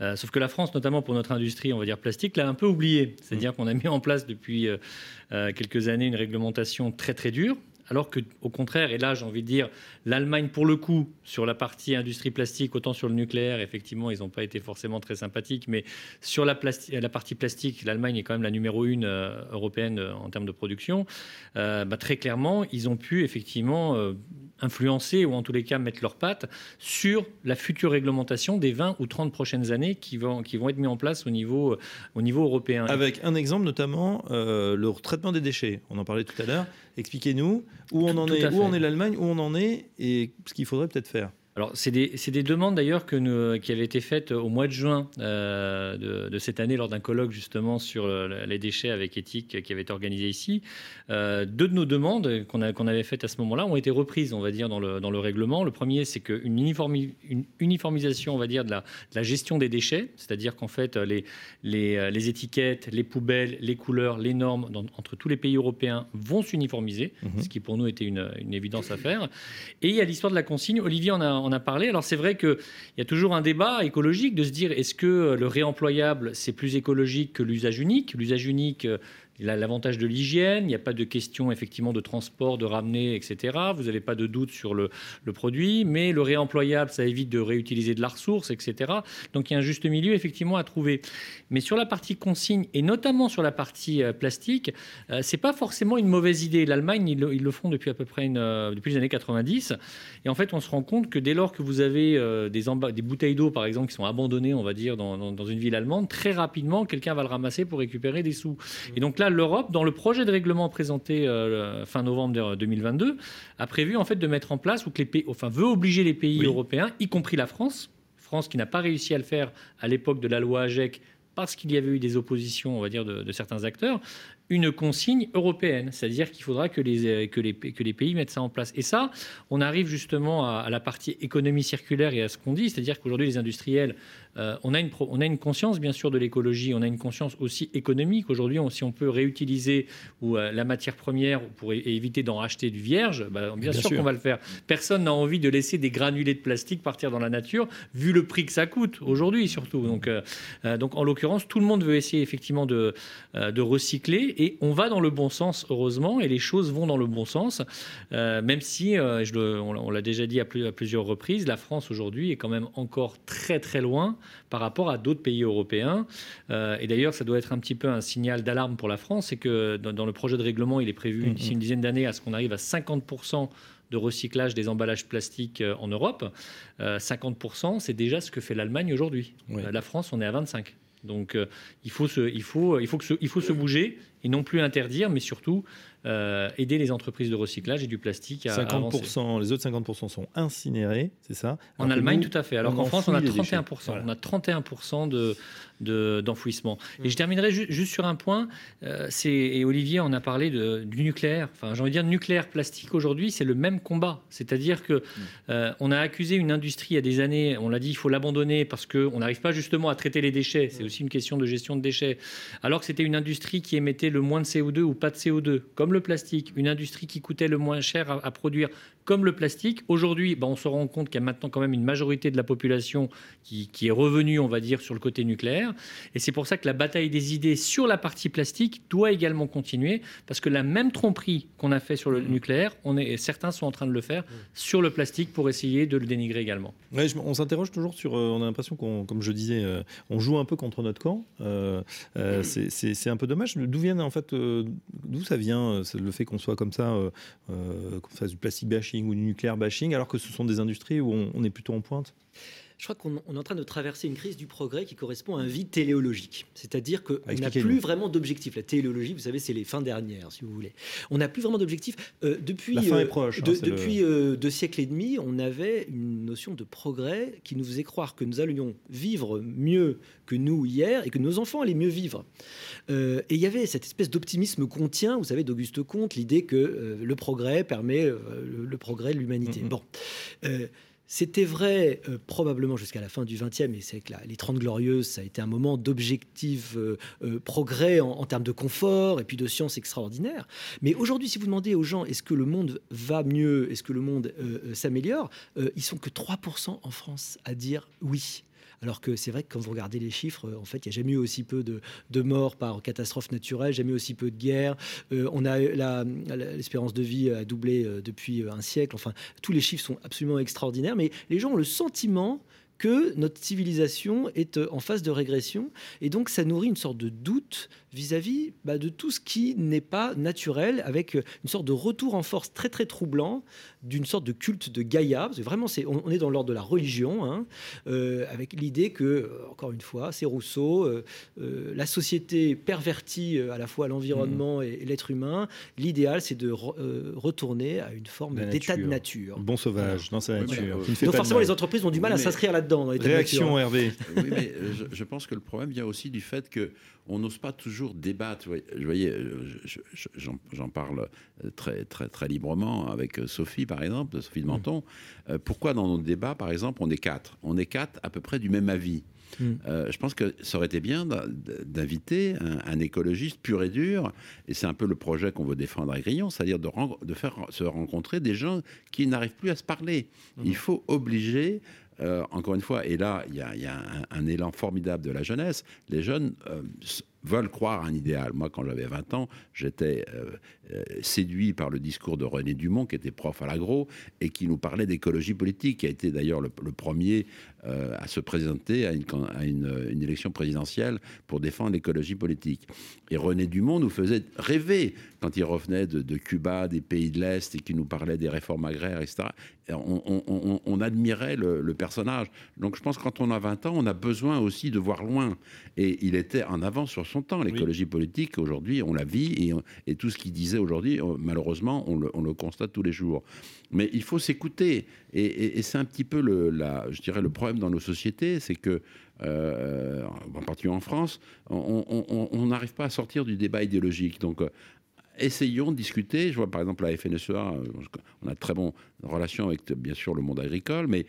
Euh, sauf que la France, notamment pour notre industrie, on va dire plastique, l'a un peu oublié. C'est-à-dire qu'on a mis en place depuis quelques années une réglementation très très dure. Alors que, au contraire, et là j'ai envie de dire, l'Allemagne pour le coup, sur la partie industrie plastique, autant sur le nucléaire, effectivement, ils n'ont pas été forcément très sympathiques, mais sur la, partie plastique, l'Allemagne est quand même la numéro une euh, européenne euh, en termes de production. Euh, bah, très clairement, ils ont pu effectivement influencer ou en tous les cas mettre leurs pattes sur la future réglementation des 20 ou 30 prochaines années qui vont, qui vont être mis en place au niveau, au niveau européen. Avec un exemple notamment, euh, le traitement des déchets. On en parlait tout à l'heure. Expliquez-nous où on en est, où en fait. est l'Allemagne, où on en est et ce qu'il faudrait peut-être faire. Alors, c'est des, c'est des demandes d'ailleurs qui avaient été faites au mois de juin euh, de, de cette année lors d'un colloque justement sur euh, les déchets avec éthique qui avait été organisé ici. Euh, deux de nos demandes qu'on avait faites à ce moment-là ont été reprises, on va dire, dans le, dans le règlement. Le premier, c'est qu'une uniformi- une uniformisation, on va dire, de la, de la gestion des déchets, c'est-à-dire qu'en fait, les, les, euh, les étiquettes, les poubelles, les couleurs, les normes dans- entre tous les pays européens vont s'uniformiser, Mhm. ce qui pour nous était une, une évidence à faire. Et il y a l'histoire de la consigne. Olivier en a, en a parlé. Alors c'est vrai qu'il y a toujours un débat écologique de se dire est-ce que le réemployable c'est plus écologique que l'usage unique? L'usage unique, euh, il a l'avantage de l'hygiène, il n'y a pas de question effectivement de transport, de ramener, etc. Vous n'avez pas de doute sur le, produit, mais le réemployable, ça évite de réutiliser de la ressource, etc. Donc il y a un juste milieu effectivement à trouver. Mais sur la partie consigne et notamment sur la partie euh, plastique, euh, c'est pas forcément une mauvaise idée. L'Allemagne, ils, le- font depuis à peu près une, euh, depuis les années 90. Et en fait, on se rend compte que dès lors que vous avez euh, des, des bouteilles d'eau, par exemple, qui sont abandonnées, on va dire, dans, dans- dans une ville allemande, très rapidement, quelqu'un va le ramasser pour récupérer des sous. Et donc là, l'Europe, dans le projet de règlement présenté euh, fin novembre 2022, a prévu en fait de mettre en place ou que les pays, enfin, veut obliger les pays Oui. européens, y compris la France, France qui n'a pas réussi à le faire à l'époque de la loi AGEC parce qu'il y avait eu des oppositions, on va dire, de, de certains acteurs, une consigne européenne. C'est-à-dire qu'il faudra que les, euh, que, les, que les pays mettent ça en place. Et ça, on arrive justement à, à la partie économie circulaire et à ce qu'on dit, c'est-à-dire qu'aujourd'hui, les industriels, euh, on, a une, pro- on a une conscience, bien sûr, de l'écologie, on a une conscience aussi économique. Aujourd'hui, on- si on peut réutiliser ou, euh, la matière première pour éviter d'en racheter du vierge, bah, bien, Bien sûr, sûr. qu'on va le faire. Personne n'a envie de laisser des granulés de plastique partir dans la nature, vu le prix que ça coûte aujourd'hui surtout. Donc, euh, donc en l'occurrence, tout le monde veut essayer effectivement de, de recycler et on va dans le bon sens, heureusement, et les choses vont dans le bon sens, même si, je le- on l'a- on l'a déjà dit à, plus- à plusieurs reprises, la France aujourd'hui est quand même encore très très loin par rapport à d'autres pays européens. Euh, et d'ailleurs, ça doit être un petit peu un signal d'alarme pour la France, c'est que dans, dans le projet de règlement, il est prévu Mhm. d'ici une dizaine d'années à ce qu'on arrive à 50% de recyclage des emballages plastiques euh, en Europe. Euh, 50%, c'est déjà ce que fait l'Allemagne aujourd'hui. Oui. Euh, La France, on est à 25. Donc euh, il, faut se, il, faut, il, faut que se, il faut se bouger et non plus interdire, mais surtout euh, aider les entreprises de recyclage et du plastique à, à avancer. 50%, les autres 50% sont incinérés, c'est ça? En Allemagne, nous, tout à fait. Alors qu'en France, on a enfouit les déchets. 31%. Voilà. On a 31% de, de- d'enfouissement. Et je terminerai ju- juste sur un point. euh, c'est, et Olivier en a parlé de- du nucléaire. Enfin, j'ai envie de dire nucléaire plastique aujourd'hui, c'est le même combat. C'est-à-dire que euh, on a accusé une industrie il y a des années. On l'a dit, il faut l'abandonner parce qu'on n'arrive pas justement à traiter les déchets. C'est aussi une question de gestion de déchets. Alors que c'était une industrie qui émettait le moins de CO2 ou pas de CO2, comme le plastique. Une industrie qui coûtait le moins cher à, à produire, comme le plastique. Aujourd'hui, ben, on se rend compte qu'il y a maintenant quand même une majorité de la population qui, qui est revenue, on va dire, sur le côté nucléaire. Et c'est pour ça que la bataille des idées sur la partie plastique doit également continuer, parce que la même tromperie qu'on a fait sur le nucléaire, on est, et certains sont en train de le faire sur le plastique pour essayer de le dénigrer également. Ouais, je- on s'interroge toujours sur. euh, on a l'impression qu'on, comme je disais, euh, on joue un peu contre notre camp. Euh, euh, c'est- c'est un peu dommage. D'où viennent en fait, d'où ça vient le fait qu'on soit comme ça, qu'on fasse du plastic ou du nucléaire bashing, alors que ce sont des industries où on est plutôt en pointe? Je crois qu'on on est en train de traverser une crise du progrès qui correspond à un vide téléologique. C'est-à-dire qu'on n'a Expliquez-nous. plus vraiment d'objectif. La téléologie, vous savez, c'est les fins dernières, si vous voulez. On n'a plus vraiment d'objectif. Euh, depuis La fin euh, est proche, hein, le- depuis euh, deux siècles et demi, on avait une notion de progrès qui nous faisait croire que nous allions vivre mieux que nous hier et que nos enfants allaient mieux vivre. Et il y avait cette espèce d'optimisme contient, vous savez, d'Auguste Comte, l'idée que le progrès permet le, progrès de l'humanité. Mhm. Bon. C'était vrai euh, probablement jusqu'à la fin du XXe, et c'est que les Trente Glorieuses, ça a été un moment d'objectif euh, euh, progrès en, termes de confort et puis de science extraordinaire. Mais aujourd'hui, si vous demandez aux gens est-ce que le monde va mieux, est-ce que le monde s'améliore, ils sont que 3% en France à dire oui. Alors que c'est vrai que quand vous regardez les chiffres, euh, en fait, il n'y a jamais eu aussi peu de, de morts par catastrophe naturelle, jamais aussi peu de guerres. Euh, on a l'espérance de vie a doublé euh, depuis un siècle. Enfin, tous les chiffres sont absolument extraordinaires, mais les gens ont le sentiment que notre civilisation est en phase de régression, et donc ça nourrit une sorte de doute vis-à-vis bah, de tout ce qui n'est pas naturel, avec une sorte de retour en force très très troublant d'une sorte de culte de Gaïa. Parce que vraiment, c'est, on, est dans l'ordre de la religion, hein, euh, avec l'idée que, euh, encore une fois, c'est Rousseau, euh, la société pervertit à la fois l'environnement et, l'être humain. L'idéal, c'est de retourner à une forme d'état de nature. Bon sauvage dans sa nature. Donc forcément, les entreprises ont du mal à s'inscrire là-dedans. Réaction, Hervé. Oui, mais je, je, pense que le problème vient aussi du fait que on n'ose pas toujours débattre. Vous voyez, j'en parle très, très, très librement avec Sophie, par exemple, Sophie de Menton. Euh, pourquoi dans nos débats, par exemple, on est quatre? On est quatre à peu près du même avis. Mm. Euh, je pense que ça aurait été bien d'inviter un, écologiste pur et dur, et c'est un peu le projet qu'on veut défendre à Grillon, c'est-à-dire de, de, faire se rencontrer des gens qui n'arrivent plus à se parler. Mm. Il faut obliger euh, encore une fois, et là, il y a, un, élan formidable de la jeunesse. Les jeunes euh, veulent croire à un idéal. Moi, quand j'avais 20 ans, j'étais euh, séduit par le discours de René Dumont, qui était prof à l'agro, et qui nous parlait d'écologie politique, qui a été d'ailleurs le, premier à se présenter à, une, une, élection présidentielle pour défendre l'écologie politique. Et René Dumont nous faisait rêver quand il revenait de, de Cuba, des pays de l'Est, et qui nous parlait des réformes agraires, etc on, admirait le, personnage. Donc je pense que quand on a 20 ans, on a besoin aussi de voir loin. Et il était en avance sur son temps. L'écologie politique, aujourd'hui, on la vit et, tout ce qu'il disait aujourd'hui, euh, malheureusement, on le, constate tous les jours. Mais il faut s'écouter. Et, c'est un petit peu le, je dirais, le problème dans nos sociétés, c'est que euh, en particulier en France, on n'arrive pas à sortir du débat idéologique. Donc, essayons de discuter. Je vois par exemple la FNSEA, euh, on a très bonnes relations avec bien sûr le monde agricole, mais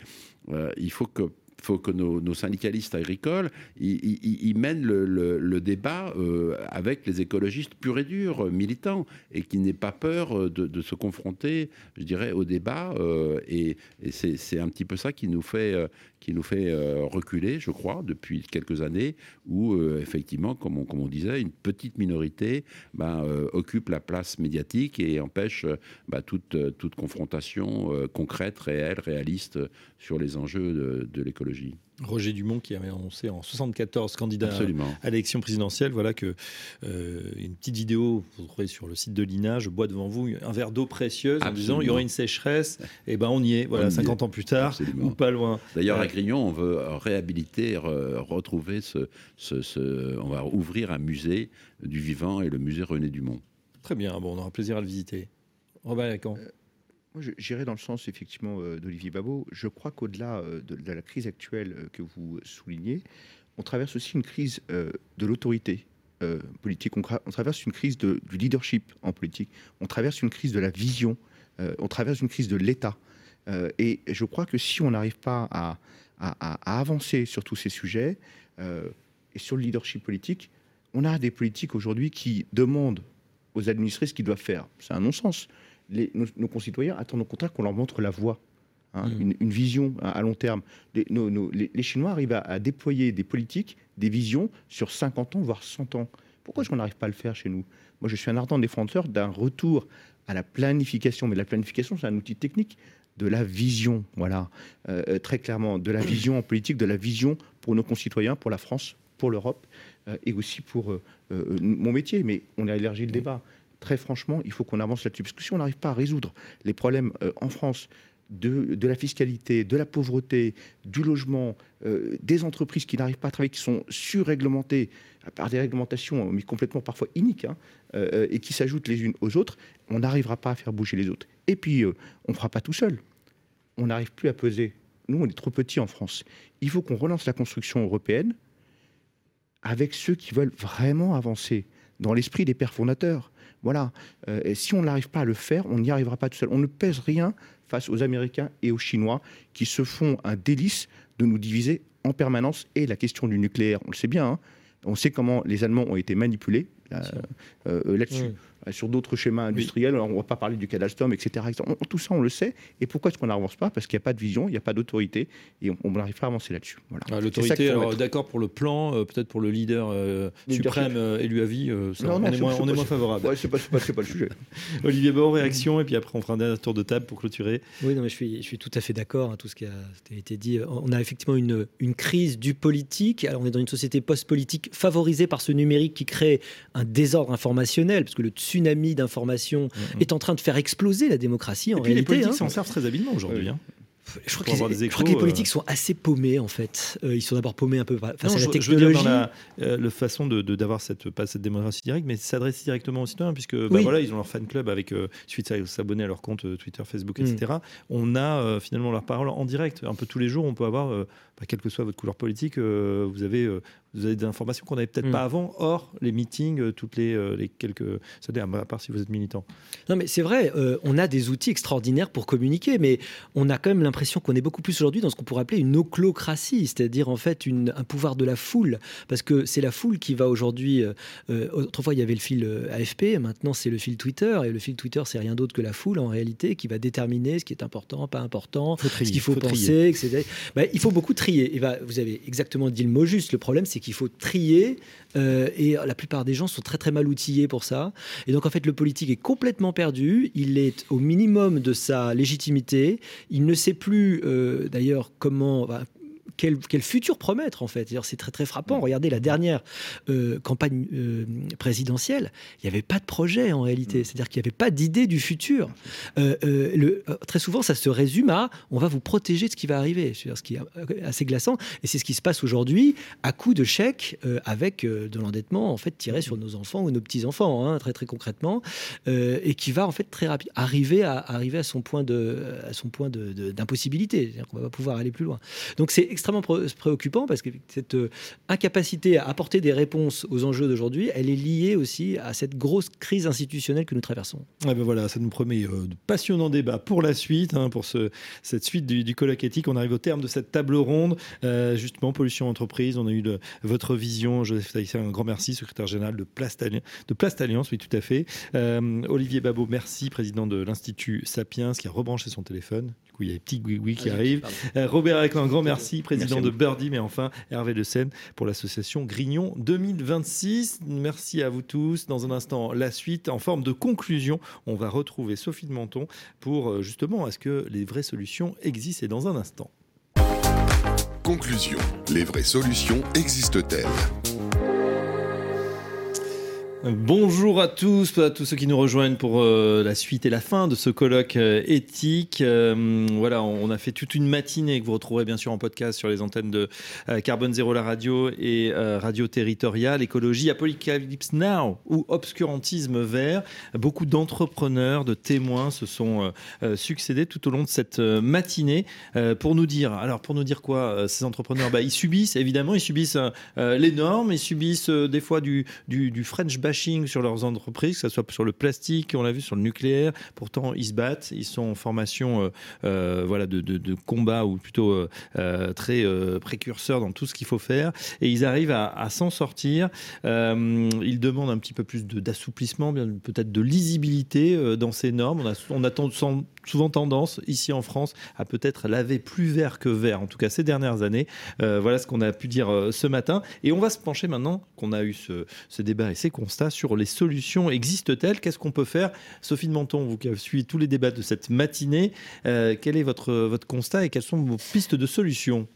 euh, il faut que faut que nos, syndicalistes agricoles ils, mènent le, débat euh, avec les écologistes purs et durs, militants, et qu'ils n'aient pas peur de, se confronter, je dirais, au débat. et c'est un petit peu ça qui nous fait qui nous fait euh, reculer, je crois, depuis quelques années, où euh, effectivement, comme on, disait, une petite minorité ben, euh, occupe la place médiatique et empêche ben, toute confrontation concrète, réelle, réaliste sur les enjeux de l'écologie. Roger Dumont qui avait annoncé en 74 candidat à l'élection présidentielle, voilà que euh, une petite vidéo vous trouvez sur le site de l'INA, je bois devant vous un verre d'eau précieuse en disant il y aura une sécheresse, et eh ben on y est, voilà 50 ans plus tard ou pas loin. D'ailleurs à Grignon on veut réhabiliter, retrouver ce, ce, on va ouvrir un musée du vivant et le musée René Dumont. Très bien, bon on aura plaisir à le visiter. Robert Lacan. Moi, j'irai dans le sens effectivement euh, d'Olivier Babot. Je crois qu'au-delà euh, de, la crise actuelle euh, que vous soulignez, on traverse aussi une crise de l'autorité politique. On, traverse une crise de, du leadership en politique. On traverse une crise de la vision. on traverse une crise de l'État. et je crois que si on n'arrive pas à, à, avancer sur tous ces sujets et sur le leadership politique, on a des politiques aujourd'hui qui demandent aux administrés ce qu'ils doivent faire. C'est un non-sens nos, concitoyens attendent au contraire qu'on leur montre la voie. Hein, mmh. une, vision à, long terme. Les, les, Chinois arrivent à, déployer des politiques, des visions sur 50 ans, voire 100 ans. Pourquoi est-ce qu'on n'arrive pas à le faire chez nous? Moi, je suis un ardent défenseur d'un retour à la planification. Mais la planification, c'est un outil technique de la vision, voilà, euh, euh, très clairement, de la <coughs> vision en politique, de la vision pour nos concitoyens, pour la France, pour l'Europe, euh, et aussi pour mon métier. Mais on a élargi le débat très franchement, il faut qu'on avance là-dessus. Parce que si on n'arrive pas à résoudre les problèmes euh, en France de, la fiscalité, de la pauvreté, du logement, euh, des entreprises qui n'arrivent pas à travailler, qui sont surréglementées par des réglementations, mais complètement parfois iniques, hein, euh, et qui s'ajoutent les unes aux autres, on n'arrivera pas à faire bouger les autres. Et puis, on ne fera pas tout seul. On n'arrive plus à peser. Nous, on est trop petits en France. Il faut qu'on relance la construction européenne avec ceux qui veulent vraiment avancer dans l'esprit des pères fondateurs. Voilà. Euh, et si on n'arrive pas à le faire, on n'y arrivera pas tout seul. On ne pèse rien face aux Américains et aux Chinois qui se font un délice de nous diviser en permanence. Et la question du nucléaire, on le sait bien. Hein. on sait comment les Allemands ont été manipulés euh, euh, là-dessus. Sur d'autres schémas industriels. Alors, on ne va pas parler du cas d'Alstom, etc. On- tout ça, on le sait. Et pourquoi est-ce qu'on n'avance pas? Parce qu'il n'y a pas de vision, il n'y a pas d'autorité, et on n'arrive pas à avancer là-dessus. Voilà. Ah, L'autorité, alors mettre. d'accord pour le plan, euh, peut-être pour le leader euh, suprême euh, élu à vie, euh, ça, Non, on, non, est c'est- moins, on est moins favorable. Ouais, c'est pas, c'est pas, c'est pas le sujet. <laughs> Olivier Baud, réaction, et puis après on fera un dernier tour de table pour clôturer. Oui, non, mais je suis, je suis tout à fait d'accord. hein, tout ce qui a été dit. On a effectivement une, une crise du politique. Alors, on est dans une société post-politique favorisée par ce numérique qui crée un désordre informationnel, parce que le tsunami d'information est en train de faire exploser la démocratie. Et en puis les réalité, politiques hein. s'en servent très habilement aujourd'hui. hein. Je crois, que les, des je crois que les échos, politiques euh, sont assez paumés en fait. Euh, ils sont d'abord paumés un peu face Non, à la je, je veux technologie. dire dans la euh, façon de d'avoir cette pas cette démocratie directe, mais s'adresser directement aux citoyens, puisque bah, Oui. voilà, ils ont leur fan club avec euh, suffit de s'abonner à leur compte euh, Twitter, Facebook, Mm. etc. On a euh, finalement leur parole en direct, un peu tous les jours. On peut avoir, euh, bah, quelle que soit votre couleur politique, euh, vous avez euh, vous avez des informations qu'on n'avait peut-être Mm. pas avant. Or, les meetings, euh, toutes les euh, les quelques, ça veut dire, à part si vous êtes militant. Non, mais c'est vrai, euh, on a des outils extraordinaires pour communiquer, mais on a quand même l'impression qu'on est beaucoup plus aujourd'hui dans ce qu'on pourrait appeler une oclocratie, c'est-à-dire en fait une- un pouvoir de la foule, parce que c'est la foule qui va aujourd'hui. euh, euh, autrefois, il y avait le fil euh, AFP, maintenant c'est le fil Twitter, et le fil Twitter, c'est rien d'autre que la foule en réalité qui va déterminer ce qui est important, pas important, trier, ce qu'il faut, faut penser, etc. Bah, il faut beaucoup trier. Et bah, vous avez exactement dit le mot juste. Le problème, c'est qu'il faut trier, euh, et la plupart des gens sont très très mal outillés pour ça. Et donc en fait, le politique est complètement perdu. Il est au minimum de sa légitimité. Il ne sait plus euh, d'ailleurs comment. bah, quel, quel futur promettre en fait C'est très très frappant. Regardez la dernière euh, campagne euh, présidentielle, il n'y avait pas de projet en réalité. C'est-à-dire qu'il n'y avait pas d'idée du futur. Euh, le- très souvent, ça se résume à on va vous protéger de ce qui va arriver. C'est-à-dire ce qui est assez glaçant. Et c'est ce qui se passe aujourd'hui à coup de chèques avec de l'endettement en fait tiré sur nos enfants ou nos petits enfants, hein, très très concrètement, et qui va en fait très rapide arriver à arriver à son point de à son point de- de- d'impossibilité. C'est-à-dire qu'on va pas pouvoir aller plus loin. Donc c'est extrêmement pré- préoccupant parce que cette euh, incapacité à apporter des réponses aux enjeux d'aujourd'hui, elle est liée aussi à cette grosse crise institutionnelle que nous traversons. Ah ben voilà, ça nous promet euh, de passionnants débats pour la suite, hein, pour ce, cette suite du, colloque éthique. On arrive au terme de cette table ronde. Euh, justement, pollution entreprise, on a eu votre vision. Joseph Taïssa, un grand merci, secrétaire général de Alli- de Plast Alliance, oui, tout à fait. Olivier Babot, merci, président de l'Institut Sapiens, qui a rebranché son téléphone. Il y a des petits oui qui Ah, arrivent. Euh, Robert Avec, un grand merci, président Merci à de. Birdie, mais enfin Hervé Le Seine pour l'association Grignon 2026. Merci à vous tous. Dans un instant, la suite en forme de conclusion. On va retrouver Sophie de Menton pour euh, justement est-ce que les vraies solutions existent et dans un instant. Conclusion. Les vraies solutions existent-elles? Bonjour à tous, à tous ceux qui nous rejoignent pour euh, la suite et la fin de ce colloque euh, éthique. Euh, voilà, on a fait toute une matinée que vous retrouverez bien sûr en podcast sur les antennes de Carbone Zéro la radio et Radio Territoriale, Écologie, Apocalypse Now ou Obscurantisme Vert. Beaucoup d'entrepreneurs, de témoins se sont succédés tout au long de cette matinée pour nous dire. Alors pour nous dire quoi Ces entrepreneurs, bah, ils subissent évidemment, ils subissent les normes, ils subissent des fois du, du, du French bashing sur leurs entreprises, que ce soit sur le plastique, on l'a vu sur le nucléaire. Pourtant, ils se battent, ils sont en formation euh, euh, voilà, de, combat ou plutôt euh, très euh, précurseurs dans tout ce qu'il faut faire. Et ils arrivent à, s'en sortir. Ils demandent un petit peu plus d'assouplissement, peut-être de lisibilité dans ces normes. On on a ten- sans- souvent tendance, ici en France, à peut-être laver plus vert que vert, en tout cas ces dernières années. Euh, voilà ce qu'on a pu dire euh, ce matin. Et on va se pencher maintenant qu'on a eu ce, débat et ces constats sur les solutions existent-elles Qu'est-ce qu'on peut faire? Sophie de Menton, vous qui avez suivi tous les débats de cette matinée, euh, quel est votre, votre constat et quelles sont vos pistes de solutions?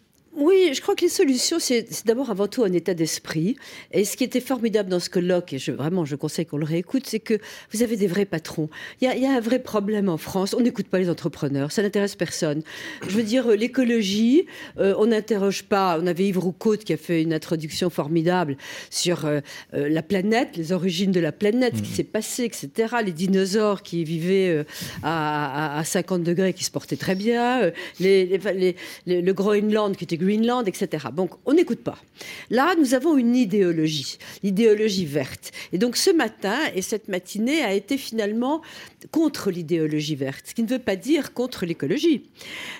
Oui, je crois que les solutions, c'est d'abord avant tout un état d'esprit. Et ce qui était formidable dans ce colloque, et je, vraiment je conseille qu'on le réécoute, c'est que vous avez des vrais patrons. Il y a, il y a un vrai problème en France. On n'écoute pas les entrepreneurs, ça n'intéresse personne. Je veux dire, euh, l'écologie, euh, on n'interroge pas. On avait Yves Roucaute qui a fait une introduction formidable sur euh, la planète, les origines de la planète, ce qui s'est passé, etc. Les dinosaures qui vivaient euh, à, à- à 50 degrés, qui se portaient très bien. les, les- les- les- le Groenland qui était Greenland, etc. Donc, on n'écoute pas. Là, nous avons une idéologie, l'idéologie verte. Et donc, ce matin et cette matinée a été finalement contre l'idéologie verte, ce qui ne veut pas dire contre l'écologie.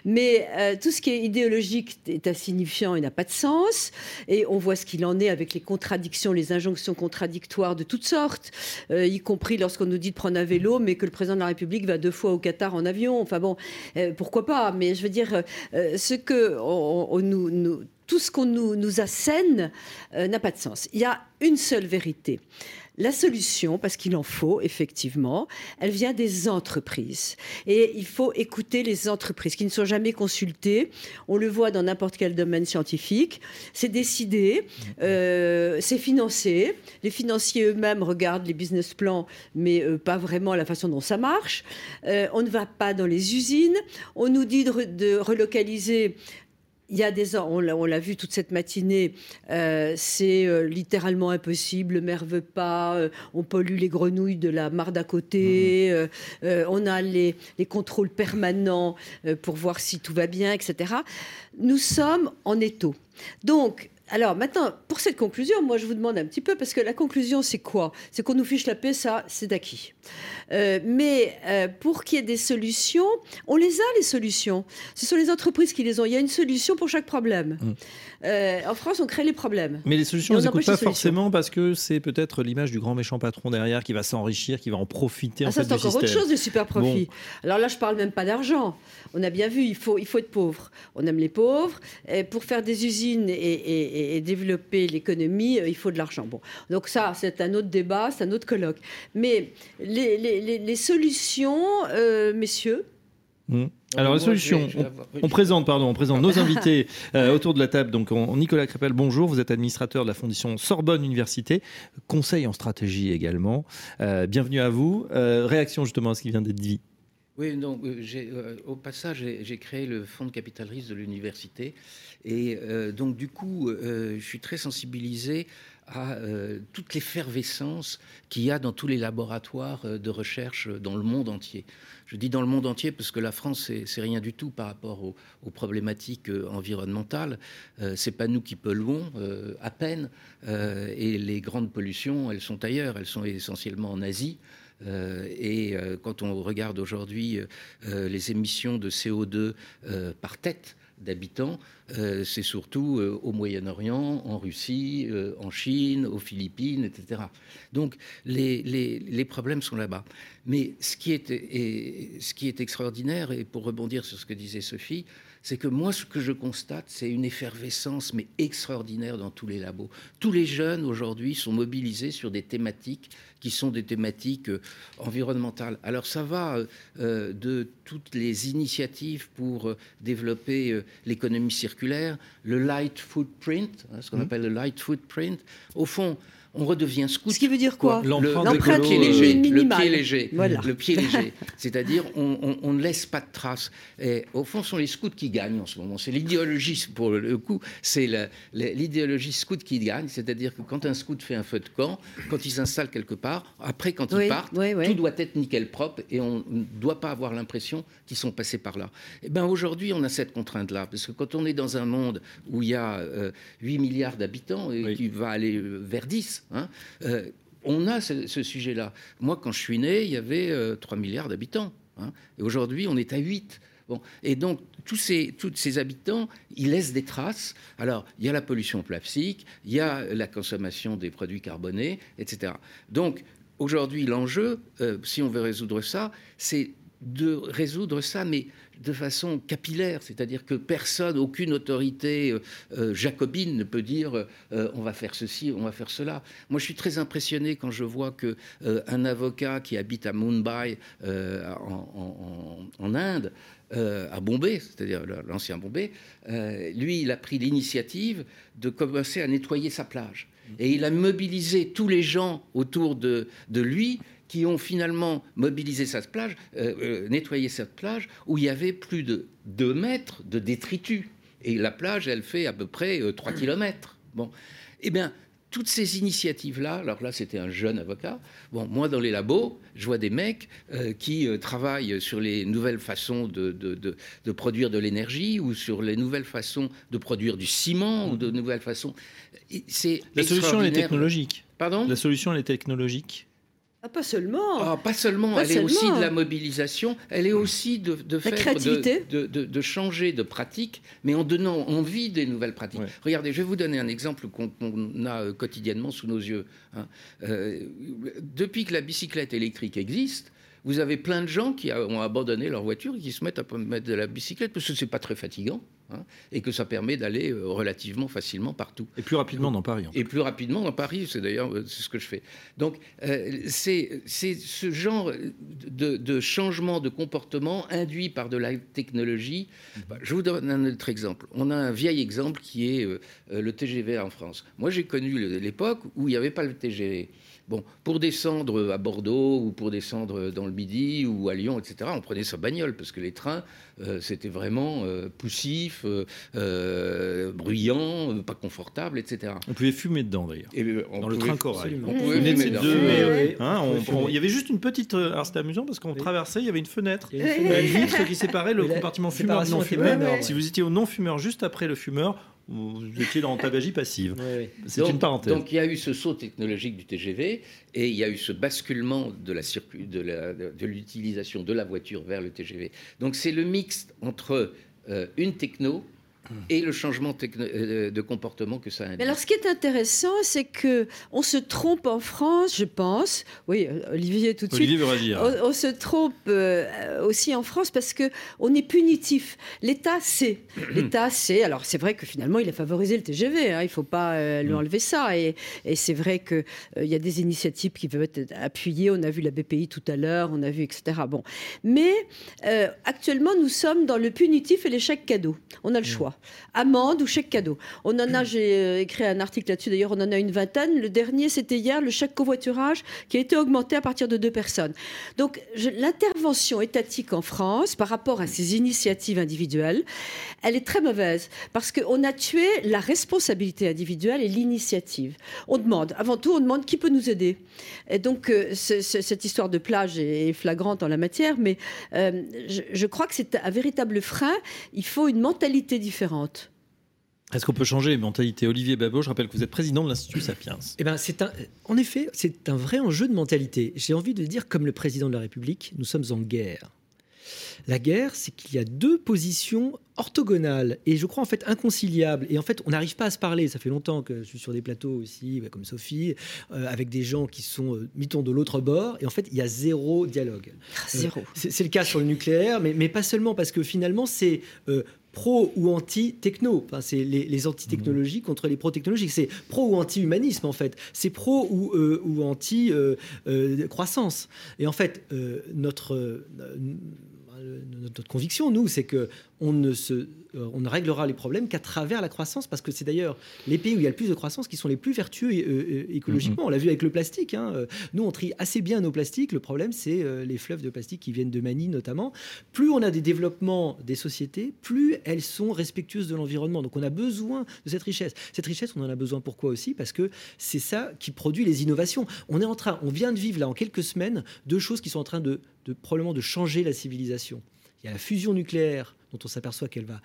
Mais euh, tout ce qui est idéologique est insignifiant et n'a pas de sens. Et on voit ce qu'il en est avec les contradictions, les injonctions contradictoires de toutes sortes, euh, y compris lorsqu'on nous dit de prendre un vélo, mais que le président de la République va deux fois au Qatar en avion. Enfin bon, euh, pourquoi pas? Mais je veux dire, ce que on, nous, tout ce qu'on nous, nous assène n'a pas de sens. Il y a une seule vérité. La solution, parce qu'il en faut effectivement, elle vient des entreprises. Et il faut écouter les entreprises qui ne sont jamais consultées. On le voit dans n'importe quel domaine scientifique. C'est décidé, euh, c'est financé. Les financiers eux-mêmes regardent les business plans, mais euh, pas vraiment la façon dont ça marche. Euh, on ne va pas dans les usines. On nous dit de relocaliser il y a des on l'a vu toute cette matinée, euh, c'est euh, littéralement impossible. Le maire veut pas. Euh, on pollue les grenouilles de la mare d'à côté. Mmh. on a les, les contrôles permanents pour voir si tout va bien, etc. Nous sommes en étau. Donc, alors maintenant, pour cette conclusion, moi je vous demande un petit peu, parce que la conclusion c'est quoi? C'est qu'on nous fiche la paix, ça c'est acquis. Euh, mais euh, pour qu'il y ait des solutions, on les a les solutions. Ce sont les entreprises qui les ont. Il y a une solution pour chaque problème. Mmh. Euh, en France, on crée les problèmes. Mais les solutions, on ne les pas forcément parce que c'est peut-être l'image du grand méchant patron derrière qui va s'enrichir, qui va en profiter. Ah, en ça, c'est encore autre chose, le super profit. Alors là, je parle même pas d'argent. On a bien vu, il faut, il faut être pauvre. On aime les pauvres. Et pour faire des usines et, développer l'économie, il faut de l'argent. Bon, donc ça, c'est un autre débat, c'est un autre colloque. Mais les, les, solutions, euh, messieurs. Mmh. Alors la solution, on, présente, pardon, on présente nos invités <laughs> euh, autour de la table. Donc Nicolas Crépel, bonjour. Vous êtes administrateur de la Fondation Sorbonne Université, conseil en stratégie également. Euh, bienvenue à vous. réaction justement à ce qui vient d'être dit. Oui, donc au passage, j'ai créé le fonds de capital risque de l'université. Et donc, du coup, je suis très sensibilisé à euh, toute l'effervescence qu'il y a dans tous les laboratoires euh, de recherche euh, dans le monde entier. Je dis dans le monde entier parce que la France, c'est rien du tout par rapport aux, problématiques environnementales. c'est pas nous qui polluons, à peine. et les grandes pollutions, elles sont ailleurs. Elles sont essentiellement en Asie. et quand on regarde aujourd'hui les émissions de CO2 par tête, d'habitants, euh, c'est surtout euh, au Moyen-Orient, en Russie, euh, en Chine, aux Philippines, etc. Donc les, les, problèmes sont là-bas. Mais ce qui, est, et, ce qui est extraordinaire, et pour rebondir sur ce que disait Sophie, c'est que moi, ce que je constate, c'est une effervescence, mais extraordinaire dans tous les labos. Tous les jeunes, aujourd'hui, sont mobilisés sur des thématiques qui sont des thématiques euh, environnementales. Alors ça va euh, euh, de toutes les initiatives pour développer l'économie circulaire, le light footprint, hein, ce qu'on mmh. appelle le light footprint. Au fond, on redevient scout. Ce qui veut dire quoi, L'empreinte pied léger. Le pied léger. Le pied léger. <laughs> C'est-à-dire, on, ne laisse pas de traces. Et au fond, ce sont les scouts qui gagnent en ce moment. C'est l'idéologie, pour le coup, c'est l'idéologie scout qui gagne. C'est-à-dire que quand un scout fait un feu de camp, quand il s'installe quelque part, après, quand il part, tout doit être nickel propre et on ne doit pas avoir l'impression qu'ils sont passés par là. Et eh ben aujourd'hui, on a cette contrainte-là. Parce que quand on est dans un monde où il y a 8 euh, milliards d'habitants et qui va aller euh, vers 10, Hein. Euh, on a ce, sujet-là. Moi, quand je suis né, il y avait 3 euh, milliards d'habitants. Hein. et aujourd'hui, on est à 8. Bon. Et donc, tous ces, ces habitants, ils laissent des traces. Alors, il y a la pollution plastique, il y a la consommation des produits carbonés, etc. Donc, aujourd'hui, l'enjeu, euh, si on veut résoudre ça, c'est de résoudre ça, mais de façon capillaire, c'est-à-dire que personne, aucune autorité euh, euh, jacobine ne peut dire euh, on va faire ceci, on va faire cela. Moi, je suis très impressionné quand je vois que un avocat qui habite à Mumbai, en, Inde, à Bombay, c'est-à-dire l'ancien Bombay, lui, il a pris l'initiative de commencer à nettoyer sa plage. Et il a mobilisé tous les gens autour de, de lui qui ont finalement mobilisé cette plage, euh, euh, nettoyé cette plage, où il y avait plus de 2 mètres de détritus. Et la plage, elle fait à peu près 3 euh, <clears throat> kilomètres. Bon. Eh bien, toutes ces initiatives-là, alors là c'était un jeune avocat, bon, moi dans les labos, je vois des mecs euh, qui euh, travaillent sur les nouvelles façons de, de, produire de l'énergie ou sur les nouvelles façons de produire du ciment ou de nouvelles façons. C'est La solution est technologique. Pardon? La solution elle est technologique. Ah, pas seulement. Ah, pas seulement. elle est aussi de la mobilisation. Elle est aussi de, de faire de, de, de, changer de pratique, mais en donnant envie des nouvelles pratiques. Regardez, je vais vous donner un exemple qu'on a euh, quotidiennement sous nos yeux. Hein. Euh, depuis que la bicyclette électrique existe, vous avez plein de gens qui ont abandonné leur voiture et qui se mettent à mettre de la bicyclette parce que c'est pas très fatigant. Hein, et que ça permet d'aller euh, relativement facilement partout. Et plus rapidement dans Paris. Et plus rapidement dans Paris, c'est d'ailleurs euh, ce que je fais. Donc euh, c'est ce genre de, changement de comportement induit par de la technologie. Bah, je vous donne un autre exemple. On a un vieil exemple qui est le TGV en France. Moi j'ai connu l'époque où il n'y avait pas le TGV. Bon, pour descendre à Bordeaux ou pour descendre dans le Midi ou à Lyon, etc., on prenait sa bagnole parce que les trains, euh, c'était vraiment euh, poussif, euh, bruyant, pas confortable, etc. On pouvait fumer dedans d'ailleurs. dans le train corail. On pouvait fumer dedans. Hein, il y avait juste une petite. Alors c'était amusant parce qu'on traversait, il y avait une fenêtre, une vitre qui séparait le compartiment fumeur non fumeur. Si vous étiez au non fumeur juste après le fumeur, vous étiez dans tabagie passive. C'est une parenthèse. Donc il y a eu ce saut technologique du TGV et il y a eu ce basculement de l'utilisation de, de, la voiture vers le TGV. Donc c'est le mix entre euh, une techno et le changement euh, de comportement que ça induit. Mais alors, ce qui est intéressant, c'est que on se trompe en France, je pense. Oui, Olivier, tout de Olivier suite. Veut réagir. On, se trompe euh, aussi en France parce que on est punitif. L'État sait. <clears throat> L'État sait. Alors, c'est vrai que finalement, il a favorisé le TGV. Hein, il ne faut pas euh, lui mm. enlever ça. Et, et c'est vrai qu'il il y a des initiatives qui peuvent être appuyées. On a vu la BPI tout à l'heure. On a vu, etc. Bon, mais actuellement, nous sommes dans le punitif et l'échec cadeau. On a le mm. choix amende ou chèque cadeau. On en a, j'ai euh, écrit un article là-dessus, d'ailleurs, on en a une vingtaine. Le dernier, c'était hier, le chèque covoiturage qui a été augmenté à partir de deux personnes. Donc, l'intervention étatique en France par rapport à ces initiatives individuelles, elle est très mauvaise parce qu'on a tué la responsabilité individuelle et l'initiative. On demande, avant tout, on demande qui peut nous aider. Et donc, euh, cette histoire de plage est flagrante en la matière, mais euh, je, je crois que c'est un véritable frein. Il faut une mentalité différente. Est-ce qu'on peut changer les mentalités Olivier Babot, je rappelle que vous êtes président de l'Institut Sapiens. Eh ben, c'est un, en effet, c'est un vrai enjeu de mentalité. J'ai envie de dire, comme le président de la République, nous sommes en guerre. La guerre, c'est qu'il y a deux positions orthogonales et je crois en fait inconciliables. Et en fait, on n'arrive pas à se parler. Ça fait longtemps que je suis sur des plateaux aussi, bah, comme Sophie, euh, avec des gens qui sont, euh, mettons, de l'autre bord. Et en fait, il y a zéro dialogue. Ah, zéro. Euh, c'est le cas sur le nucléaire, mais, mais, pas seulement, parce que finalement, c'est pro ou anti-techno. C'est les, anti-technologies contre les pro-technologiques. C'est pro ou anti-humanisme, en fait. C'est pro ou, euh, anti-croissance. Euh, euh, Et en fait, notre conviction, nous, c'est que on ne, se, euh, on ne réglera les problèmes qu'à travers la croissance, parce que c'est d'ailleurs les pays où il y a le plus de croissance qui sont les plus vertueux euh, euh, écologiquement. Mm-hmm. On l'a vu avec le plastique. Hein. Nous, on trie assez bien nos plastiques. Le problème, c'est les fleuves de plastique qui viennent de Mani notamment. Plus on a des développements des sociétés, plus elles sont respectueuses de l'environnement. Donc on a besoin de cette richesse. Cette richesse, on en a besoin pourquoi aussi? Parce que c'est ça qui produit les innovations. On est en train, on vient de vivre là en quelques semaines deux choses qui sont en train de, de probablement de changer la civilisation. Il y a la fusion nucléaire dont on s'aperçoit qu'elle va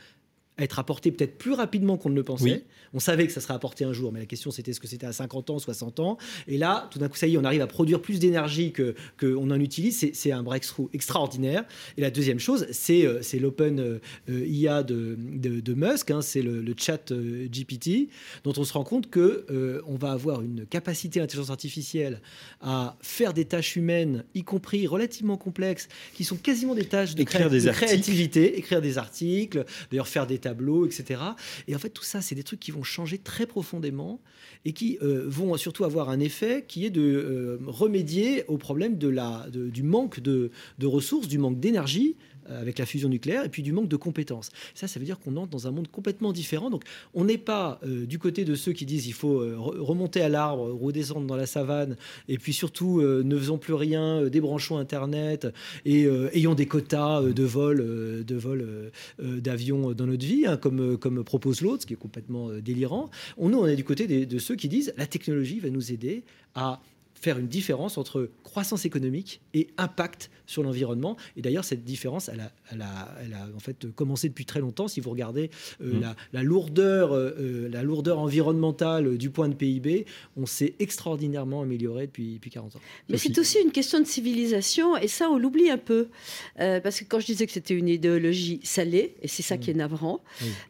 être apporté peut-être plus rapidement qu'on ne le pensait. On savait que ça serait apporté un jour, mais la question c'était est-ce que c'était à 50 ans, 60 ans? Et là, tout d'un coup, ça y est, on arrive à produire plus d'énergie que qu'on en utilise. C'est un breakthrough extraordinaire. Et la deuxième chose, c'est euh, l'open euh, IA de, de, Musk, hein, c'est le, chat euh, GPT, dont on se rend compte que on va avoir une capacité d'intelligence artificielle à faire des tâches humaines, y compris relativement complexes, qui sont quasiment des tâches de, de créativité, écrire des articles, d'ailleurs faire des tableaux, etc. Et en fait, tout ça, c'est des trucs qui vont changer très profondément et qui euh, vont surtout avoir un effet qui est de euh, remédier au problème de la, du manque de, ressources, du manque d'énergie avec la fusion nucléaire, et puis du manque de compétences. Ça, ça veut dire qu'on entre dans un monde complètement différent. Donc, on n'est pas du côté de ceux qui disent il faut remonter à l'arbre, redescendre dans la savane, et puis surtout ne faisons plus rien, débranchons Internet et ayons des quotas de vol, de vol d'avions dans notre vie, hein, comme, comme propose l'autre, ce qui est complètement délirant. On, nous, on est du côté de ceux qui disent la technologie va nous aider à faire une différence entre croissance économique et impact sur l'environnement. Et d'ailleurs, cette différence, elle a, elle, a, elle a, en fait commencé depuis très longtemps. Si vous regardez euh, mmh. la, lourdeur, euh, la lourdeur environnementale du point de PIB, on s'est extraordinairement amélioré depuis, depuis 40 ans. Mais c'est aussi une question de civilisation, et ça, on l'oublie un peu. Euh, parce que quand je disais que c'était une idéologie salée, et c'est ça mmh. qui est navrant,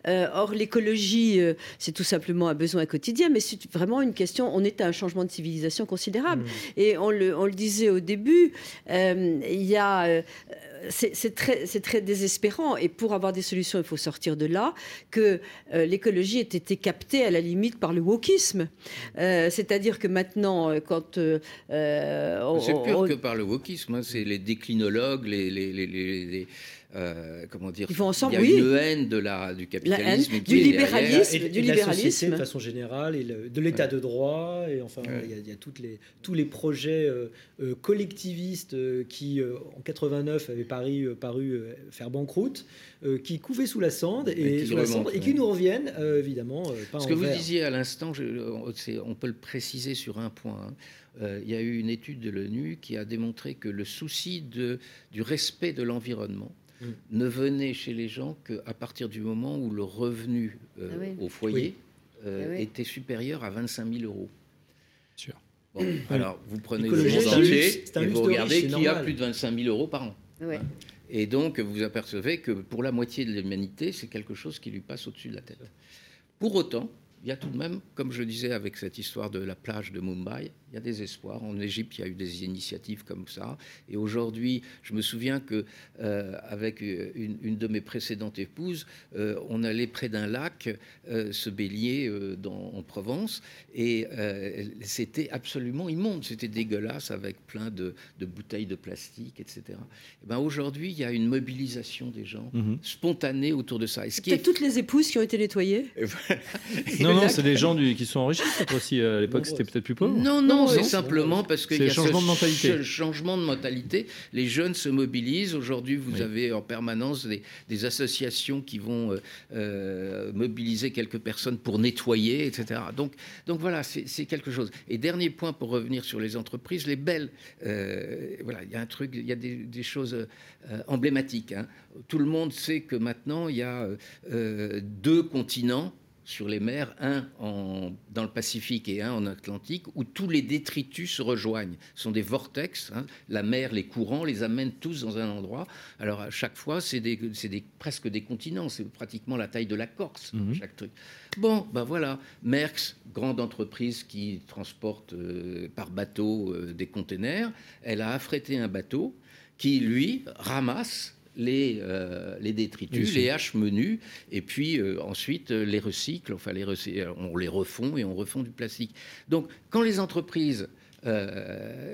or l'écologie, c'est tout simplement un besoin quotidien, mais c'est vraiment une question, on est à un changement de civilisation considérable. Mmh. Et on le, on le, disait au début, il y a euh, c'est très, très, désespérant. Et pour avoir des solutions, il faut sortir de là, que euh, l'écologie ait été captée à la limite par le wokisme. Euh, c'est-à-dire que maintenant, quand... c'est pire que par le wokisme, hein. c'est les déclinologues, les, les, les euh, comment dire Ils vont ensemble, Il y a une haine de la, du capitalisme, du libéralisme, et, du libéralisme. de façon générale, et de l'état de droit, et enfin, il, y a, toutes les, tous les projets euh, euh, collectivistes qui, en 89, avaient paru, paru faire banqueroute, qui couvaient sous la cendre et, qui, et qui nous reviennent, évidemment. Pas Ce que vous disiez à l'instant, on peut le préciser sur un point. Hein. il y a eu une étude de l'ONU qui a démontré que le souci de, du respect de l'environnement Mm. ne venait chez les gens qu'à partir du moment où le revenu euh, ah au foyer euh, ah était supérieur à 25 000 euros. Sûr. alors, vous prenez le monde entier et vous regardez qui a plus de 25 000 euros par an. Hein. Et donc, vous apercevez que pour la moitié de l'humanité, c'est quelque chose qui lui passe au-dessus de la tête. Pour autant, il y a tout de même, comme je disais avec cette histoire de la plage de Mumbai, il y a des espoirs. En Égypte, il y a eu des initiatives comme ça. Et aujourd'hui, je me souviens que euh, avec une, de mes précédentes épouses, euh, on allait près d'un lac euh, se baigner en Provence, et c'était absolument immonde. C'était dégueulasse avec plein de, bouteilles de plastique, etc. Et ben aujourd'hui, il y a une mobilisation des gens mhm. spontanée autour de ça. C'est toutes les épouses qui ont été nettoyées. non, <laughs> non, c'est des gens du, qui sont enrichis. Aussi, à l'époque, c'était peut-être plus pauvre. Non, non, c'est simplement parce qu'il y a changement de mentalité. changement de mentalité. Les jeunes se mobilisent. Aujourd'hui, vous avez en permanence des, associations qui vont euh, euh, mobiliser quelques personnes pour nettoyer, etc. Donc, donc voilà, c'est quelque chose. Et dernier point pour revenir sur les entreprises, les belles. Euh, voilà, il y a un truc, il y a des, choses emblématiques. Hein. Tout le monde sait que maintenant, il y a deux continents sur les mers, un en, dans le Pacifique et un en Atlantique, où tous les détritus se rejoignent. Ce sont des vortex. Hein. La mer, les courants les amènent tous dans un endroit. Alors à chaque fois, c'est des, des, presque des continents. C'est pratiquement la taille de la Corse, mhm. chaque truc. Bon, ben voilà. Merckx, grande entreprise qui transporte euh, par bateau euh, des containers, elle a affrété un bateau qui, lui, ramasse les, euh, les détritus, les haches menus, et puis euh, ensuite euh, les recycle, enfin les on les refond et on refond du plastique. Donc quand les entreprises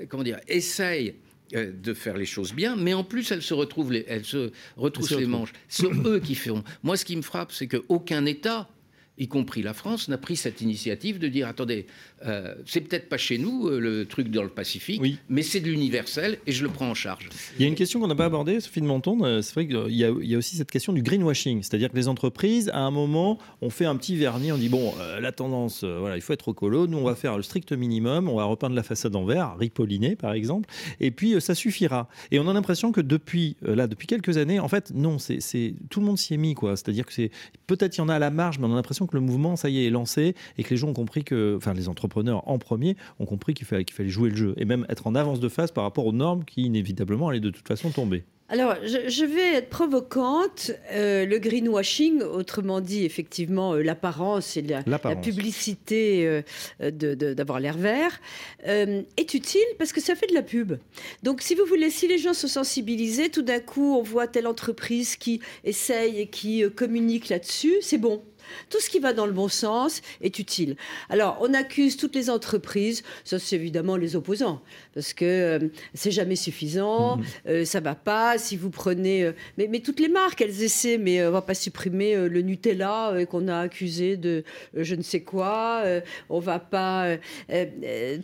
comment dire, essayent de faire les choses bien, mais en plus elles se retrouvent, les, elles se retroussent les manches. C'est eux qui font. Moi, ce qui me frappe, c'est qu'aucun État y compris la France, n'a pris cette initiative de dire attendez, euh, c'est peut-être pas chez nous euh, le truc dans le Pacifique, mais c'est de l'universel et je le prends en charge. Il y a une question qu'on n'a pas abordée, Sophie de Menton, euh, c'est vrai qu'il y, a aussi cette question du greenwashing, c'est-à-dire que les entreprises, à un moment, on fait un petit vernis, on dit bon, la tendance, voilà, il faut être colo, nous on va faire le strict minimum, on va repeindre la façade en vert, ripoliner par exemple, et puis ça suffira. Et on a l'impression que depuis là, depuis quelques années, en fait, non, c'est tout le monde s'y est mis quoi, c'est-à-dire que c'est peut-être il y en a à la marge, mais on a l'impression que le mouvement, ça y est, est lancé et que les gens ont compris que, enfin, les entrepreneurs en premier ont compris qu'il fallait, qu'il fallait jouer le jeu et même être en avance de phase par rapport aux normes qui inévitablement allaient de toute façon tomber. Alors, je, vais être provocante. Euh, le greenwashing, autrement dit, effectivement, euh, l'apparence et la, publicité euh, d'avoir l'air vert, est utile parce que ça fait de la pub. Donc, si vous voulez, si les gens sont sensibilisés, tout d'un coup, on voit telle entreprise qui essaye et qui communique là-dessus, c'est bon. Tout ce qui va dans le bon sens est utile. Alors, on accuse toutes les entreprises, ça c'est évidemment les opposants, parce que euh, c'est jamais suffisant, mmh. euh, ça va pas. Si vous prenez, euh, mais, mais, toutes les marques, elles essaient, mais on va pas supprimer le Nutella qu'on a accusé de je ne sais quoi. on va pas.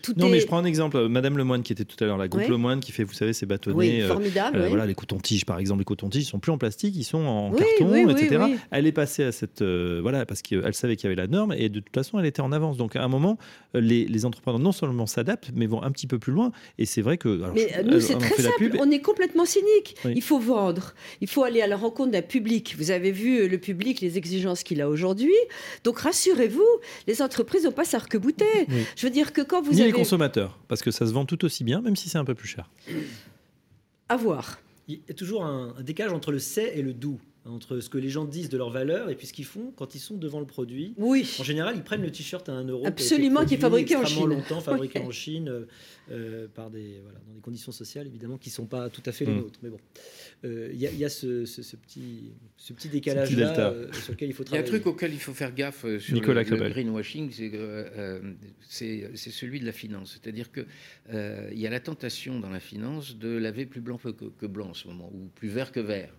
tout non, mais je prends un exemple. Madame Lemoine qui était tout à l'heure, la groupe Lemoine qui fait, vous savez, ces bâtonnets. Oui, formidable. Voilà, les cotons-tiges par exemple, les cotons-tiges sont plus en plastique, ils sont en carton, etc. Elle est passée à cette voilà parce qu'elle savait qu'il y avait la norme et de toute façon elle était en avance. Donc à un moment, les, les entrepreneurs non seulement s'adaptent, mais vont un petit peu plus loin. Et c'est vrai que. mais nous, c'est très simple. On est complètement cynique. Il faut vendre. Il faut aller à la rencontre d'un public. Vous avez vu euh, le public, les exigences qu'il a aujourd'hui. Donc rassurez-vous, les entreprises n'ont pas s'arc-bouter. Je veux dire que quand vous Ni avez. les consommateurs, parce que ça se vend tout aussi bien, même si c'est un peu plus cher. À voir. Il y a toujours un, un décalage entre le c'est et le d'où entre ce que les gens disent de leur valeur et puis ce qu'ils font quand ils sont devant le produit. Oui. En général, ils prennent le t-shirt à 1 euro. Absolument, qui, est fabriqué en Chine. longtemps, fabriqué en Chine, euh, euh, par des, voilà, dans des conditions sociales évidemment qui ne sont pas tout à fait les mm. nôtres. Mais bon, euh, il y, a, ce, petit, ce petit décalage-là sur lequel il faut travailler. Il y a un truc auquel il faut faire gaffe sur Nicolas le, greenwashing, c'est celui de la finance. C'est-à-dire qu'il il y a la tentation dans la finance de laver plus blanc que, que blanc en ce moment, ou plus vert que vert.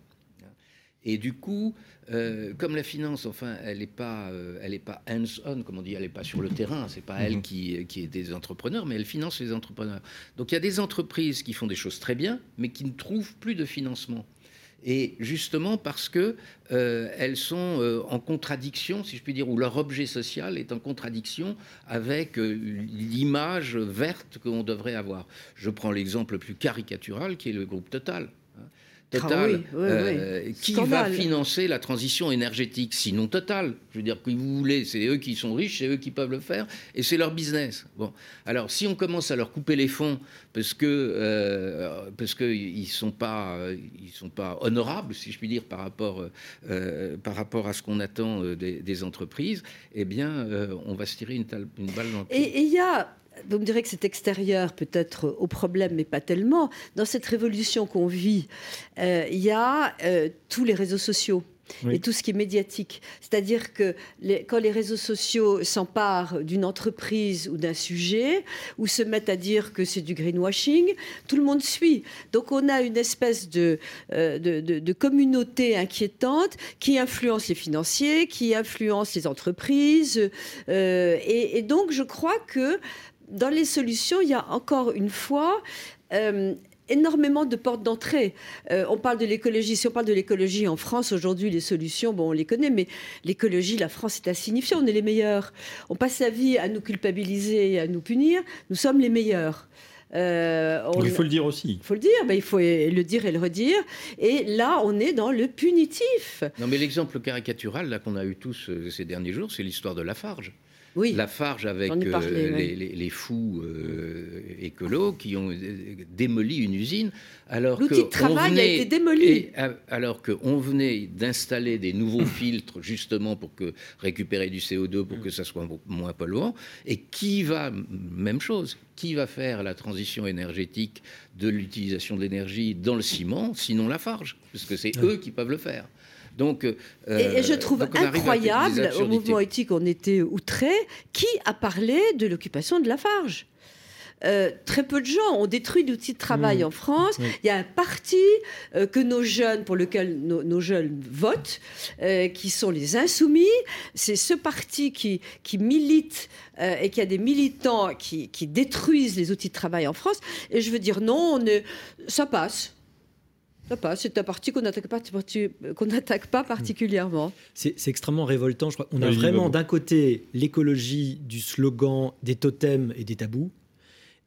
Et du coup, euh, comme la finance, enfin, elle n'est pas, euh, elle est pas hands-on, comme on dit, elle n'est pas sur le terrain. C'est pas elle mhm. qui, qui, est des entrepreneurs, mais elle finance les entrepreneurs. Donc il y a des entreprises qui font des choses très bien, mais qui ne trouvent plus de financement. Et justement parce que euh, elles sont en contradiction, si je puis dire, ou leur objet social est en contradiction avec l'image verte qu'on devrait avoir. Je prends l'exemple le plus caricatural qui est le groupe Total. Total, ah euh, qui va financer la transition énergétique Sinon Total? Je veux dire que vous voulez, c'est eux qui sont riches, c'est eux qui peuvent le faire, et c'est leur business. Bon, alors si on commence à leur couper les fonds parce que euh, parce que ils sont pas ils sont pas honorables, si je puis dire, par rapport euh, par rapport à ce qu'on attend des, entreprises, eh bien, on va se tirer une, une balle dans le pied. Et il y a vous me direz que c'est extérieur peut-être au problème, mais pas tellement. Dans cette révolution qu'on vit, euh, il y a euh, tous les réseaux sociaux. et tout ce qui est médiatique. C'est-à-dire que quand les réseaux sociaux s'emparent d'une entreprise ou d'un sujet, ou se mettent à dire que c'est du greenwashing, tout le monde suit. Donc on a une espèce de, euh, de, communauté inquiétante qui influence les financiers, qui influence les entreprises. et, donc je crois que dans les solutions, il y a encore une fois euh, énormément de portes d'entrée. Euh, on parle de l'écologie. Si on parle de l'écologie en France aujourd'hui, les solutions, bon, on les connaît, mais l'écologie, la France est insignifiante. On est les meilleurs. On passe sa vie à nous culpabiliser et à nous punir. Nous sommes les meilleurs. Euh, il faut le dire aussi. Il faut le dire, ben, il faut le dire et le redire. Et là, on est dans le punitif. Non, mais l'exemple caricatural là qu'on a eu tous ces derniers jours, c'est l'histoire de Lafarge oui. Lafarge avec euh, les, fous euh, écolos qui ont euh, démoli une usine. Alors L'outil de travail a été démoli. alors qu'on venait d'installer des nouveaux <coughs> filtres justement pour que, récupérer du CO2 pour que ça soit moins polluant. Et qui va, même chose, qui va faire la transition énergétique de l'utilisation de l'énergie dans le ciment, sinon Lafarge Parce que c'est eux qui peuvent le faire. Donc, et, je euh, trouve incroyable, au mouvement éthique, on était outrés, qui a parlé de l'occupation de Lafarge euh, très peu de gens ont détruit l'outil de travail mmh. en France. Il y a un parti euh, que nos jeunes, pour lequel nos, jeunes votent, qui sont les insoumis. C'est ce parti qui, qui milite et qui a des militants qui, qui, détruisent les outils de travail en France. Et je veux dire, non, on est, ça passe. C'est un parti qu'on n'attaque pas, qu'on n'attaque pas particulièrement. C'est extrêmement révoltant. Je crois. On a vraiment d'un côté l'écologie du slogan, des totems et des tabous,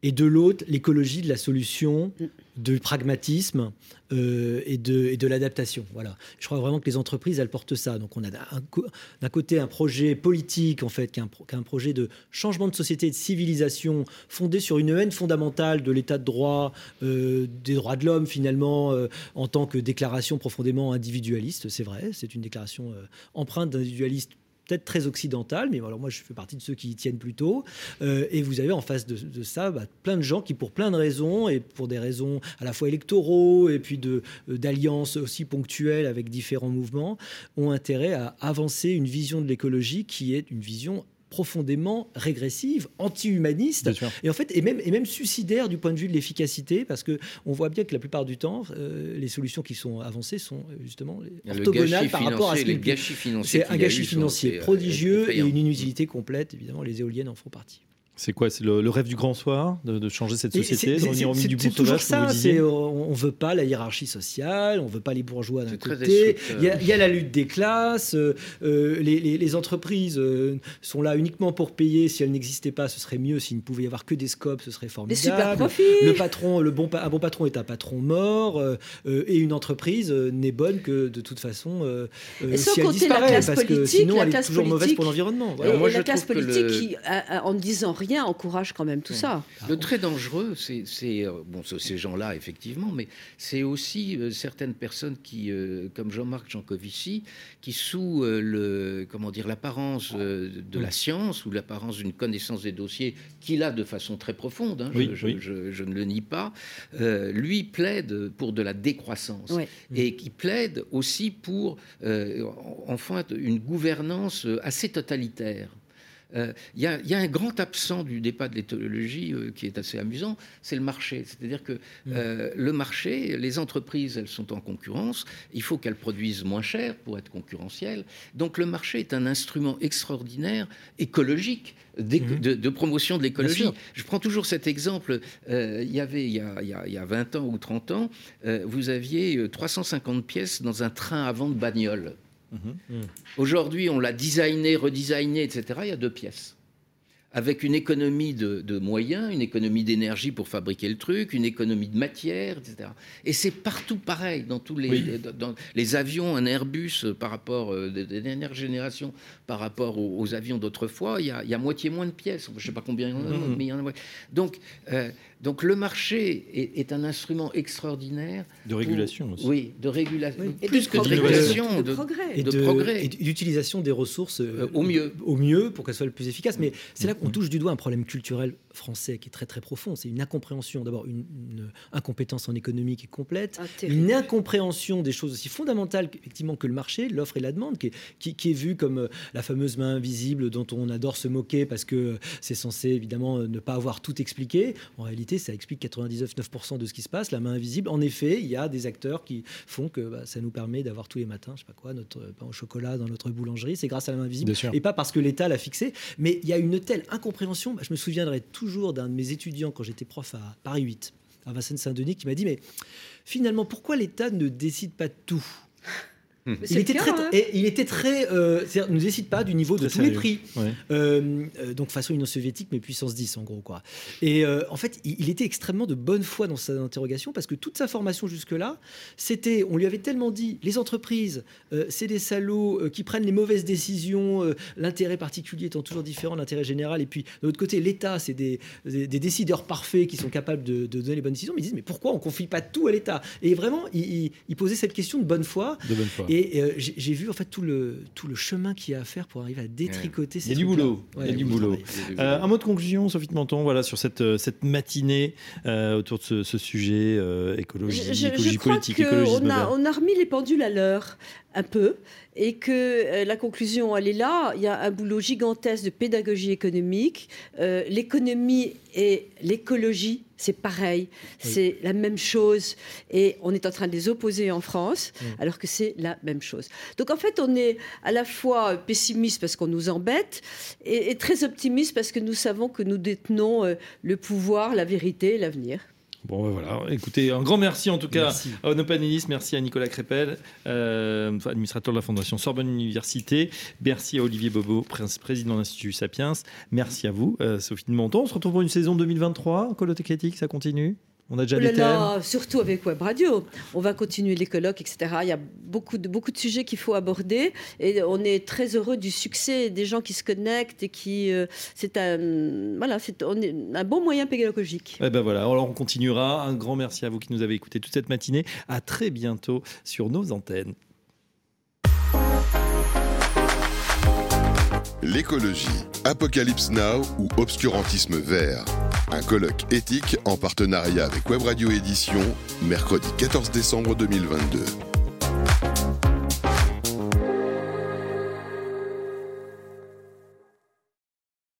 et de l'autre l'écologie de la solution, mm. du pragmatisme euh, et de, et de l'adaptation. Voilà. Je crois vraiment que les entreprises, elles portent ça. Donc on a d'un côté un projet politique, en fait, qui est, un, projet de changement de société et de civilisation fondé sur une haine fondamentale de l'état de droit, euh, des droits de l'homme finalement, euh, en tant que déclaration profondément individualiste. C'est vrai, c'est une déclaration empreinte d'individualiste très occidentales, mais alors moi je fais partie de ceux qui y tiennent plutôt. Euh, et vous avez en face de, ça bah, plein de gens qui, pour plein de raisons, et pour des raisons à la fois électoraux et puis d'alliances aussi ponctuelles avec différents mouvements, ont intérêt à avancer une vision de l'écologie qui est une vision profondément régressive, anti-humaniste, et en fait, et même, et même suicidaire du point de vue de l'efficacité, parce que on voit bien que la plupart du temps, euh, les solutions qui sont avancées sont euh, justement orthogonales par rapport à ce qu'il C'est un gâchis financier euh, prodigieux et une inutilité complète. Évidemment, les éoliennes en font partie. C'est quoi C'est le, rêve du grand soir de, changer cette société, de revenir au milieu du toujours ça. on ne veut pas la hiérarchie sociale, on ne veut pas les bourgeois d'un côté. Il y, a, la lutte des classes. Euh, euh, les, entreprises euh, sont là uniquement pour payer. Si elles n'existaient pas, ce serait mieux. S'il ne pouvait y avoir que des scopes, ce serait formidable. Des super profits. Le patron, le bon, un bon patron est un patron mort, et une entreprise n'est bonne que de toute façon si elle disparaît, parce que sinon elle est toujours mauvaise pour l'environnement. la classe politique qui, en disant rien encourage quand même tout ça. Le très dangereux, c'est euh, bon, ces gens-là effectivement, mais c'est aussi euh, certaines personnes qui, euh, comme Jean-Marc Jancovici, qui sous le comment dire l'apparence de la science ou l'apparence d'une connaissance des dossiers qu'il a de façon très profonde, hein, je, ne le nie pas, lui plaide pour de la décroissance et qui plaide aussi pour enfin une gouvernance assez totalitaire. Il euh, y, a un grand absent du débat de l'éthologie euh, qui est assez amusant, c'est le marché. C'est-à-dire que mm. euh, le marché, les entreprises, elles sont en concurrence, il faut qu'elles produisent moins cher pour être concurrentielles. Donc le marché est un instrument extraordinaire écologique mm-hmm. de, promotion de l'écologie. Je prends toujours cet exemple. il y avait, il y, a, il y, a, 20 ans ou 30 ans, vous aviez 350 pièces dans un train avant de bagnole. Mhm. Aujourd'hui, on l'a designé, redesigné, etc. Il y a deux pièces avec une économie de, moyens, une économie d'énergie pour fabriquer le truc, une économie de matière, etc. Et c'est partout pareil, dans tous les, dans les avions, un Airbus euh, par rapport, euh, de, dernière génération, par rapport aux, avions d'autrefois, il, il, y a moitié moins de pièces. Je ne sais pas combien il y en a, mhm. mais il y en a. Donc, euh, donc le marché est, un instrument extraordinaire. De régulation aussi. Oui, de régulation. Plus que de régulation, de, progrès. Et de, progrès. Et d'utilisation des ressources au mieux. Au mieux pour qu'elles soient le plus efficaces. Mais c'est là on touche du doigt un problème culturel français qui est très très profond. C'est une incompréhension, d'abord une, incompétence en économie qui est complète, ah, une incompréhension des choses aussi fondamentales effectivement que le marché, l'offre et la demande, qui est, qui, est vue comme euh, la fameuse main invisible dont on adore se moquer parce que c'est censé évidemment ne pas avoir tout expliqué. En réalité, ça explique 99,9% de ce qui se passe. La main invisible, en effet, il y a des acteurs qui font que bah, ça nous permet d'avoir tous les matins, je sais pas quoi, notre pain au chocolat dans notre boulangerie. C'est grâce à la main invisible et pas parce que l'État l'a fixé. Mais il y a une telle incompréhension bah, je me souviendrai toujours d'un de mes étudiants quand j'étais prof à Paris 8, à Vincennes-Saint-Denis, qui m'a dit Mais finalement, pourquoi l'État ne décide pas de tout? Il était, très, hein. et il était très, euh, ne décide pas du niveau de tous les prix. Euh, euh, donc façon Union soviétique, mais puissance 10 en gros quoi. Et euh, en fait, il, était extrêmement de bonne foi dans sa interrogation parce que toute sa formation jusque-là, c'était, on lui avait tellement dit, les entreprises, c'est des salauds qui prennent les mauvaises décisions, l'intérêt particulier étant toujours différent de l'intérêt général. Et puis de l'autre côté, l'État, c'est des, des, décideurs parfaits qui sont capables de, donner les bonnes décisions. Mais ils disent, mais pourquoi on confie pas tout à l'État? Et vraiment, il, il, posait cette question de bonne foi. De bonne foi. Et euh, j'ai vu en fait tout le, tout le chemin qu'il y a à faire pour arriver à détricoter ces Il y a du boulot. il y a du boulot. Euh, un mot de conclusion, Sophie de Menton, voilà, sur cette, euh, cette matinée autour de ce, sujet écologie, je, écologie je politique, on a, on a remis les pendules à l'heure un peu et que euh, la conclusion, elle est là. Il y a un boulot gigantesque de pédagogie économique. Euh, l'économie et l'écologie, c'est pareil, c'est la même chose. Et on est en train de les opposer en France, alors que c'est la même chose. Donc en fait, on est à la fois pessimiste parce qu'on nous embête, et, très optimiste parce que nous savons que nous détenons euh, le pouvoir, la vérité, l'avenir. Bon, ben voilà. Écoutez, un grand merci en tout cas à Onopanelis, merci à Nicolas Crépel, euh, administrateur de la Fondation Sorbonne Université. Merci à Olivier Bobo, président de l'Institut Sapiens. Merci à vous, euh, Sophie de Menton. On se retrouve pour une saison 2023. Coloté critique, ça continue? On a déjà oh là surtout avec Web Radio. On va continuer les colloques, etc. Il y a beaucoup de, beaucoup de sujets qu'il faut aborder. Et on est très heureux du succès des gens qui se connectent et qui. Euh, c'est un, voilà, c'est un bon moyen pédagogique. Et eh ben voilà, alors on continuera. Un grand merci à vous qui nous avez écoutés toute cette matinée. À très bientôt sur nos antennes. L'écologie, Apocalypse Now ou Obscurantisme vert. Un colloque éthique en partenariat avec Web Radio Édition, mercredi 14 décembre 2022.